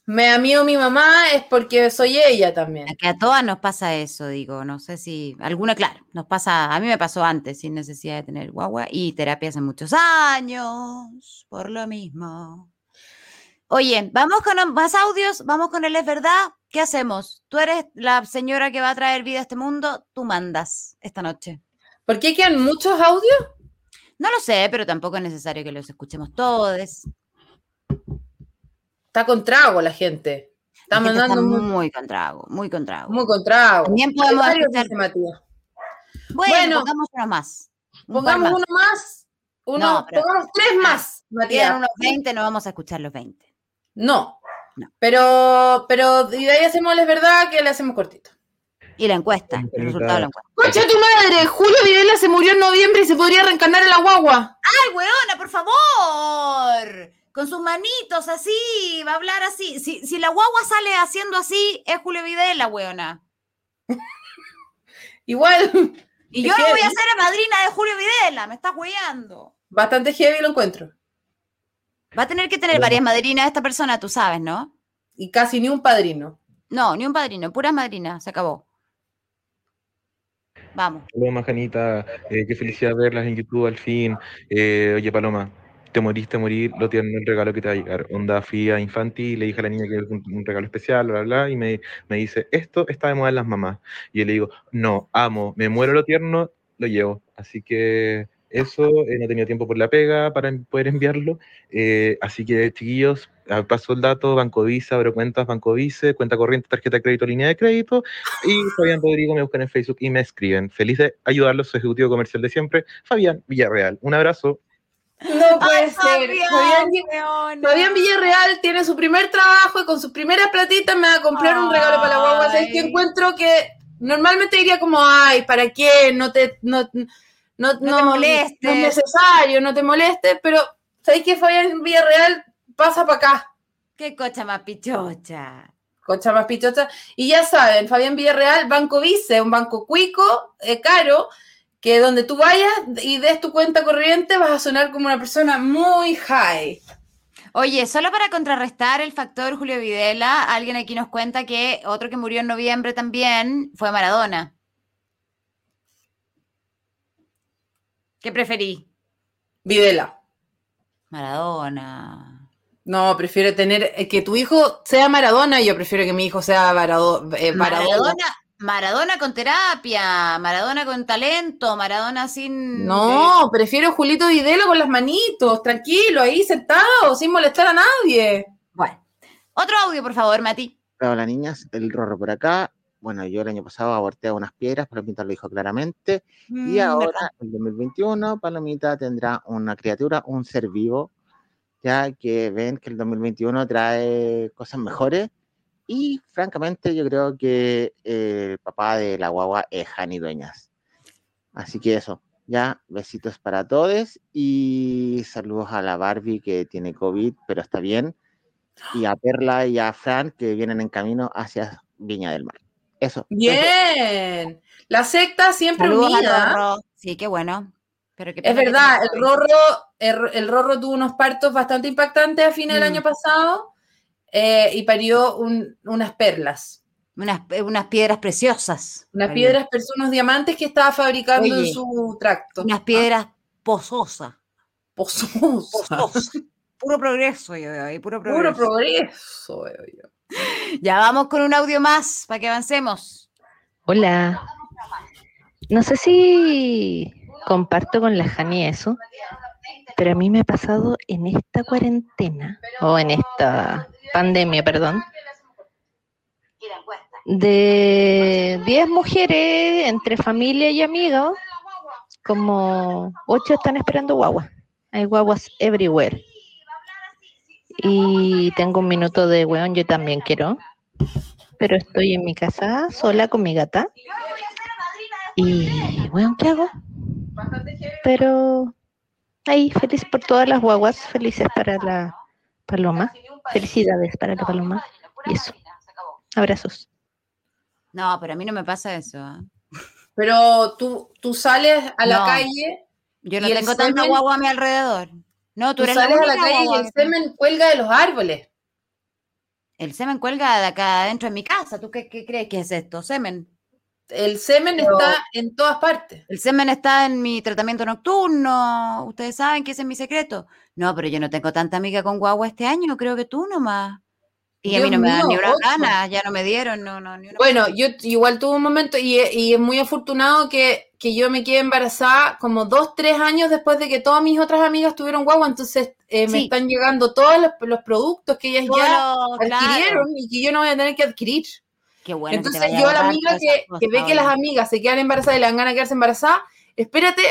me amigo mi mamá, es porque soy ella también. Que a todas nos pasa eso, digo. No sé si. Alguna, claro, nos pasa. A mí me pasó antes, sin necesidad de tener guagua. Y terapia hace muchos años. Por lo mismo. Oye, vamos con más audios. Vamos con el es verdad. ¿Qué hacemos? Tú eres la señora que va a traer vida a este mundo. Tú mandas esta noche. ¿Por qué quedan muchos audios? No lo sé, pero tampoco es necesario que los escuchemos todos. Está con trago la gente. Está La gente está mandando muy, muy con trago, muy con trago. muy con trago. También podemos escuchar-. Bueno, Bueno, pongamos uno más. Un Pongamos más. uno más. Uno, No, pero- pongamos tres más, Quedan Matías. unos 20, no vamos a escuchar los 20. No. No. Pero, pero, y de ahí hacemos la verdad que le hacemos cortito. Y la encuesta, el resultado de la encuesta. ¡Concha tu madre! Julio Videla se murió en noviembre y se podría reencarnar en la guagua. ¡Ay, weona, por favor! Con sus manitos así, va a hablar así. Si, si la guagua sale haciendo así, es Julio Videla, weona. Igual, Y yo no voy a ser madrina de Julio Videla, me estás weyando. bastante heavy lo encuentro. Va a tener que tener varias madrinas esta persona, tú sabes, ¿no? Y casi ni un padrino. No, ni un padrino, puras madrinas, se acabó. Vamos. Paloma, Janita, eh, qué felicidad verlas en YouTube al fin. Eh, oye, Paloma, te moriste, morir, lo tiene el regalo que te va a llegar. Onda, fui a Infanti le dije a la niña que es un, regalo especial, bla, bla, bla, y me, me dice, esto está de moda en las mamás. Y yo le digo, no, amo, me muero lo tierno, lo llevo. Así que eso, eh, no tenido tiempo por la pega para poder enviarlo. Eh, así que, chiquillos, paso el dato, Banco Visa, abro cuentas, Banco Vice, cuenta corriente, tarjeta de crédito, línea de crédito. Y Fabián Rodrigo me buscan en Facebook y me escriben. Feliz de ayudarlos, su ejecutivo comercial de siempre, Fabián Villarreal. Un abrazo. No puede Ay, ser. Fabián, Fabián, weona. Fabián Villarreal tiene su primer trabajo y con sus primeras platitas me va a comprar un regalo para la guagua. ¿Sabes que Ay. encuentro que normalmente diría como, ay, ¿para qué? No te, no, no, No te molestes. No es necesario, no te molestes, pero ¿sabes que Fabián Villarreal pasa para acá? Qué cocha más pichocha. Concha más pichocha. Y ya saben, Fabián Villarreal, Banco Vice, un banco cuico, eh, caro, que donde tú vayas y des tu cuenta corriente vas a sonar como una persona muy high. Oye, solo para contrarrestar el factor Julio Videla, alguien aquí nos cuenta que otro que murió en noviembre también fue Maradona. ¿Qué preferí? Videla. Maradona. No, prefiero tener eh, que tu hijo sea Maradona y yo prefiero que mi hijo sea Marado- eh, Maradona. Maradona, Maradona con terapia, Maradona con talento, Maradona sin... No, prefiero Julito Videla con las manitos, tranquilo, ahí sentado, sin molestar a nadie. Bueno, otro audio, por favor, Mati. Hola niñas, el Rorro por acá. Bueno, yo el año pasado aborté a unas piedras, Palomita lo dijo claramente. Y Mm, ahora, ¿verdad? en 2021, Palomita tendrá una criatura, un ser vivo, ya que ven que el 2021 trae cosas mejores. Y francamente, yo creo que eh, el papá de la guagua es Jani Dueñas. Así que eso, ya, besitos para todos y saludos a la Barbie que tiene COVID, pero está bien. Y a Perla y a Fran que vienen en camino hacia Viña del Mar. Eso. eso. Bien. La secta siempre unida. Sí, qué bueno. Pero Es verdad, el. Rorro, el, el Rorro tuvo unos partos bastante impactantes a fines del Mm. año pasado eh, y parió un- unas perlas. Unas, unas piedras preciosas. Unas Parió. piedras, unos diamantes que estaba fabricando Oye, en su tracto. Unas piedras pozosas. Pozosas. Pozosas. Puro progreso, yo veo ahí, puro progreso. Puro progreso, veo yo. Ya vamos con un audio más para que avancemos. Hola. No sé si comparto con la Jani eso, pero a mí me ha pasado en esta cuarentena, o en esta pandemia, perdón, de 10 mujeres entre familia y amigos, como 8 están esperando guagua. Hay guaguas everywhere. Y tengo un minuto de weón, yo también quiero. Pero estoy en mi casa sola con mi gata. Y weón, ¿qué hago? Pero ahí, feliz por todas las guaguas, felices para la paloma. Felicidades para la paloma. Y eso. Abrazos. No, pero a mí no me pasa eso. ¿ah? Pero tú, tú sales a la No. calle. Yo no y el tengo tanta semen- guagua a mi alrededor. No, tú Tú eres la sales a la calle y el semen cuelga de los árboles. El semen cuelga de acá adentro de mi casa. ¿Tú qué, qué crees que es esto? Semen. El semen está en todas partes. El semen está en mi tratamiento nocturno. Ustedes saben que ese es mi secreto. No, pero yo no tengo tanta amiga con guagua este año. Creo que tú nomás. Y a mí no me dan ni una gana. Ya no me dieron. No, no, ni una Bueno, yo igual tuve un momento y, y es muy afortunado que, que yo me quedé embarazada como dos, tres años después de que todas mis otras amigas tuvieron guagua, entonces eh, me Sí. están llegando todos los, los productos que ellas ya claro. adquirieron y que yo no voy a tener que adquirir. Qué bueno. entonces yo a la amiga que, ve que las amigas se quedan embarazadas y le dan ganas de quedarse embarazadas, espérate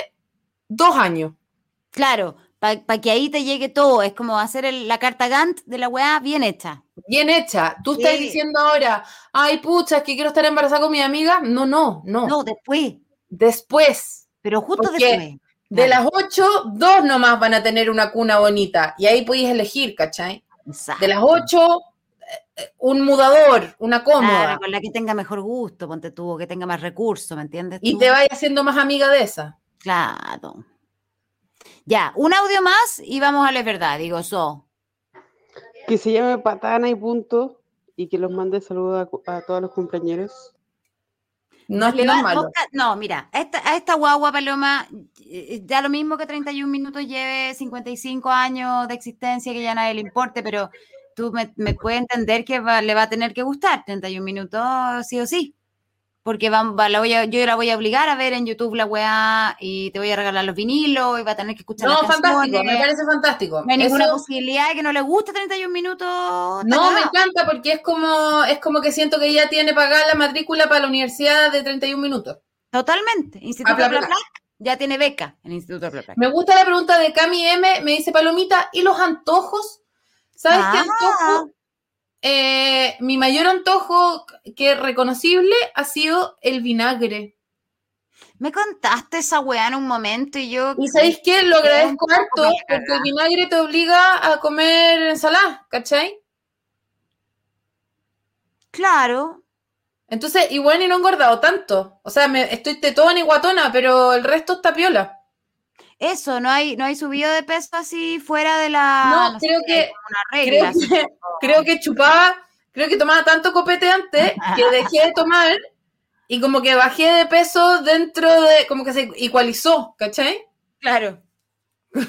dos años. Claro, para que ahí te llegue todo. Es como hacer el- la carta Gantt de la weá bien hecha. Bien hecha. Tú estás diciendo ahora, ay, pucha, es que quiero estar embarazada con mi amiga. No, no, no. No, después. Después. Pero justo Porque después. De Claro. las ocho, dos nomás van a tener una cuna bonita. Y ahí podéis elegir, ¿cachai? De las ocho, un mudador, una cómoda. Claro, con la que tenga mejor gusto, ponte tú, que tenga más recursos, ¿me entiendes? Y te vayas haciendo más amiga de esa. Claro. Ya, un audio más y vamos a la verdad, digo, so. Que se llame Patana y punto. Y que los mande saludos a, todos los compañeros. No Le va- busca- no, mira, a esta, a esta guagua Paloma, eh, ya lo mismo que 31 minutos lleve 55 años de existencia, que ya nadie le importe, pero tú me, me puedes entender que va- le va a tener que gustar 31 minutos, sí o sí. Porque va, va- la voy a- yo la voy a obligar a ver en YouTube la weá y te voy a regalar los vinilos y va a tener que escuchar No, las fantástico, me parece fantástico. No hay ninguna posibilidad de que no le guste 31 minutos. No, me encanta porque es como, es como que siento que ella tiene pagada la matrícula para la universidad de 31 minutos. Totalmente. Instituto Bla, bla, Bla, ya tiene beca en Instituto Bla, Bla. Me gusta la pregunta de Cami M, me dice Palomita, ¿y los antojos? ¿Sabes qué Ah. antojo? Eh, mi mayor antojo que reconocible ha sido el vinagre. Me contaste esa weá en un momento y yo. ¿Y sabéis qué? Lo agradezco harto porque el vinagre te obliga a comer ensalada, ¿cachai? Claro. Entonces, bueno, y no he engordado tanto. O sea, me, estoy tetona y guatona, pero el resto está piola. Eso, no hay, no hay subido de peso así fuera de la. No, no creo sé, que- Creo regla. que, creo que chupaba, creo que tomaba tanto copete antes que dejé de tomar y como que bajé de peso dentro de, como que se igualizó, ¿cachai? Claro.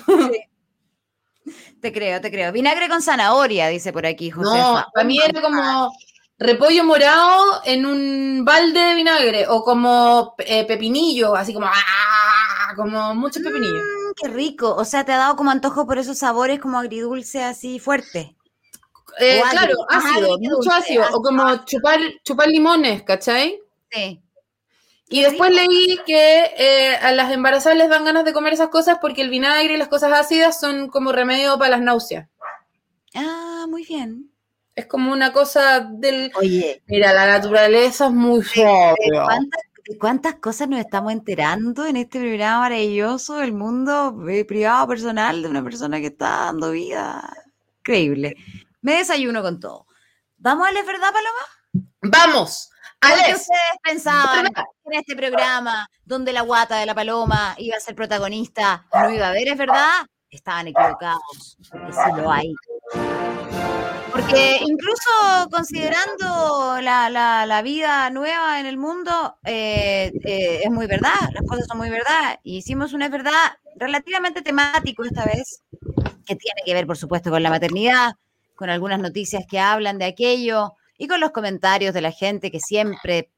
Sí. Te creo, te creo. Vinagre con zanahoria, dice por aquí José. No, para mí era como repollo morado en un balde de vinagre o como eh, pepinillo, así como, ¡ah! Como muchos pepinillos. Mm, qué rico. O sea, te ha dado como antojo por esos sabores como agridulce así fuerte. Eh, claro, ácido, mucho dulce, ácido, o como chupar, chupar limones, ¿cachai? Sí. Y después leí que eh, a las embarazadas les dan ganas de comer esas cosas porque el vinagre y las cosas ácidas son como remedio para las náuseas. Ah, muy bien. Es como una cosa del... Oye. Mira, la naturaleza es muy ¿De sabia. cuántas, cuántas cosas nos estamos enterando en este programa maravilloso del mundo eh, privado personal de una persona que está dando vida? Increíble. Me desayuno con todo. ¿Vamos a leer verdad, Paloma? ¡Vamos! ¡Ales! ustedes pensaban en este programa, donde la guata de la paloma iba a ser protagonista, no iba a haber, ¿es verdad? Estaban equivocados. Que sí lo hay. Porque incluso considerando la, la- vida nueva en el mundo, eh, eh, es muy verdad, las cosas son muy verdad. Y hicimos una verdad relativamente temático esta vez, que tiene que ver, por supuesto, con la maternidad, con algunas noticias que hablan de aquello y con los comentarios de la gente que siempre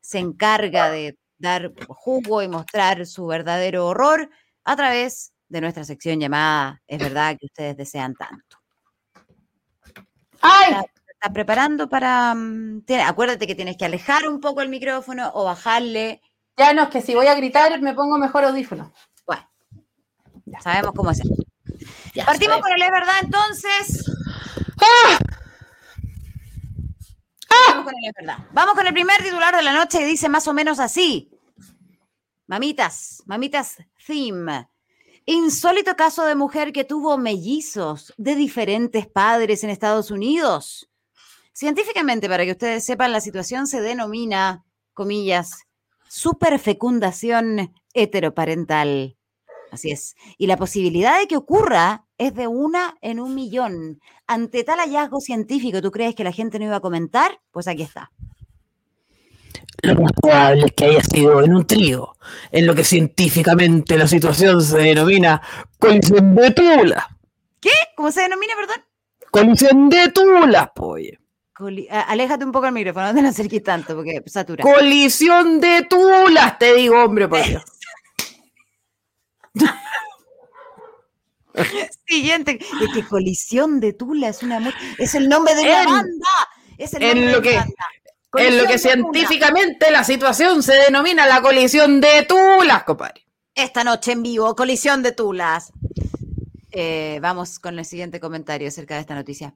se encarga de dar jugo y mostrar su verdadero horror a través de nuestra sección llamada Es verdad que ustedes desean tanto. ¡Ay! ¿Estás estás preparando para... mm, acuérdate que tienes que alejar un poco el micrófono o bajarle. Ya no, es que si voy a gritar me pongo mejor audífono. Bueno, sabemos cómo hacer. Ya, Partimos con el Es verdad entonces. ¡Ah! Vamos con el Es verdad. Vamos con el primer titular de la noche que dice más o menos así. Mamitas, mamitas theme. Insólito caso de mujer que tuvo mellizos de diferentes padres en Estados Unidos. Científicamente, para que ustedes sepan, la situación se denomina, comillas, superfecundación heteroparental. Así es. Y la posibilidad de que ocurra es de una en un millón. Ante tal hallazgo científico, ¿tú crees que la gente no iba a comentar? Pues aquí está. Lo más probable es que haya sido en un trío, en lo que científicamente la situación se denomina colisión de tula. ¿Qué? ¿Cómo se denomina, perdón? Colisión de tulas, poye. Coli- aléjate un poco el micrófono, no te lo acerques tanto porque satura. Colisión de tulas, te digo, hombre, por Dios. Siguiente. Es que colisión de tula es una es el nombre de una En- banda. Es el en nombre lo de que- una En lo que tula. científicamente la situación se denomina la colisión de tulas, compadre. Esta noche en vivo, colisión de tulas. Eh, vamos con el siguiente comentario acerca de esta noticia.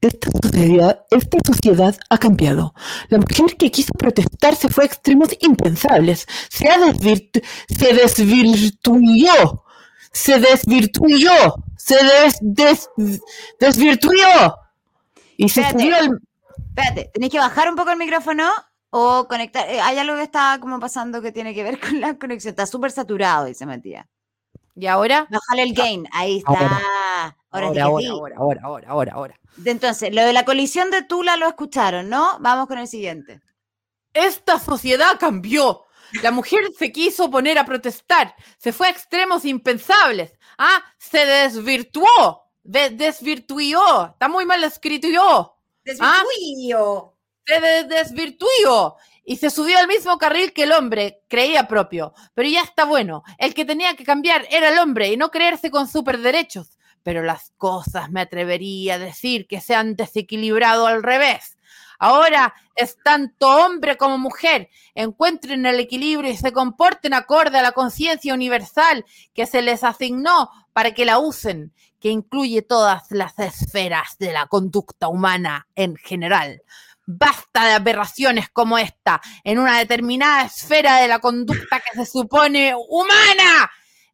Esta sociedad, esta sociedad ha cambiado. La mujer que quiso protestar se fue a extremos impensables. Se, ha desvirtu- se desvirtuyó. Se desvirtuyó. Se des- des- desvirtuyó. Y se Espérate. subió al... Espérate, tenéis que bajar un poco el micrófono o conectar. eh, hay algo que está como pasando que tiene que ver con la conexión. Está súper saturado, dice Matías. ¿Y ahora? Bájale el gain. Ahí está. Ahora. Ahora, sí Ahora, ahora, ahora, ahora, ahora, ahora. De- Entonces, lo de la colisión de Tula lo escucharon, ¿no? Vamos con el siguiente. Esta sociedad cambió. La mujer se quiso poner a protestar. Se fue a extremos impensables. Ah, se desvirtuó. De-. Está muy mal escrito yo. Ah, Desvirtuyó. se. Y se subió al mismo carril que el hombre creía propio. Pero ya está bueno. El que tenía que cambiar era el hombre y no creerse con superderechos. Pero las cosas me atrevería a decir que se han desequilibrado al revés. Ahora es tanto hombre como mujer. Encuentren el equilibrio y se comporten acorde a la conciencia universal que se les asignó para que la usen, que incluye todas las esferas de la conducta humana en general. Basta de aberraciones como esta en una determinada esfera de la conducta que se supone humana.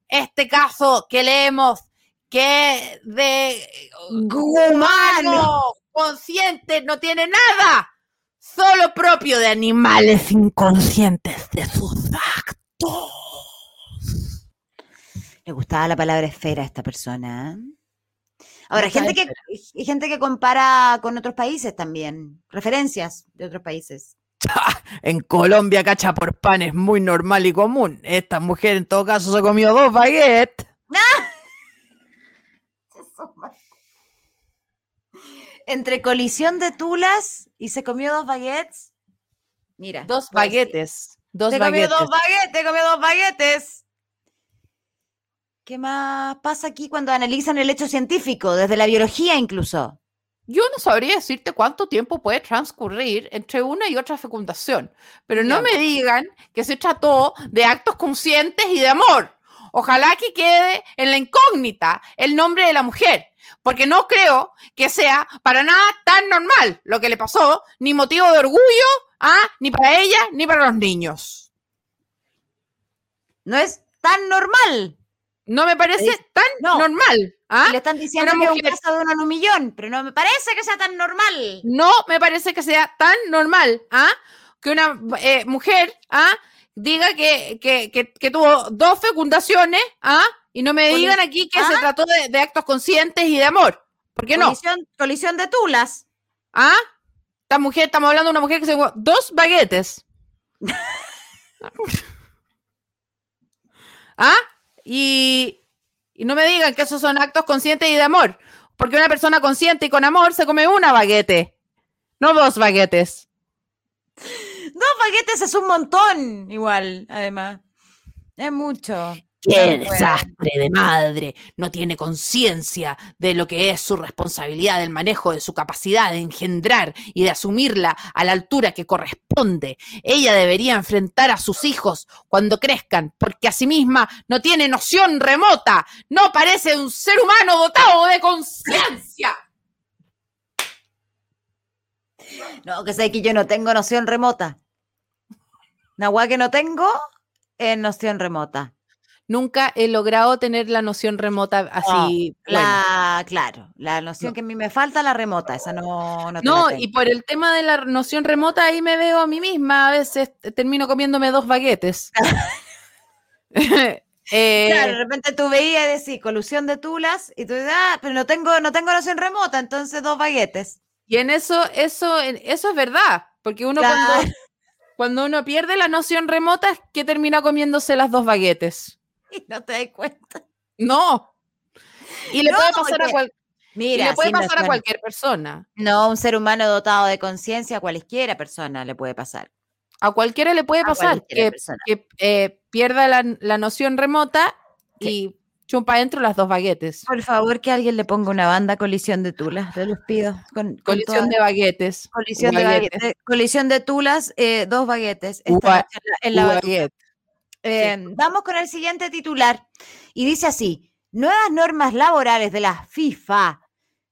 Este caso que leemos que de humano consciente no tiene nada, solo propio de animales inconscientes de sus actos. Le gustaba la palabra esfera a esta persona. ¿eh? Ahora, hay gente que, hay gente que compara con otros países también, referencias de otros países. En Colombia, cacha por pan es muy normal y común. Esta mujer, en todo caso, se comió dos baguettes. Entre colisión de tulas y se comió dos baguettes. Mira. Dos baguettes. Dos te comió dos baguettes, te comió dos baguettes. ¿Qué más pasa aquí cuando analizan el hecho científico, desde la biología incluso? Yo no sabría decirte cuánto tiempo puede transcurrir entre una y otra fecundación, pero no me digan que se trató de actos conscientes y de amor. Ojalá que quede en la incógnita el nombre de la mujer, porque no creo que sea para nada tan normal lo que le pasó, ni motivo de orgullo, ¿ah? ni para ella, ni para los niños. No es tan normal. No me parece tan no. normal. ¿ah? Le están diciendo Una que es un mujer- caso de uno en un millón, pero no me parece que sea tan normal. No me parece que sea tan normal ¿ah? que una eh, mujer ¿ah? diga que, que- que- que tuvo dos fecundaciones ¿ah? y no me digan aquí que se ¿Ah? trató de, de actos conscientes y de amor. ¿Por qué no? Colisión, de tulas. ¿Ah? Esta mujer, estamos hablando de una mujer que se dos baguetes. ¿Ah? Y, no me digan que esos son actos conscientes y de amor. Porque una persona consciente y con amor se come una baguete, no dos baguetes. Dos baguetes es un montón, igual, además. Es mucho. ¡Qué desastre de madre! No tiene conciencia de lo que es su responsabilidad, del manejo de su capacidad de engendrar y de asumirla a la altura que corresponde. Ella debería enfrentar a sus hijos cuando crezcan, porque a sí misma no tiene noción remota, no parece un ser humano dotado de conciencia. No, que sé que yo no tengo noción remota. Una hueá que no tengo es noción remota. Nunca he logrado tener la noción remota así. No, la, claro, la noción que a mí me falta, la remota, esa no, no No, y por el tema de la noción remota, ahí me veo a mí misma. A veces termino comiéndome dos baguetes. Eh, Claro, de repente tú veías y decís colusión de tulas y tú dices, ah, pero no tengo, no tengo noción remota, entonces dos baguetes. y en eso, eso, en- eso es verdad. Porque uno Claro. cuando, cuando uno pierde la noción remota es que termina comiéndose las dos baguetes. Y no te das cuenta. No. Y le No, puede pasar a cual- y Mira, le puede pasar a cualquier persona. No, un ser humano dotado de conciencia, cualquiera persona le puede pasar. A cualquiera le puede A pasar que, que, eh, pierda la, la noción remota y chumpa adentro las dos baguetes. Por favor, que alguien le ponga una banda colisión de tulas, te los pido. Con, con Colisión de baguetes. colisión de Baguetes. baguetes. Colisión de tulas, eh, dos baguetes. esta Ua- noche en la- en la batuta. baguette. Eh, Vamos con el siguiente titular. Y dice así: Nuevas normas laborales de la FIFA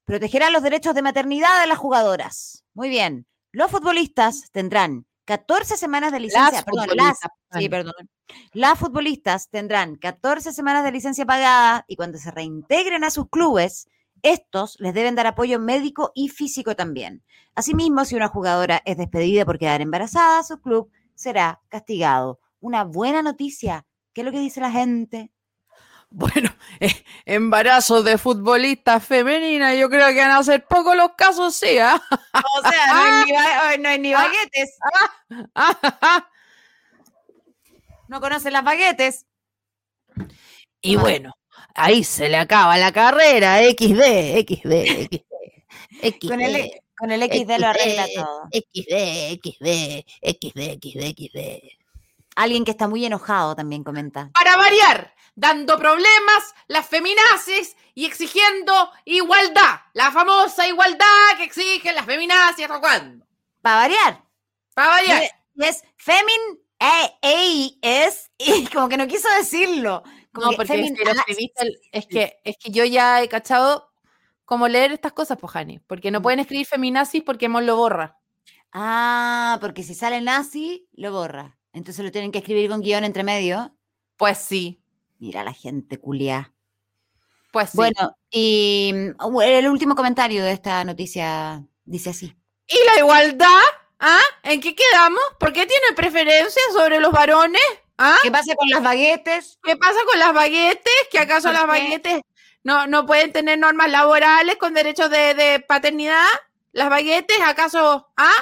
protegerán los derechos de maternidad de las jugadoras. Muy bien. Los futbolistas tendrán 14 semanas de licencia. perdón, las, futbolistas, sí, perdón. perdón. Las futbolistas tendrán 14 semanas de licencia pagada y cuando se reintegren a sus clubes, estos les deben dar apoyo médico y físico también. Asimismo, si una jugadora es despedida por quedar embarazada, su club será castigado. Una buena noticia. ¿Qué es lo que dice la gente? Bueno, eh, embarazos de futbolistas femeninas, yo creo que van a ser pocos los casos, sí, ¿ah? O sea, no hay ni, ba- no hay ni baguetes. No conocen las baguetes. Y bueno, ahí se le acaba la carrera, XD, XD, XD. XD. Con el, con el XD lo arregla todo. XD, XD, XD, XD, XD. Alguien que está muy enojado también comenta. Para variar, dando problemas, las feminazis y exigiendo igualdad. La famosa igualdad que exigen las feminazis, ¿hasta cuándo? Para variar. Para variar. Y es femin e, e, es y como que no quiso decirlo. Como No, que porque es femin- que, lo ah, escribiste el- es que es que yo ya he cachado cómo leer estas cosas, Pojani, porque no pueden escribir feminazis porque Mon lo borra. Ah, porque si sale nazi, lo borra. Entonces lo tienen que escribir con guion entre medio. Pues sí. Mira la gente culia. Pues sí. Bueno, y mm, el último comentario de esta noticia dice así. ¿Y la igualdad? ¿Ah? ¿En qué quedamos? ¿Por qué tiene preferencia sobre los varones? ¿Ah? ¿Qué pasa con las baguetes? ¿Qué pasa con las baguetes? ¿Que acaso ¿Por las baguetes no, no pueden tener normas laborales con derechos de, de paternidad? ¿Las baguetes acaso? ¿Ah?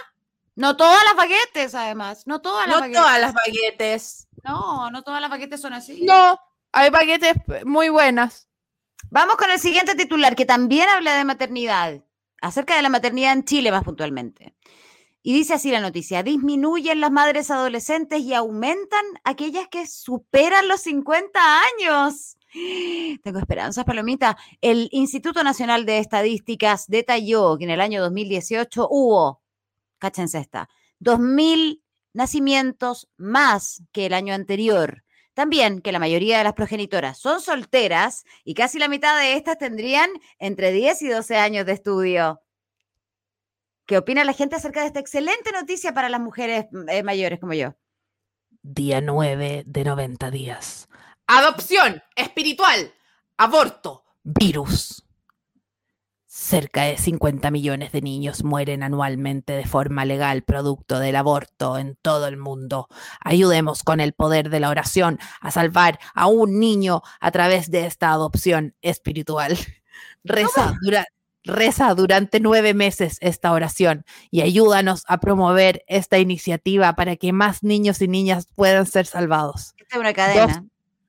No todas las baguetes, además. No todas las No baguetes. todas las baguetes. No, no todas las baguetes son así. No, hay baguetes muy buenas. Vamos con el siguiente titular, que también habla de maternidad, acerca de la maternidad en Chile más puntualmente. Y dice así la noticia, disminuyen las madres adolescentes y aumentan aquellas que superan los 50 años. Tengo esperanzas, Palomita. El Instituto Nacional de Estadísticas detalló que en el año 2018 hubo, cáchense esta, 2.000 nacimientos más que el año anterior. También que la mayoría de las progenitoras son solteras y casi la mitad de estas tendrían entre 10 y 12 años de estudio. ¿Qué opina la gente acerca de esta excelente noticia para las mujeres eh, mayores como yo? Día 9 de 90 días. Adopción espiritual, aborto, Virus. Cerca de 50 millones de niños mueren anualmente de forma legal producto del aborto en todo el mundo. Ayudemos con el poder de la oración a salvar a un niño a través de esta adopción espiritual. Reza, dura- reza durante nueve meses esta oración y ayúdanos a promover esta iniciativa para que más niños y niñas puedan ser salvados. Esta es una cadena.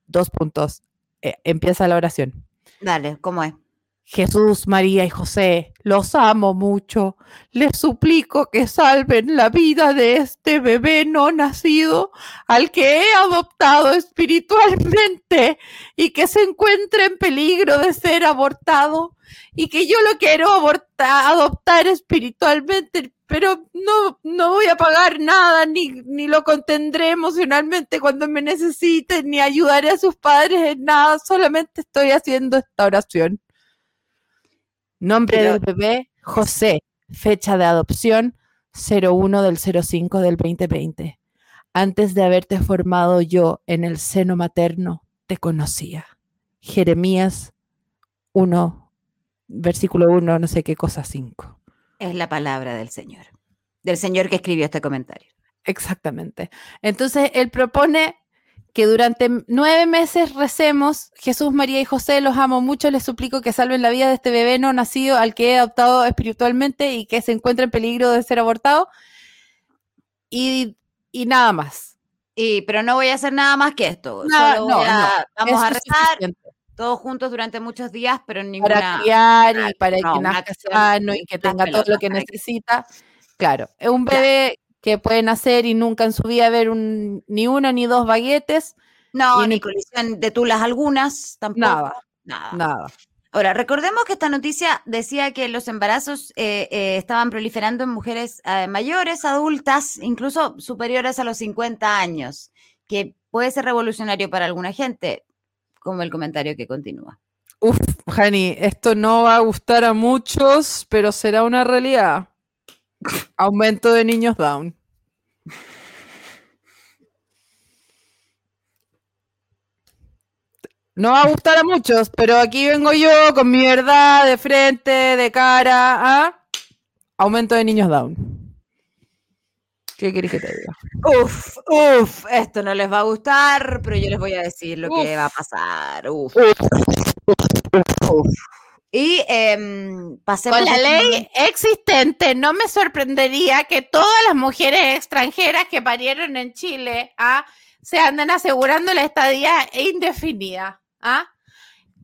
Dos puntos. Eh, empieza la oración. Dale, ¿cómo es? Jesús, María y José, los amo mucho. Les suplico que salven la vida de este bebé no nacido al que he adoptado espiritualmente y que se encuentra en peligro de ser abortado y que yo lo quiero adoptar espiritualmente, pero no, no voy a pagar nada ni, ni lo contendré emocionalmente cuando me necesiten ni ayudaré a sus padres en nada, solamente estoy haciendo esta oración. Nombre Pero- del bebé, José. Fecha de adopción, 01 del 05 del 2020. Antes de haberte formado yo en el seno materno, te conocía. Jeremías 1, versículo 1, no sé qué cosa 5. Es la palabra del Señor. Del Señor que escribió este comentario. Exactamente. Entonces, él propone que durante nueve meses recemos, Jesús, María y José, los amo mucho, les suplico que salven la vida de este bebé no nacido al que he adoptado espiritualmente y que se encuentra en peligro de ser abortado. Y, y nada más. Y, pero no voy a hacer nada más que esto. Nada- Solo no, voy a- no, vamos a rezar todos juntos durante muchos días, pero en ninguna... Para criar y Claro, para no, que nazca sano y que tenga todo lo que- necesita. Claro, es un bebé que puede nacer y nunca en su vida ver un, ni uno ni dos baguetes. No, ni colisión de tulas algunas, tampoco. Nada, Nada. nada. Ahora, recordemos que esta noticia decía que los embarazos eh, eh, estaban proliferando en mujeres eh, mayores, adultas, incluso superiores a los 50 años, que puede ser revolucionario para alguna gente, como el comentario que continúa. Uf, Jani, esto no va a gustar a muchos, pero será una realidad. Aumento de niños down. No va a gustar a muchos, pero aquí vengo yo con mi verdad de frente, de cara, ¿ah? Aumento de niños down. ¿Qué querés que te diga? Uf, uf, esto no les va a gustar, pero yo les voy a decir lo que Uf. va a pasar. Uf. Uf. Y em, pasemos Con la ley existente, no me sorprendería que todas las mujeres extranjeras que parieron en Chile ¿ah? se anden asegurando la estadía indefinida. ¿ah?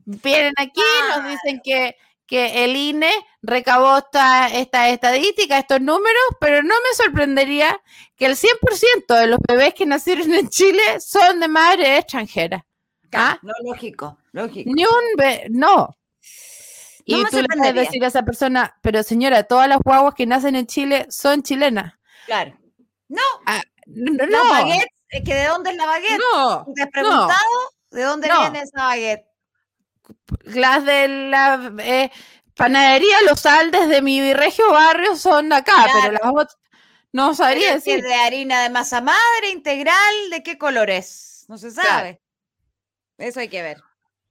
Vienen aquí, nos dicen que, que el INE recabó esta, esta estadística, estos números, pero no me sorprendería que el 100% de los bebés que nacieron en Chile son de madre extranjera. ¿ah? No, lógico, lógico. Ni un no. Y tú le puedes decir a esa persona, pero señora, todas las guaguas que nacen en Chile son chilenas. Claro. No, no, las no. es que ¿de dónde es la baguette? No, ¿Te has preguntado no. de dónde No. viene esa baguette? Las de la eh, panadería Los Aldes de mi virregio barrio son acá, pero las otras no sabría es decir. de harina de masa madre, integral, ¿de qué color es? No se sabe. Eso hay que ver.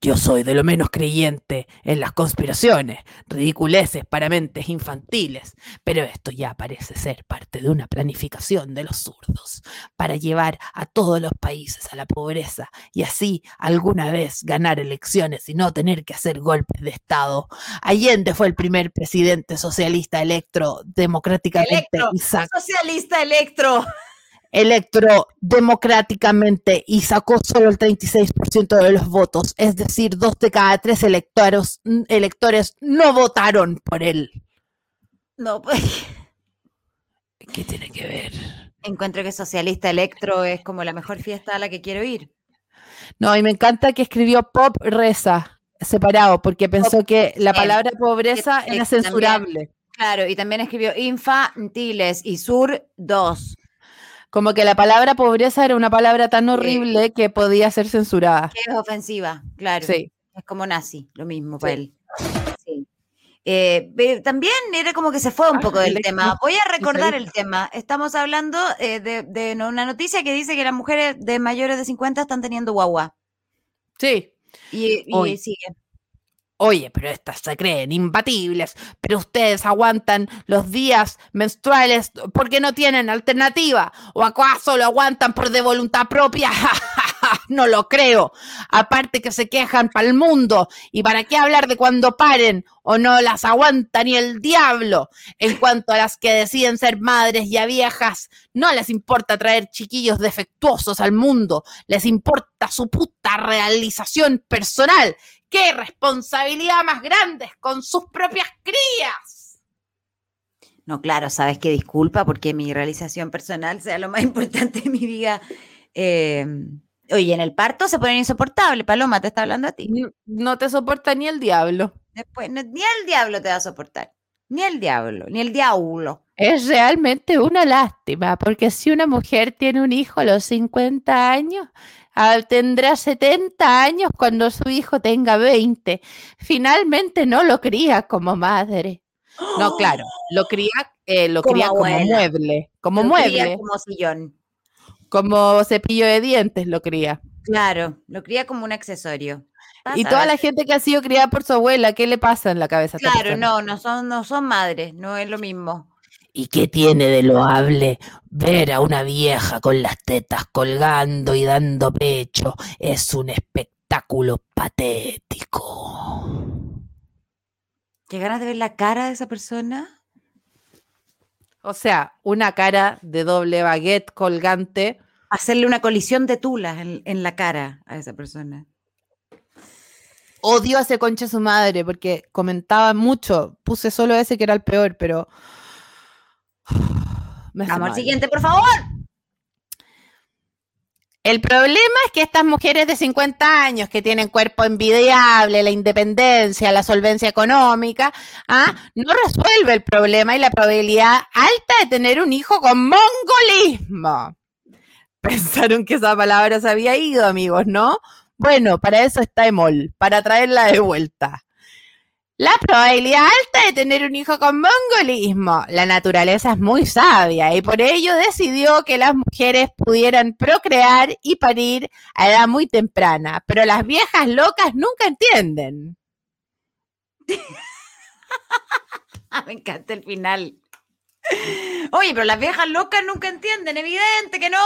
Yo soy de lo menos creyente en las conspiraciones, ridiculeces para mentes infantiles, pero esto ya parece ser parte de una planificación de los zurdos para llevar a todos los países a la pobreza y así alguna vez ganar elecciones y no tener que hacer golpes de Estado. Allende fue el primer presidente socialista electro democráticamente Electro, socialista electro. Electro democráticamente y sacó solo el 36% de los votos, es decir, dos de cada tres electores, electores no votaron por él. No, pues. ¿Qué tiene que ver? Encuentro que socialista electro es como la mejor fiesta a la que quiero ir. No, y me encanta que escribió pop reza separado, porque pensó que la palabra pobreza era también. censurable. Claro, y también escribió infantiles y sur 2. Como que la palabra pobreza era una palabra tan horrible que podía ser censurada. Que es ofensiva, claro. Sí. Es como nazi, lo mismo para él. Sí. Eh, pero también era como que se fue un poco del tema. Voy a recordar el tema. Estamos hablando eh, de, una noticia que dice que las mujeres de mayores de 50 están teniendo guagua. Sí. Y, sigue. Oye, pero estas se creen imbatibles, pero ustedes aguantan los días menstruales porque no tienen alternativa. ¿O acaso lo aguantan por de voluntad propia? no lo creo. Aparte que se quejan para el mundo. ¿Y para qué hablar de cuando paren? ¿O no las aguanta ni el diablo? En cuanto a las que deciden ser madres ya viejas, no les importa traer chiquillos defectuosos al mundo. Les importa su puta realización personal. ¡Qué responsabilidad más grande con sus propias crías! No, claro, sabes que disculpa porque mi realización personal sea lo más importante de mi vida. Eh, oye, en el parto se ponen insoportables. Paloma, te está hablando a ti. No te soporta ni el diablo. Después, no- ni el diablo te va a soportar. Ni el diablo, ni el diablo. Es realmente una lástima, porque si una mujer tiene un hijo a los 50 años, tendrá 70 años cuando su hijo tenga 20. Finalmente no lo cría como madre. No, claro, lo cría, eh, lo Como cría como abuela. mueble, como Lo cría mueble, como sillón. como cepillo de dientes lo cría. Claro, lo cría como un accesorio. Y toda la gente que ha sido criada por su abuela, ¿qué le pasa en la cabeza Claro, no, no son, no son madres, no es lo mismo. ¿Y qué tiene de loable ver a una vieja con las tetas colgando y dando pecho? Es un espectáculo patético. ¿Qué ganas de ver la cara de esa persona? O sea, una cara de doble baguette colgante. Hacerle una colisión de tulas en, en la cara a esa persona. Odio a ese concha su madre porque comentaba mucho. Puse solo ese que era el peor, pero. Vamos al siguiente, por favor. El problema es que estas mujeres de 50 años que tienen cuerpo envidiable, la independencia, la solvencia económica, ¿ah? no resuelve el problema y la probabilidad alta de tener un hijo con mongolismo. Pensaron que esa palabra se había ido, amigos, ¿no? Bueno, para eso está Emol, para traerla de vuelta. La probabilidad alta de tener un hijo con mongolismo. La naturaleza es muy sabia y por ello decidió que las mujeres pudieran procrear y parir a edad muy temprana, pero las viejas locas nunca entienden. Ah, me encanta el final. Oye, pero las viejas locas nunca entienden, evidente que no,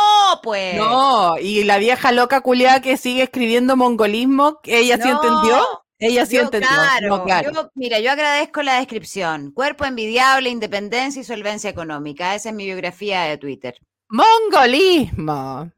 pues. No, y la vieja loca culiada que sigue escribiendo mongolismo, ella sí entendió. Ella sí Yo, entendió. Claro, No, claro. yo- mira, yo agradezco la descripción. Cuerpo envidiable, independencia y solvencia económica. Esa es mi biografía de Twitter. Mongolismo.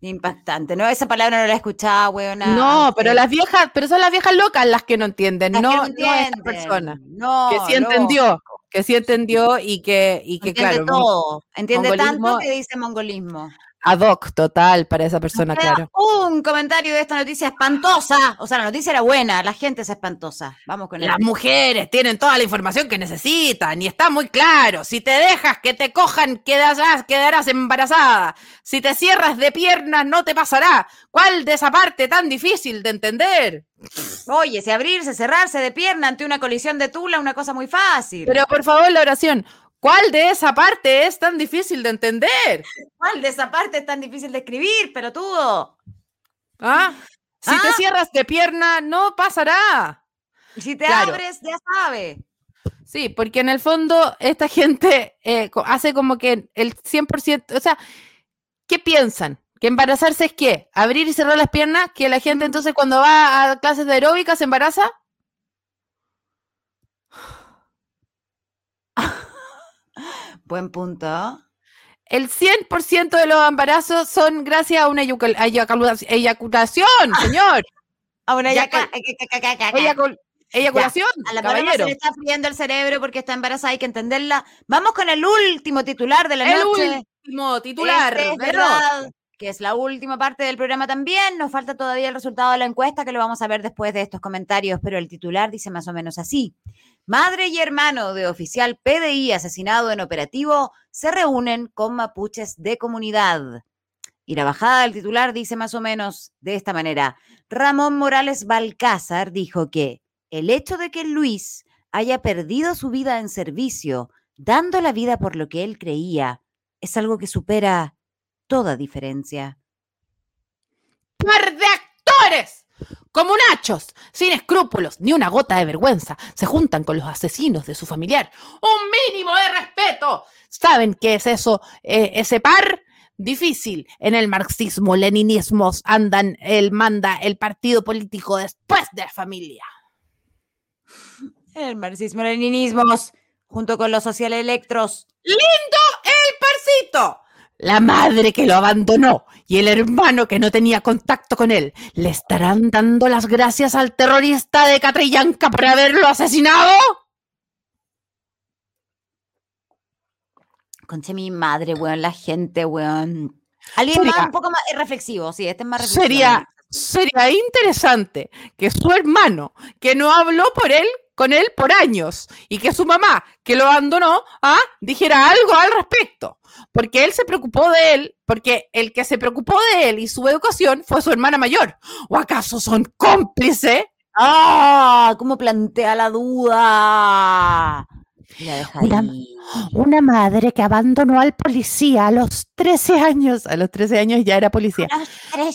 Impactante, ¿no? Esa palabra no la he escuchado, weona. No, pero las viejas, pero son las viejas locas las que no entienden, Las que no, no no esta entienden. persona. No, que sí entendió, que sí entendió y que, y que Entiende claro, todo. Entiende tanto que dice mongolismo. Ad hoc total para esa persona, claro. Un comentario de esta noticia espantosa. O sea, la noticia era buena, la gente es espantosa. Vamos con el Las mujeres tienen toda la información que necesitan y está muy claro. Si te dejas que te cojan, quedarás, quedarás embarazada. Si te cierras de piernas, no te pasará. ¿Cuál de esa parte tan difícil de entender? Oye, si abrirse, cerrarse de pierna ante una colisión de tula, una cosa muy fácil. Pero por favor, la oración. ¿Cuál de esa parte es tan difícil de entender? ¿Cuál de esa parte es tan difícil de escribir, pelotudo? ¿Ah? Si te Ah. cierras de pierna, no pasará. Si te Claro. abres, ya sabe. Sí, porque en el fondo esta gente eh, hace como que el 100%, o sea, ¿qué piensan? ¿Que embarazarse es qué? ¿Abrir y cerrar las piernas? ¿Que la gente entonces cuando va a clases de aeróbica se embaraza? Buen punto. El 100% de los embarazos son gracias a una eyacul- eyacula- eyaculación, señor. A una eyacul- eyaculación, Ya, A la paloma se le está friendo el cerebro porque está embarazada, hay que entenderla. Vamos con el último titular de la El noche. último titular. Este es verdad, que es la última parte del programa también. Nos falta todavía el resultado de la encuesta que lo vamos a ver después de estos comentarios, pero el titular dice más o menos así. Madre y hermano de oficial PDI asesinado en operativo se reúnen con mapuches de comunidad. Y la bajada del titular dice más o menos de esta manera. Ramón Morales Balcázar dijo que el hecho de que Luis haya perdido su vida en servicio, dando la vida por lo que él creía, es algo que supera toda diferencia. par de actores comunachos, sin escrúpulos ni una gota de vergüenza, se juntan con los asesinos de su familiar. Un mínimo de respeto. ¿Saben qué es eso? eh, ese par difícil. En el marxismo, leninismo andan, el manda el partido político después de la familia. El marxismo-leninismo, junto con los socialelectros. ¡Lindo el parcito! La madre que lo abandonó y el hermano que no tenía contacto con él, ¿le estarán dando las gracias al terrorista de Catrillanca por haberlo asesinado? Conche mi madre, weón, la gente, weón. Alguien Sería- más un poco más reflexivo, sí, este es más reflexivo. Sería, sería interesante que su hermano, que no habló por él, con él por años, y que su mamá, que lo abandonó, ¿ah? dijera algo al respecto. Porque él se preocupó de él, porque el que se preocupó de él y su educación fue su hermana mayor. ¿O acaso son cómplices? ¡Ah! ¿Cómo plantea la duda? La Una, madre que abandonó al policía a los 13 años. A los 13 años ya era policía.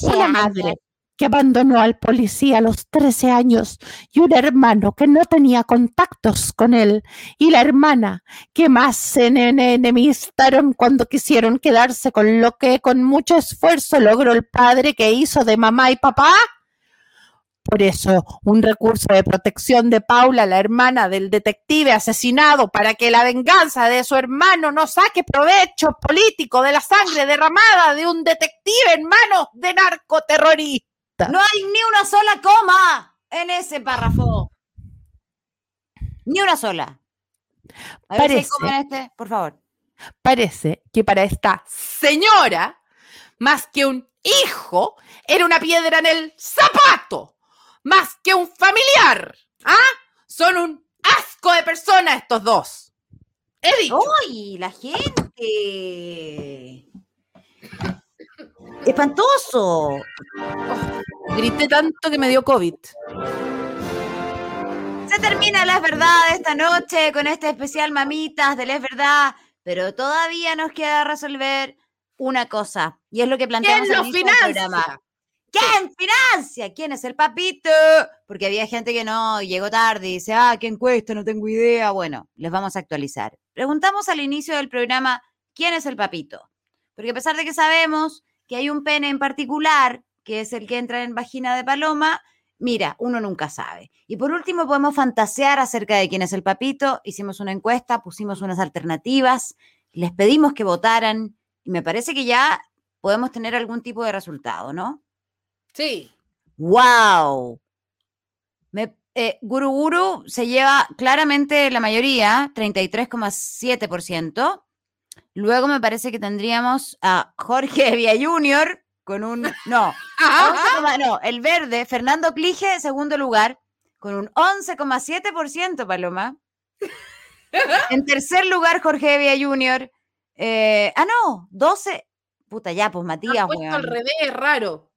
Una madre que abandonó al policía a los 13 años y un hermano que no tenía contactos con él y la hermana que más se ene- enemistaron cuando quisieron quedarse con lo que con mucho esfuerzo logró el padre que hizo de mamá y papá. Por eso, un recurso de protección de Paula, la hermana del detective asesinado, para que la venganza de su hermano no saque provecho político de la sangre derramada de un detective en manos de narcoterrorista. No hay ni una sola coma en ese párrafo. Ni una sola. A ver si hay Parece- coma en este, por favor. Parece que para esta señora, más que un hijo, era una piedra en el zapato, más que un familiar. ¿Ah? Son un asco de personas estos dos. He dicho. ¡Uy! La gente. ¡Espantoso! Grité tanto que me dio COVID. Se termina la verdad esta noche con este especial Mamitas de la es verdad, pero todavía nos queda resolver una cosa, y es lo que planteamos ¿Quién al lo inicio del financia? programa. ¿Quién financia? ¿Quién es el papito? Porque había gente que no, llegó tarde y dice, ah, ¿qué encuesta? No tengo idea. Bueno, les vamos a actualizar. Preguntamos al inicio del programa, ¿quién es el papito? Porque a pesar de que sabemos que hay un pene en particular, que es el que entra en vagina de paloma, mira, uno nunca sabe. Y por último, podemos fantasear acerca de quién es el papito. Hicimos una encuesta, pusimos unas alternativas, les pedimos que votaran y me parece que ya podemos tener algún tipo de resultado, ¿no? Sí. ¡Wow! Me, eh, Guru Guru se lleva claramente la mayoría, 33,7%. Luego me parece que tendríamos a Jorge Vía Junior con un. No, 11,- no, el verde, Fernando Clige, segundo lugar, con un 11,7%, Paloma. En tercer lugar, Jorge Vía Junior. eh, ah, no, 12. Puta, ya, pues Matías, puesto al revés, es raro.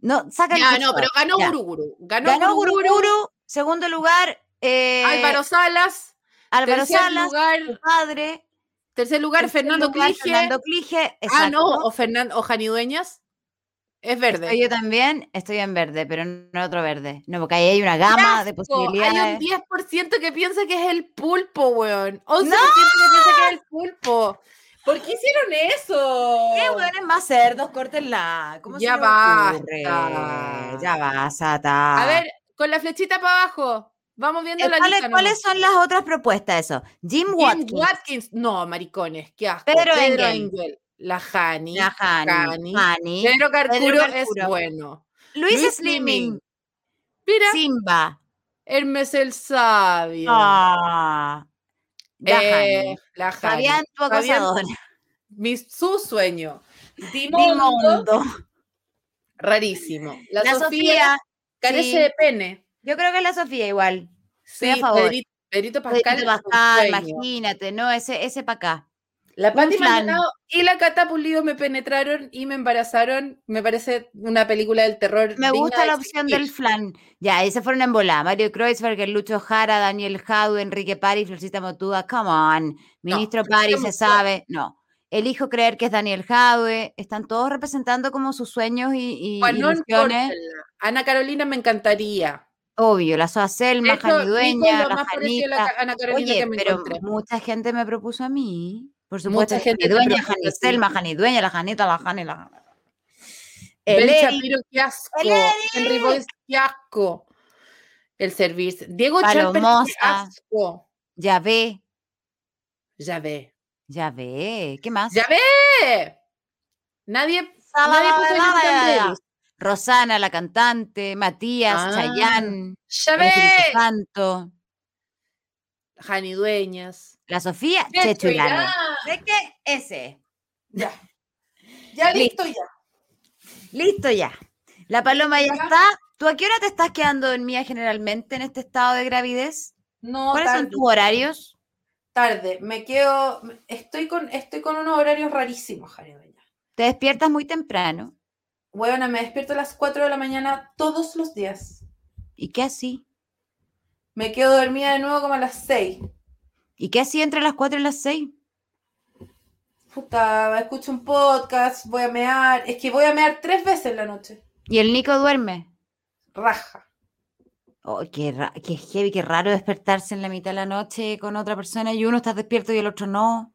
No, saca Ya, no, pero ganó ya. Guruguru. Ganó, Ganó Guruguru. Guruguru, segundo lugar. eh, Álvaro Salas. Álvaro Salas, lugar, su padre. Tercer lugar tercer Fernando lugar, Clige. Fernando Clige, Ah, no, o Fernando o Jani Dueñas. Es verde. Estoy yo también, estoy en verde, pero no otro verde. No, porque ahí hay una ¡Qué gama de posibilidades. Hay un 10% que piensa que es el pulpo, weón. 11% ¡No! que piensa que es el pulpo. ¿Por qué hicieron eso? ¿Qué hueones más cerdos? Córtenla. ¿Cómo se Ya basta. ocurre? Ya va, Sata. A ver, con la flechita para abajo. Vamos viendo Eh, la ¿cuáles, lista. cuáles son las otras propuestas? Eso. Jim Jim Watkins. Watkins. No, maricones, qué asco. Pedro Engel. Engel. La Hani. La Hani. Hani. Pedro Carcuro, Pedro es bueno. Luis, Luis Slimming. Mira. Simba. Hermes el Sabio. Ah. La Eh, Hani. Hani. Fabián, tu acosador. mi, su sueño. Dimondo. Dimondo. Rarísimo. La, La Sofía, Sofía, carece sí. de pene. Yo creo que la Sofía igual. Sí, a favor. Pedrito, Pedrito Pascal. Pedrito es Pascal, imagínate, ¿no? Ese, ese para acá. La Patti. Maldonado y la Cata Pulido me penetraron y me embarazaron. Me parece una película del terror. Me gusta la opción del flan. Ya, se fueron en bola. Mario Kreuzberger, Lucho Jara, Daniel Jadue, Enrique Pari, Florcita Motuda. Come on. Ministro Pari se sabe. No. Elijo creer que es Daniel Jadue. Están todos representando como sus sueños y, y. Ana Carolina me encantaría. Obvio, la Soa Selma, hecho, Jani Nico Dueña, lo la más parecido a la Janita. Ca- Ana Carolina Oye, pero encontré. mucha gente me propuso a mí. Por supuesto, Mucha gente te Dueña, propuso Jani a ti. Selma, Jani Dueña, la Janita, la Jani, la El Eri. Shapiro, qué asco. Henry Boyce, qué asco. El servicio. Diego Chalper, qué asco. Ya ve, Ya ve. ya ve. ¿Qué más? ¡Ya ve! Nadie, nadie puso Jonathan Davis. Rosana, la cantante, Matías, Ah, Chayanne, ¡Ya el Espíritu ve! Santo, Jani Dueñas. la Sofía. Irán. ¿De qué? Ese. Ya. Ya Listo. listo, ya. Listo ya. La paloma ya está. ¿Tú a qué hora te estás quedando dormida generalmente en este estado de gravidez? No, ¿Cuáles son tus horarios? Tarde. Me quedo. Estoy con, estoy con unos horarios rarísimos, Jani Dueñas. Te despiertas muy temprano. Huevona, me despierto a las 4 de la mañana todos los días. ¿Y qué así? Me quedo dormida de nuevo como a las 6. ¿Y qué así entre las 4 y las 6? Puta, escucho un podcast, voy a mear. Es que voy a mear tres veces en la noche. ¿Y el Nico duerme? Raja. Oh, qué, ra- qué heavy, qué raro despertarse en la mitad de la noche con otra persona y uno está despierto y el otro no.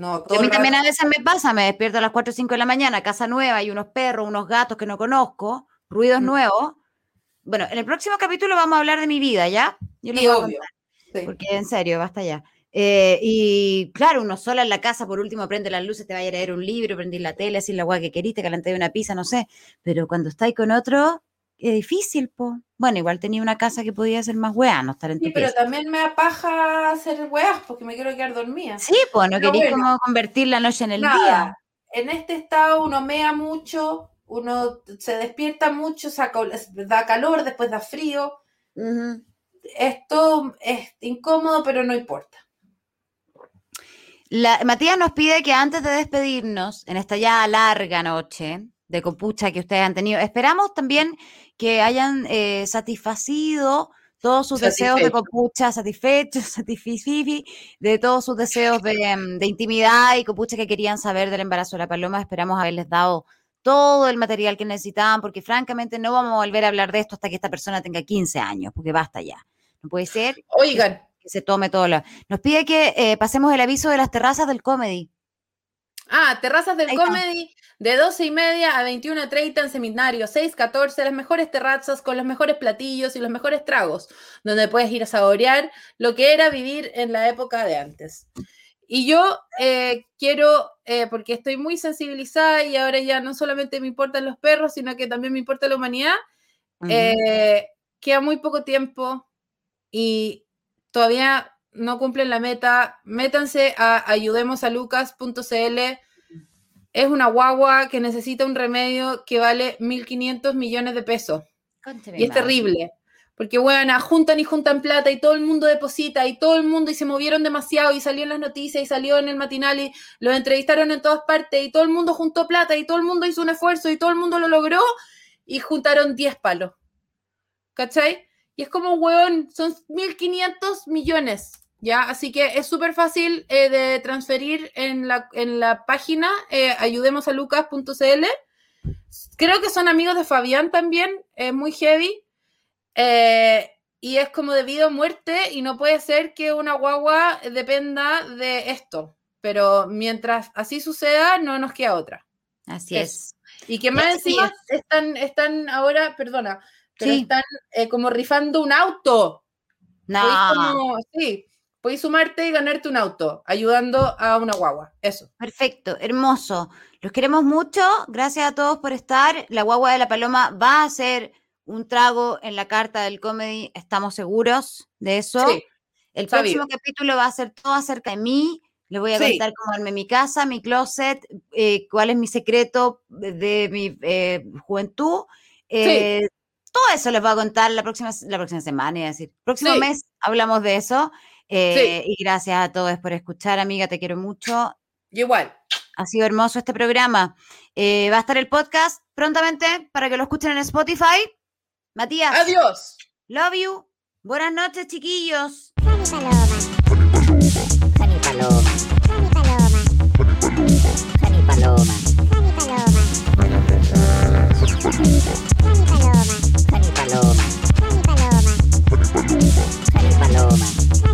No, Y a mí también a veces me pasa, me despierto a las 4 o 5 de la mañana, casa nueva, hay unos perros, unos gatos que no conozco, Mm. ruidos nuevos. Bueno, en el próximo capítulo vamos a hablar de mi vida, ¿ya? Yo a obvio. Sí. Porque en serio, basta ya. Eh, y claro, uno sola en la casa, por último, prende las luces, te vaya a leer un libro, prendí la tele, así la guay que queriste, calenté una pizza, no sé. Pero cuando estáis con otro, es difícil, po. Bueno, igual tenía una casa que podía ser más weá, no estar en tu Sí, pero pieza. también me apaja hacer weas porque me quiero quedar dormida. Sí, pues no Pero queréis bueno, como convertir la noche en el Nada, día. En este estado uno mea mucho, uno se despierta mucho, saca, da calor, después da frío. Esto es incómodo, pero no importa. La- Matías nos pide que antes de despedirnos en esta ya larga noche de copucha que ustedes han tenido, esperamos también que hayan eh, satisfacido todos sus deseos de copucha, satisfechos, satisfifi, de todos sus deseos de, em, de intimidad y copucha que querían saber del embarazo de la paloma. Esperamos haberles dado todo el material que necesitaban, porque francamente no vamos a volver a hablar de esto hasta que esta persona tenga 15 años, porque basta ya. No puede ser Oigan, que se tome todo lo... Nos pide que eh, pasemos el aviso de las terrazas del comedy. Ah, terrazas del comedy de 12 y media a 21.30 en seminario 614, las mejores terrazas con los mejores platillos y los mejores tragos, donde puedes ir a saborear lo que era vivir en la época de antes. Y yo eh, quiero, eh, porque estoy muy sensibilizada y ahora ya no solamente me importan los perros, sino que también me importa la humanidad, Ujú. eh, queda muy poco tiempo y todavía no cumplen la meta. Métanse a ayudemosalucas.cl. Es una guagua que necesita un remedio que vale 1.500 millones de pesos. Y es madre. terrible. Porque, bueno, juntan y juntan plata y todo el mundo deposita y todo el mundo y se movieron demasiado y salió en las noticias y salió en el matinal y los entrevistaron en todas partes y todo el mundo juntó plata y todo el mundo hizo un esfuerzo y todo el mundo lo logró y juntaron 10 palos. ¿Cachai? Y es como, weón, son 1.500 millones, ¿ya? Así que es súper fácil eh, de transferir en la, en la página eh, ayudemosalucas.cl creo que son amigos de Fabián también, es muy heavy. eh, y es como de vida o muerte, y no puede ser que una guagua dependa de esto. Pero mientras así suceda, no nos queda otra. Así Eso. Y que más Así encima están, están ahora, perdona, pero Sí. están eh, como rifando un auto. No. Como- sí, podéis sumarte y ganarte un auto, ayudando a una guagua. Eso. Perfecto, hermoso. Los queremos mucho. Gracias a todos por estar. La guagua de la paloma va a hacer un trago en la carta del comedy. Estamos seguros de eso. Sí, El próximo capítulo va a ser todo acerca de mí. Les voy a Sí. contar cómo armé mi casa, mi closet, eh, cuál es mi secreto de, mi eh, juventud. Eh, Todo eso les voy a contar la próxima, la próxima semana, a decir. Próximo Sí. mes hablamos de eso. Eh, y gracias a todos por escuchar, amiga, te quiero mucho. Igual. Ha sido hermoso este programa. Eh, va a estar el podcast prontamente para que lo escuchen en Spotify. Matías. Adiós. Love you. Buenas noches, chiquillos. Dani Paloma. Paloma. Paloma. Paloma. Paloma. Paloma. Paloma.